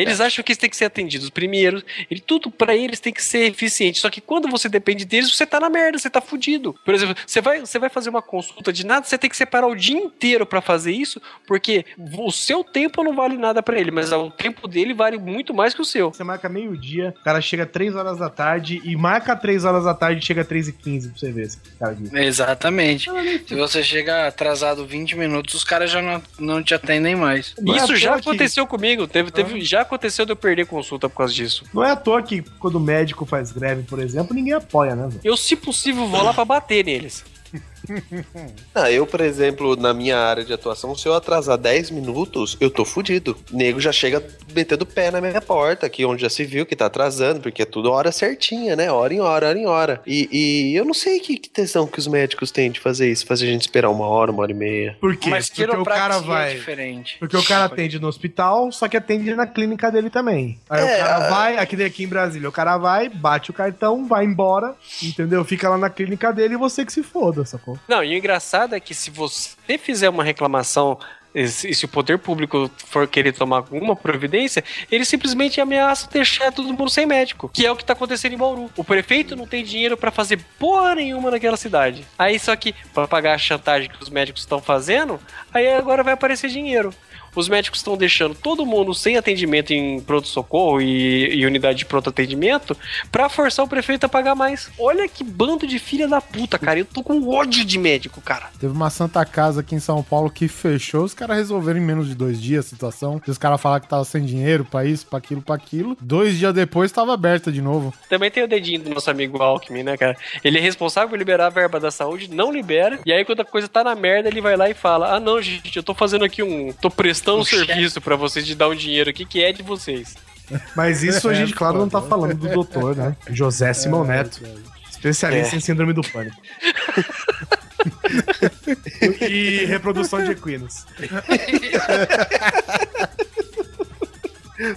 Eles acham que eles têm que ser atendidos primeiro. Ele, tudo pra eles tem que ser eficiente. Só que quando você depende deles, você tá na merda, você tá fudido. Por exemplo, você vai, você vai fazer uma consulta de nada, você tem que separar o dia inteiro pra fazer isso, porque o seu tempo não vale nada pra ele, mas o tempo dele vale muito mais que o seu. Você marca meio-dia, o cara chega 3 horas da tarde e marca 3 horas da tarde e chega 3 e 15 pra você ver esse cara diz. Exatamente. Se você chega atrasado 20 minutos, os caras já não, não te atendem mais. Isso já aconteceu comigo. Teve, teve, já aconteceu de eu perder consulta por causa disso. Não é à toa que quando o médico faz greve, por exemplo, ninguém apoia, né? Eu, se possível, vou lá pra bater neles. Ah, eu, por exemplo, na minha área de atuação, se eu atrasar 10 minutos, eu tô fudido. O nego já chega metendo o pé na minha porta, aqui onde já se viu que tá atrasando, porque é tudo hora certinha, né? Hora em hora, hora em hora. E, e eu não sei que, que tesão que os médicos têm de fazer isso, fazer a gente esperar uma hora, uma hora e meia. Por quê? Mas Porque o cara vai. é diferente. Porque o cara atende no hospital, só que atende na clínica dele também. Aí É, o cara a- vai, aqui, aqui em Brasília, o cara vai, bate o cartão, vai embora, entendeu? Fica lá na clínica dele e você que se foda, sacou? Não, e o engraçado é que se você fizer uma reclamação e se o poder público for querer tomar alguma providência, ele simplesmente ameaça deixar todo mundo sem médico, que é o que tá acontecendo em Bauru. O prefeito não tem dinheiro pra fazer porra nenhuma naquela cidade. Aí só que pra pagar a chantagem que os médicos estão fazendo, aí agora vai aparecer dinheiro. Os médicos estão deixando todo mundo sem atendimento em pronto-socorro e, e unidade de pronto atendimento pra forçar o prefeito a pagar mais. Olha que bando de filha da puta, cara. Eu tô com ódio de médico, cara. Teve uma Santa Casa aqui em São Paulo que fechou, os caras resolveram em menos de dois dias a situação. E os caras falaram que tava sem dinheiro pra isso, pra aquilo, pra aquilo. Dois dias depois tava aberta de novo. Também tem o dedinho do nosso amigo Alckmin, né, cara? Ele é responsável por liberar a verba da saúde, não libera. E aí, quando a coisa tá na merda, ele vai lá e fala: Ah, não, gente, eu tô fazendo aqui um. tô prestando um, serviço pra vocês de dar um dinheiro aqui que é de vocês. Mas isso a É, gente, claro, não tá foda. falando do doutor, né? José Simão Neto, especialista É. em síndrome do pânico. e reprodução de equinos.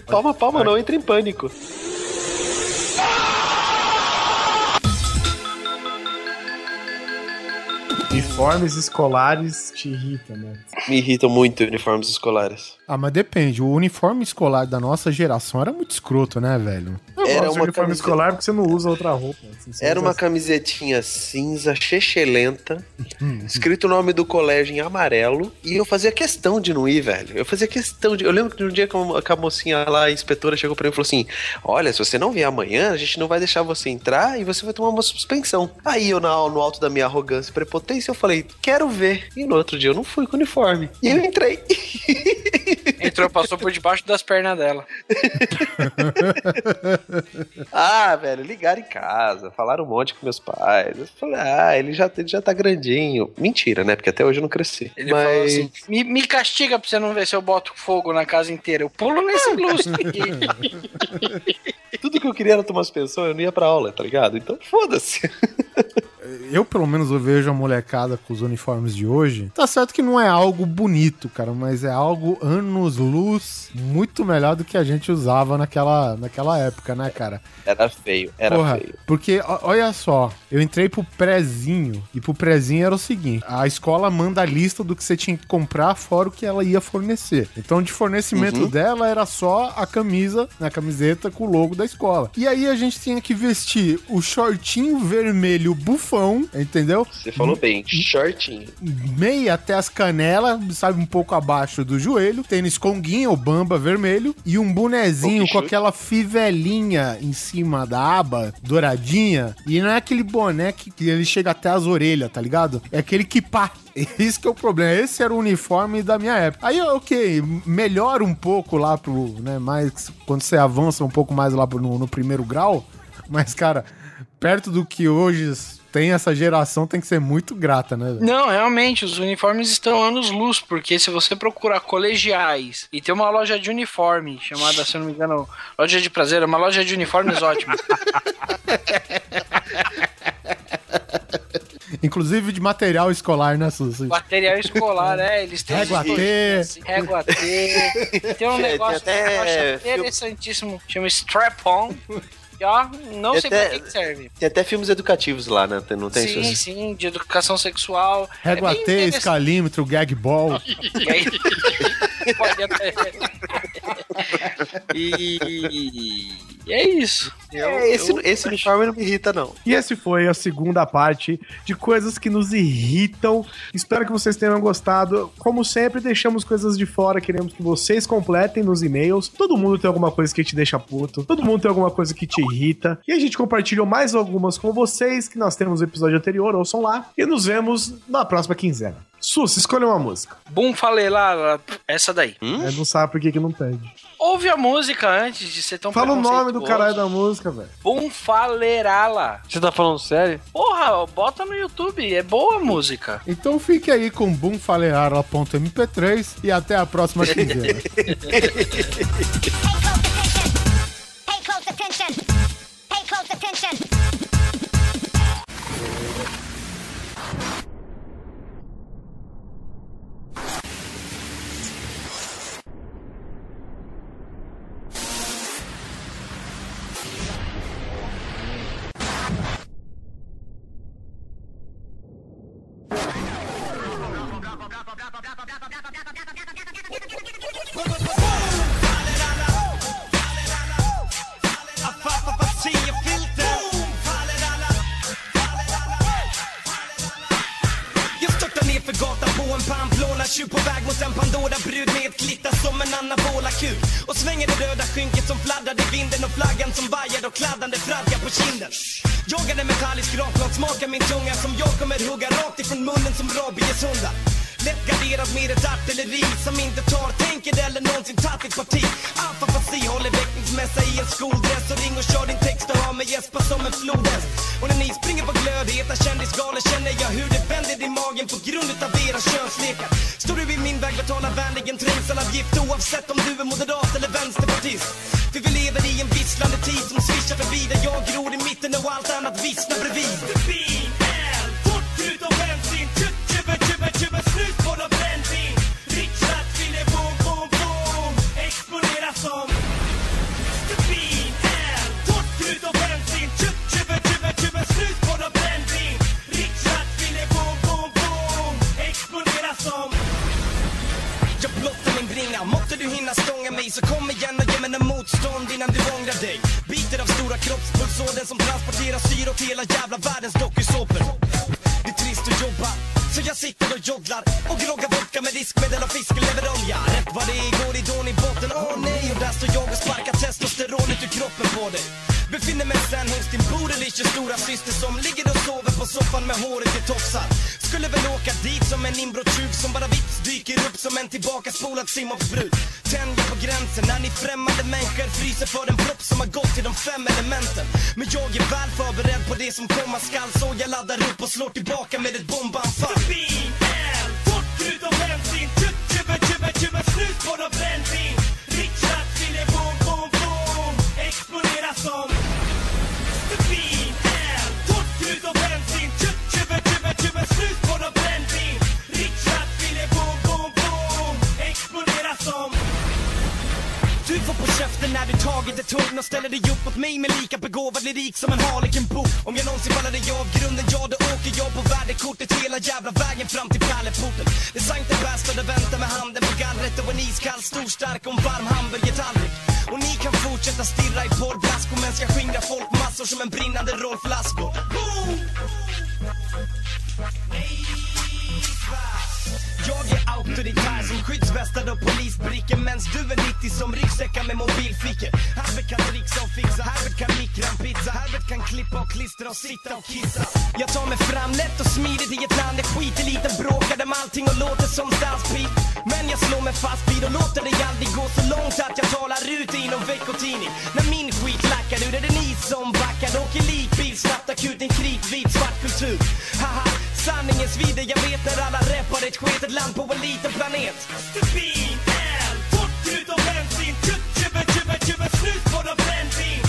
Palma, palma, não entra em pânico. Uniformes escolares te irritam, né? Me irritam muito uniformes escolares. Ah, mas depende. O uniforme escolar da nossa geração era muito escroto, né, velho? Eu Era gosto de uma uniforme camiseta- escolar porque você não usa outra roupa. assim, Era uma camisetinha cinza, chechelenta, escrito o nome do colégio em amarelo, e eu fazia questão de não ir, velho. Eu fazia questão de. Eu lembro que um dia que a mocinha lá, a inspetora, chegou pra mim e falou assim: Olha, se você não vier amanhã, a gente não vai deixar você entrar e você vai tomar uma suspensão. Aí eu, no alto da minha arrogância e prepotência, eu falei: Quero ver. E no outro dia eu não fui com uniforme. E eu entrei. Entrou, passou por debaixo das pernas dela. Ah, velho, ligaram em casa, falaram um monte com meus pais. Eu falei, ah, ele já, ele já tá grandinho. Mentira, né? Porque até hoje eu não cresci. Ele Mas falou assim: me, me castiga pra você não ver se eu boto fogo na casa inteira. Eu pulo nesse lustre aqui. tudo que eu queria era tomar suspensão, eu não ia pra aula, tá ligado? Então foda-se. Eu, pelo menos, eu vejo a molecada com os uniformes de hoje. Tá certo que não é algo bonito, cara, mas é algo anos-luz muito melhor do que a gente usava naquela, naquela época, né, cara? Era feio, era Porra, feio. Porque, olha só, eu entrei pro prezinho, e pro prezinho era o seguinte: a escola manda a lista do que você tinha que comprar, fora o que ela ia fornecer. Então, de fornecimento Uhum. dela era só a camisa, a camiseta com o logo da escola. E aí a gente tinha que vestir o shortinho vermelho bufão, entendeu? Você falou bem, shortinho. meia até as canelas, sabe, um pouco abaixo do joelho, tênis conguinha ou bamba vermelho e um bonezinho com aquela fivelinha em cima da aba, douradinha, e não é aquele boné que, ele chega até as orelhas, tá ligado? É aquele que pá. Esse que é o problema. Esse era o uniforme da minha época. Aí, ok, melhora um pouco lá pro, né, mais quando você avança um pouco mais lá pro, no, no primeiro grau, mas, cara, perto do que hoje tem essa geração, tem que ser muito grata, né? Não, realmente, os uniformes estão anos luz, porque se você procurar colegiais e tem uma loja de uniforme, chamada, se eu não me engano, loja de prazer, é uma loja de uniformes ótima. Inclusive de material escolar, né, Suzy? Material escolar, é, eles têm. Régua T. Régua T. Tem um negócio que até eu acho interessantíssimo, chama Strap-on. E ó, não Tem sei até- pra que que serve. Tem até filmes educativos lá, né? Não tem sim, isso? sim, de educação sexual. Régua É escalímetro, gag ball. E aí- Pode até. E... e é isso. Eu- É, esse, eu- esse uniforme não me irrita, não. E esse foi a segunda parte de coisas que nos irritam. Espero que vocês tenham gostado. Como sempre, deixamos coisas de fora, queremos que vocês completem nos e-mails. Todo mundo tem alguma coisa que te deixa puto, todo mundo tem alguma coisa que te irrita. E a gente compartilhou mais algumas com vocês que nós temos no episódio anterior, ouçam lá. E nos vemos na próxima quinzena. Sus, escolha uma música. Bum, falei lá, essa daí. Hum? não sabe por que, que não pede. Ouve a música antes de ser tão Fala o nome do caralho da música, velho. Bum Falerala. Você tá falando sério? Porra, bota no YouTube, é boa a música. Então fique aí com boomfaleara.mp3 e até a próxima quinzena. attention. Vänder på grund utav era könslekar. Står du i min väg betala vänligen trängselavgift oavsett om du är moderat eller vänsterpartist. För vi lever i en visslande tid som svischar förbi där jag gror i mitten och allt annat vissnar bredvid. Som en tillbakaspolad simhoppsbrud Tänjer på gränsen när ni främmande människor fryser för en propp som har gått till de fem elementen. Men jag är väl förberedd på det som komma skall. Så jag laddar upp och slår tillbaka med ett bombanfall. Tagit ett hugg och ställer dig upp mot mig med lika begåvad lyrik som en Harlequin-bok Om jag någonsin faller dig av grunden, ja då åker jag på värdekortet hela jävla vägen fram till pärleporten. Det sank den bästa, det väntar med handen på gallret och en iskall, stor, stark och en varm hamburgertallrik. Och ni kan fortsätta stirra i porrblaskor medan jag skingrar folkmassor som en brinnande Rolf Lassgård. Boom! Jag är auktoritär som skyddsvästad och polisbrickor Mens du är 90 som ryggsäckar med mobilfickor Herbert kan trixa och fixa, Herbert kan mikra en pizza Herbert kan klippa och klistra och sitta och kissa. Jag tar mig fram lätt och smidigt i ett land där skiteliten bråkar om allting och låter som stadspip Men jag slår mig fast vid och låter det aldrig gå så långt att jag talar ut i någon veckotidning. När min skit lackar ur är det ni som backar. Åker likbil snabbt akut en kritvit svart kultur. Haha sanningen svider, jag vet när alla reppar ett sketet land på en liten planet. Stubin, L, bort utom bensin, tjubb, tjubb, tjubb, tjubb, snus på de brännvin.